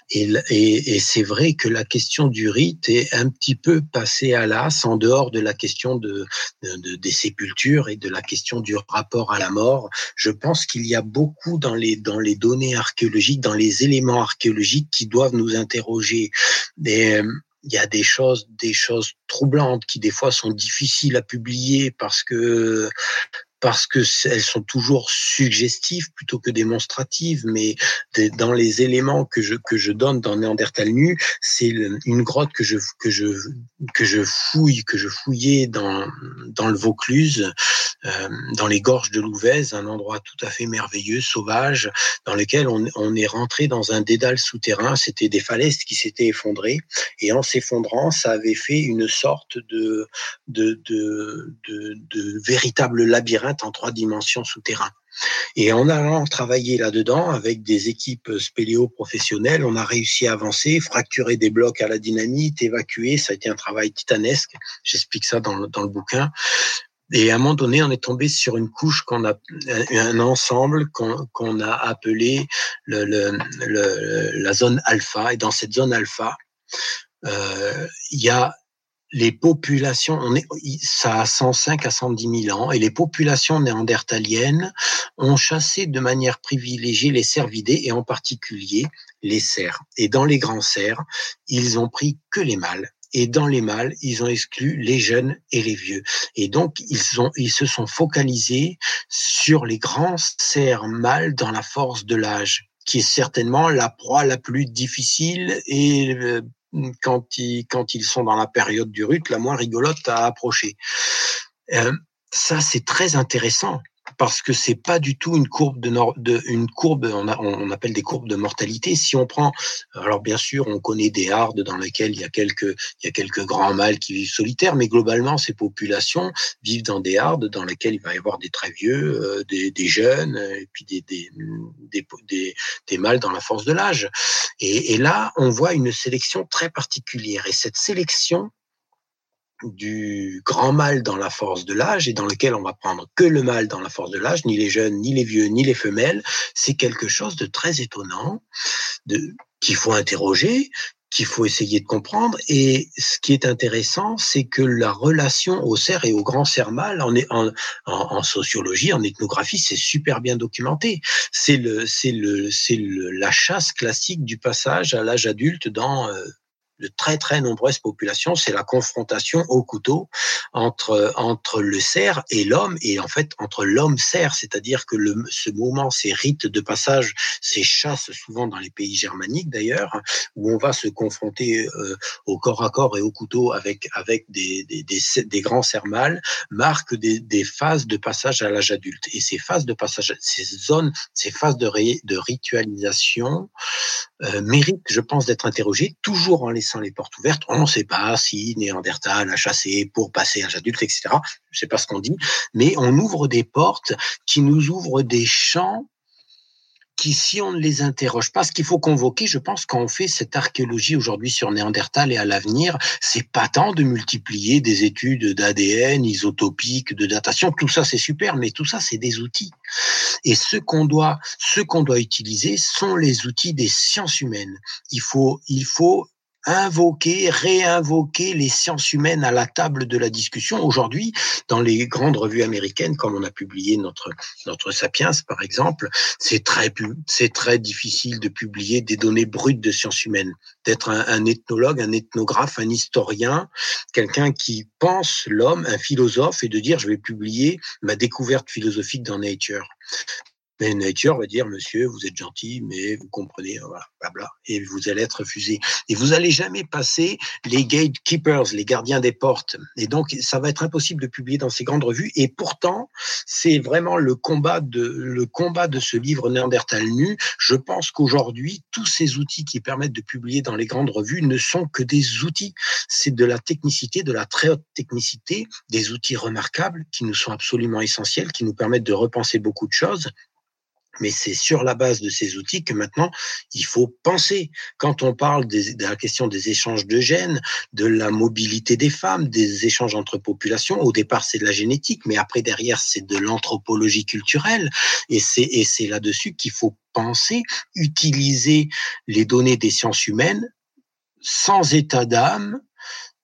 Et, et, et c'est vrai que la question du rite est un petit peu passée à l'as en dehors de la question de, de, des sépultures et de la question du rapport à la mort. Je pense qu'il y a beaucoup dans les, dans les données archéologiques, dans les éléments archéologiques qui doivent nous interroger. Il y a des choses, des choses troublantes qui des fois sont difficiles à publier parce que parce que elles sont toujours suggestives plutôt que démonstratives, mais dans les éléments que je que je donne dans Néandertal nu, c'est une grotte que je que je que je fouille, que je fouillais dans dans le Vaucluse, euh, dans les gorges de Louvèze, un endroit tout à fait merveilleux, sauvage, dans lequel on, on est rentré dans un dédale souterrain. C'était des falaises qui s'étaient effondrées, et en s'effondrant, ça avait fait une sorte de de de, véritable labyrinthe en trois dimensions souterrain. Et en allant travailler là-dedans avec des équipes spéléo professionnelles, on a réussi à avancer, fracturer des blocs à la dynamite, évacuer. Ça a été un travail titanesque. J'explique ça dans le, dans le bouquin. Et à un moment donné, on est tombé sur une couche qu'on a, un ensemble qu'on a appelé la zone alpha. Et dans cette zone alpha, euh, il y a les populations, on est, ça a 105 à 110 000 ans, et les populations néandertaliennes ont chassé de manière privilégiée les cervidés et en particulier les cerfs. Et dans les grands cerfs, ils ont pris que les mâles. Et dans les mâles, ils ont exclu les jeunes et les vieux. Et donc, ils, ont, ils se sont focalisés sur les grands cerfs mâles dans la force de l'âge qui est certainement la proie la plus difficile et quand ils, quand ils sont dans la période du rut, la moins rigolote à approcher. Euh, ça, c'est très intéressant parce que c'est pas du tout une courbe de, de une courbe on, on, appelle des courbes de mortalité. Si on prend alors bien sûr on connaît des hardes dans lesquelles il y a quelques il y a quelques grands mâles qui vivent solitaires mais globalement ces populations vivent dans des hardes dans lesquelles il va y avoir des très vieux euh, des, des, jeunes et puis des des, des des, mâles dans la force de l'âge. Et là on voit une sélection très particulière. Et cette sélection du grand mal dans la force de l'âge et dans lequel on va prendre que le mal dans la force de l'âge, ni les jeunes, ni les vieux, ni les femelles, c'est quelque chose de très étonnant, de, qu'il faut interroger, qu'il faut essayer de comprendre. Et ce qui est intéressant, c'est que la relation au cerf et au grand cerf mâle, en, en, en, sociologie, en ethnographie, c'est super bien documenté. C'est le, c'est le, c'est le, la chasse classique du passage à l'âge adulte dans euh, de très très nombreuses populations, c'est la confrontation au couteau entre entre le cerf et l'homme et en fait entre l'homme cerf, c'est-à-dire que le, ce moment, ces rites de passage, ces chasses souvent dans les pays germaniques d'ailleurs, où on va se confronter euh, au corps à corps et au couteau avec avec des des, des, des grands cerfs mâles, marquent des, des phases de passage à l'âge adulte. Et ces phases de passage, ces zones, ces phases de, de ritualisation euh, méritent, je pense, d'être interrogées toujours en laissant les portes ouvertes. On ne sait pas si Néandertal a chassé pour passer à l'âge adulte, etc. Je ne sais pas ce qu'on dit, mais on ouvre des portes qui nous ouvrent des champs qui, si on ne les interroge pas, ce qu'il faut convoquer, je pense, quand on fait cette archéologie aujourd'hui sur Néandertal et à l'avenir, c'est pas tant de multiplier des études d'ADN, isotopiques, de datation, tout ça c'est super, mais tout ça c'est des outils. Et ce qu'on doit, ce qu'on doit utiliser sont les outils des sciences humaines. Il faut, il faut invoquer, réinvoquer les sciences humaines à la table de la discussion. Aujourd'hui, dans les grandes revues américaines, comme on a publié notre notre Sapiens, par exemple, c'est très c'est très difficile de publier des données brutes de sciences humaines. D'être un, un, ethnologue, un ethnographe, un historien, quelqu'un qui pense l'homme, un philosophe, et de dire je vais publier ma découverte philosophique dans Nature. Mais Nature va dire, monsieur, vous êtes gentil, mais vous comprenez, voilà, bla, et vous allez être refusé. Et vous allez jamais passer les gatekeepers, les gardiens des portes. Et donc, ça va être impossible de publier dans ces grandes revues. Et pourtant, c'est vraiment le combat de, le combat de ce livre Néandertal nu. Je pense qu'aujourd'hui, tous ces outils qui permettent de publier dans les grandes revues ne sont que des outils. C'est de la technicité, de la très haute technicité, des outils remarquables qui nous sont absolument essentiels, qui nous permettent de repenser beaucoup de choses mais c'est sur la base de ces outils que maintenant il faut penser. Quand on parle de la question des échanges de gènes, de la mobilité des femmes, des échanges entre populations, au départ c'est de la génétique, mais après derrière c'est de l'anthropologie culturelle, et c'est là-dessus qu'il faut penser, utiliser les données des sciences humaines sans état d'âme,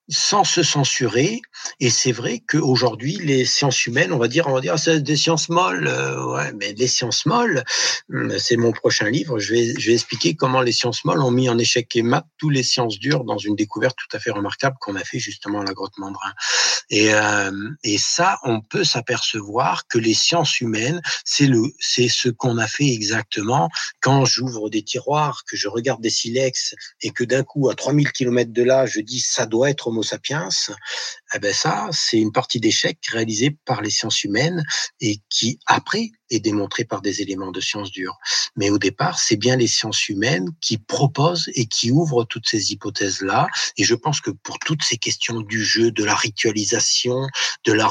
sans se censurer. Et c'est vrai qu'aujourd'hui, les sciences humaines, on va dire, on va dire, ah, c'est des sciences molles. Euh, ouais, mais les sciences molles, hum, c'est mon prochain livre. Je vais, je vais expliquer comment les sciences molles ont mis en échec et mat tous les sciences dures dans une découverte tout à fait remarquable qu'on a fait justement à la grotte Mandrin. Et, euh, et ça, on peut s'apercevoir que les sciences humaines, c'est le, c'est ce qu'on a fait exactement quand j'ouvre des tiroirs, que je regarde des silex et que d'un coup, à 3000 km de là, je dis ça doit être Sapiens. Eh ben ça, c'est une partie d'échec réalisée par les sciences humaines et qui après est démontrée par des éléments de sciences dures. Mais au départ, c'est bien les sciences humaines qui proposent et qui ouvrent toutes ces hypothèses-là. Et je pense que pour toutes ces questions du jeu, de la ritualisation, de la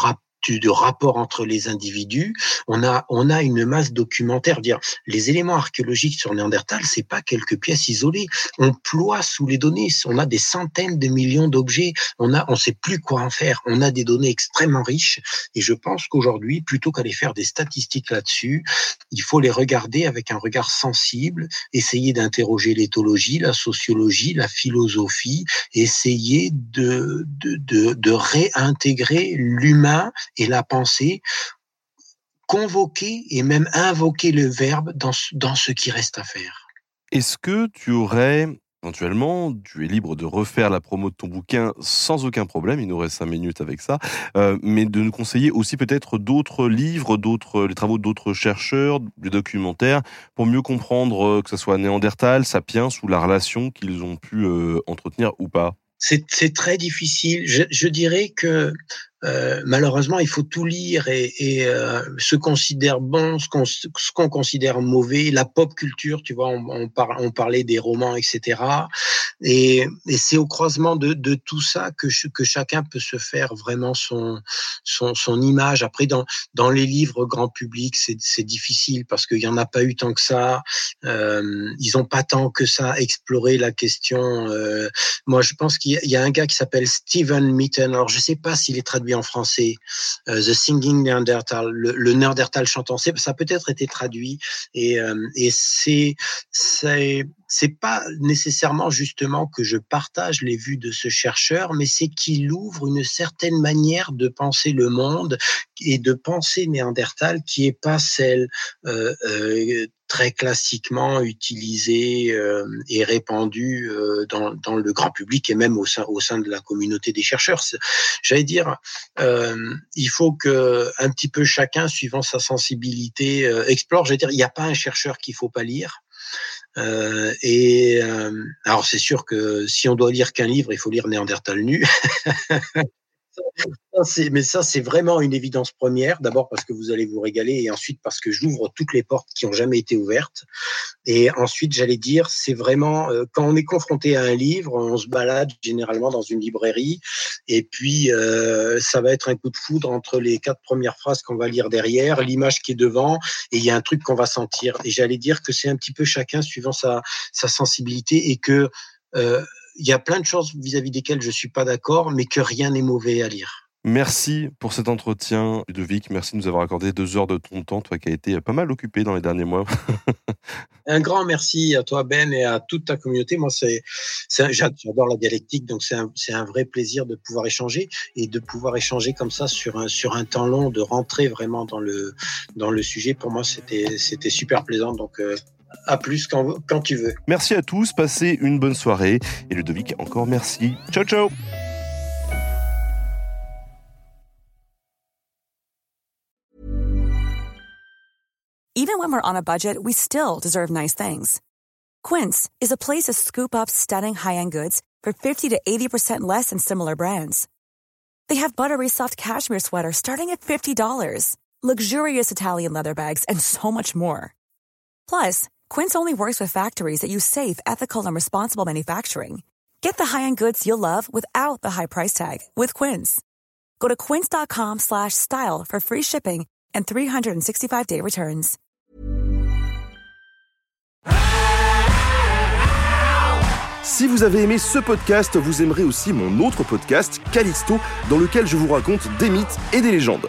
de rapport entre les individus, on a, on a une masse documentaire. Dire les éléments archéologiques sur Néandertal, c'est pas quelques pièces isolées. On ploie sous les données. On a des centaines de millions d'objets. On a, on sait plus quoi en faire. On a des données extrêmement riches. Et je pense qu'aujourd'hui, plutôt qu'aller faire des statistiques là-dessus, il faut les regarder avec un regard sensible, essayer d'interroger l'éthologie, la sociologie, la philosophie, essayer de, de, de, de réintégrer l'humain et la pensée, convoquer et même invoquer le verbe dans, dans ce qui reste à faire. Est-ce que tu aurais Éventuellement, tu es libre de refaire la promo de ton bouquin sans aucun problème. Il nous reste cinq minutes avec ça, euh, mais de nous conseiller aussi peut-être d'autres livres, d'autres les travaux d'autres chercheurs, des documentaires, pour mieux comprendre euh, que ce soit Néandertal, Sapiens ou la relation qu'ils ont pu euh, entretenir ou pas? C'est très difficile. Je, je, dirais que euh, malheureusement, il faut tout lire et, et euh, se considère bon, ce qu'on considère mauvais, la pop culture, tu vois, on, on, on parlait des romans, etc. Et, et c'est au croisement de, de, tout ça que, que chacun peut se faire vraiment son, son, son image. Après, dans, dans les livres grand public, c'est difficile parce qu'il n'y en a pas eu tant que ça. Euh, ils n'ont pas tant que ça exploré la question. Euh, moi, je pense qu'il y, y, a un gars qui s'appelle Steven Mitten. Alors, je sais pas s'il est traduit en français, euh, The Singing Neanderthal, le, le Neandertal chantant. Ça a peut-être été traduit et, euh, c'est c'est c'est pas nécessairement justement que je partage les vues de ce chercheur, mais c'est qu'il ouvre une certaine manière de penser le monde et de penser Néandertal qui est pas celle euh, euh, très classiquement utilisée euh, et répandue euh, dans, dans, le grand public et même au sein, au sein de la communauté des chercheurs. J'allais dire, euh, il faut que un petit peu chacun, suivant sa sensibilité, euh, explore. J'allais dire, il n'y a pas un chercheur qu'il faut pas lire. Euh, et euh, alors c'est sûr que si on doit lire qu'un livre, il faut lire Néandertal nu. mais ça, c'est vraiment une évidence première. D'abord parce que vous allez vous régaler et ensuite parce que j'ouvre toutes les portes qui ont jamais été ouvertes. Et ensuite, j'allais dire, c'est vraiment euh, quand on est confronté à un livre, on se balade généralement dans une librairie et puis euh, ça va être un coup de foudre entre les quatre premières phrases qu'on va lire derrière, l'image qui est devant et il y a un truc qu'on va sentir. Et j'allais dire que c'est un petit peu chacun suivant sa, sensibilité et que euh, il y a plein de choses vis-à-vis desquelles je suis pas d'accord, mais que rien n'est mauvais à lire. Merci pour cet entretien, Ludovic. Merci de nous avoir accordé deux heures de ton temps, toi qui as été pas mal occupé dans les derniers mois. un grand merci à toi, Ben, et à toute ta communauté. Moi, c'est, j'adore la dialectique, donc c'est un, un, vrai plaisir de pouvoir échanger et de pouvoir échanger comme ça sur un, sur un temps long, de rentrer vraiment dans le, dans le sujet. Pour moi, c'était, c'était super plaisant. Donc, euh, à plus quand, quand tu veux. Merci à tous, passez une bonne soirée. Et Ludovic, encore merci. Ciao, ciao Even when we're on a budget, we still deserve nice things. Quince is a place to scoop up stunning high-end goods for 50 to 80% less than similar brands. They have buttery soft cashmere sweaters starting at $50, luxurious Italian leather bags, and so much more. Plus, Quince only works with factories that use safe, ethical, and responsible manufacturing. Get the high-end goods you'll love without the high price tag with Quince. Go to quince.com/style for free shipping and 365-day returns. Si vous avez aimé ce podcast, vous aimerez aussi mon autre podcast, Callisto, dans lequel je vous raconte des mythes et des légendes.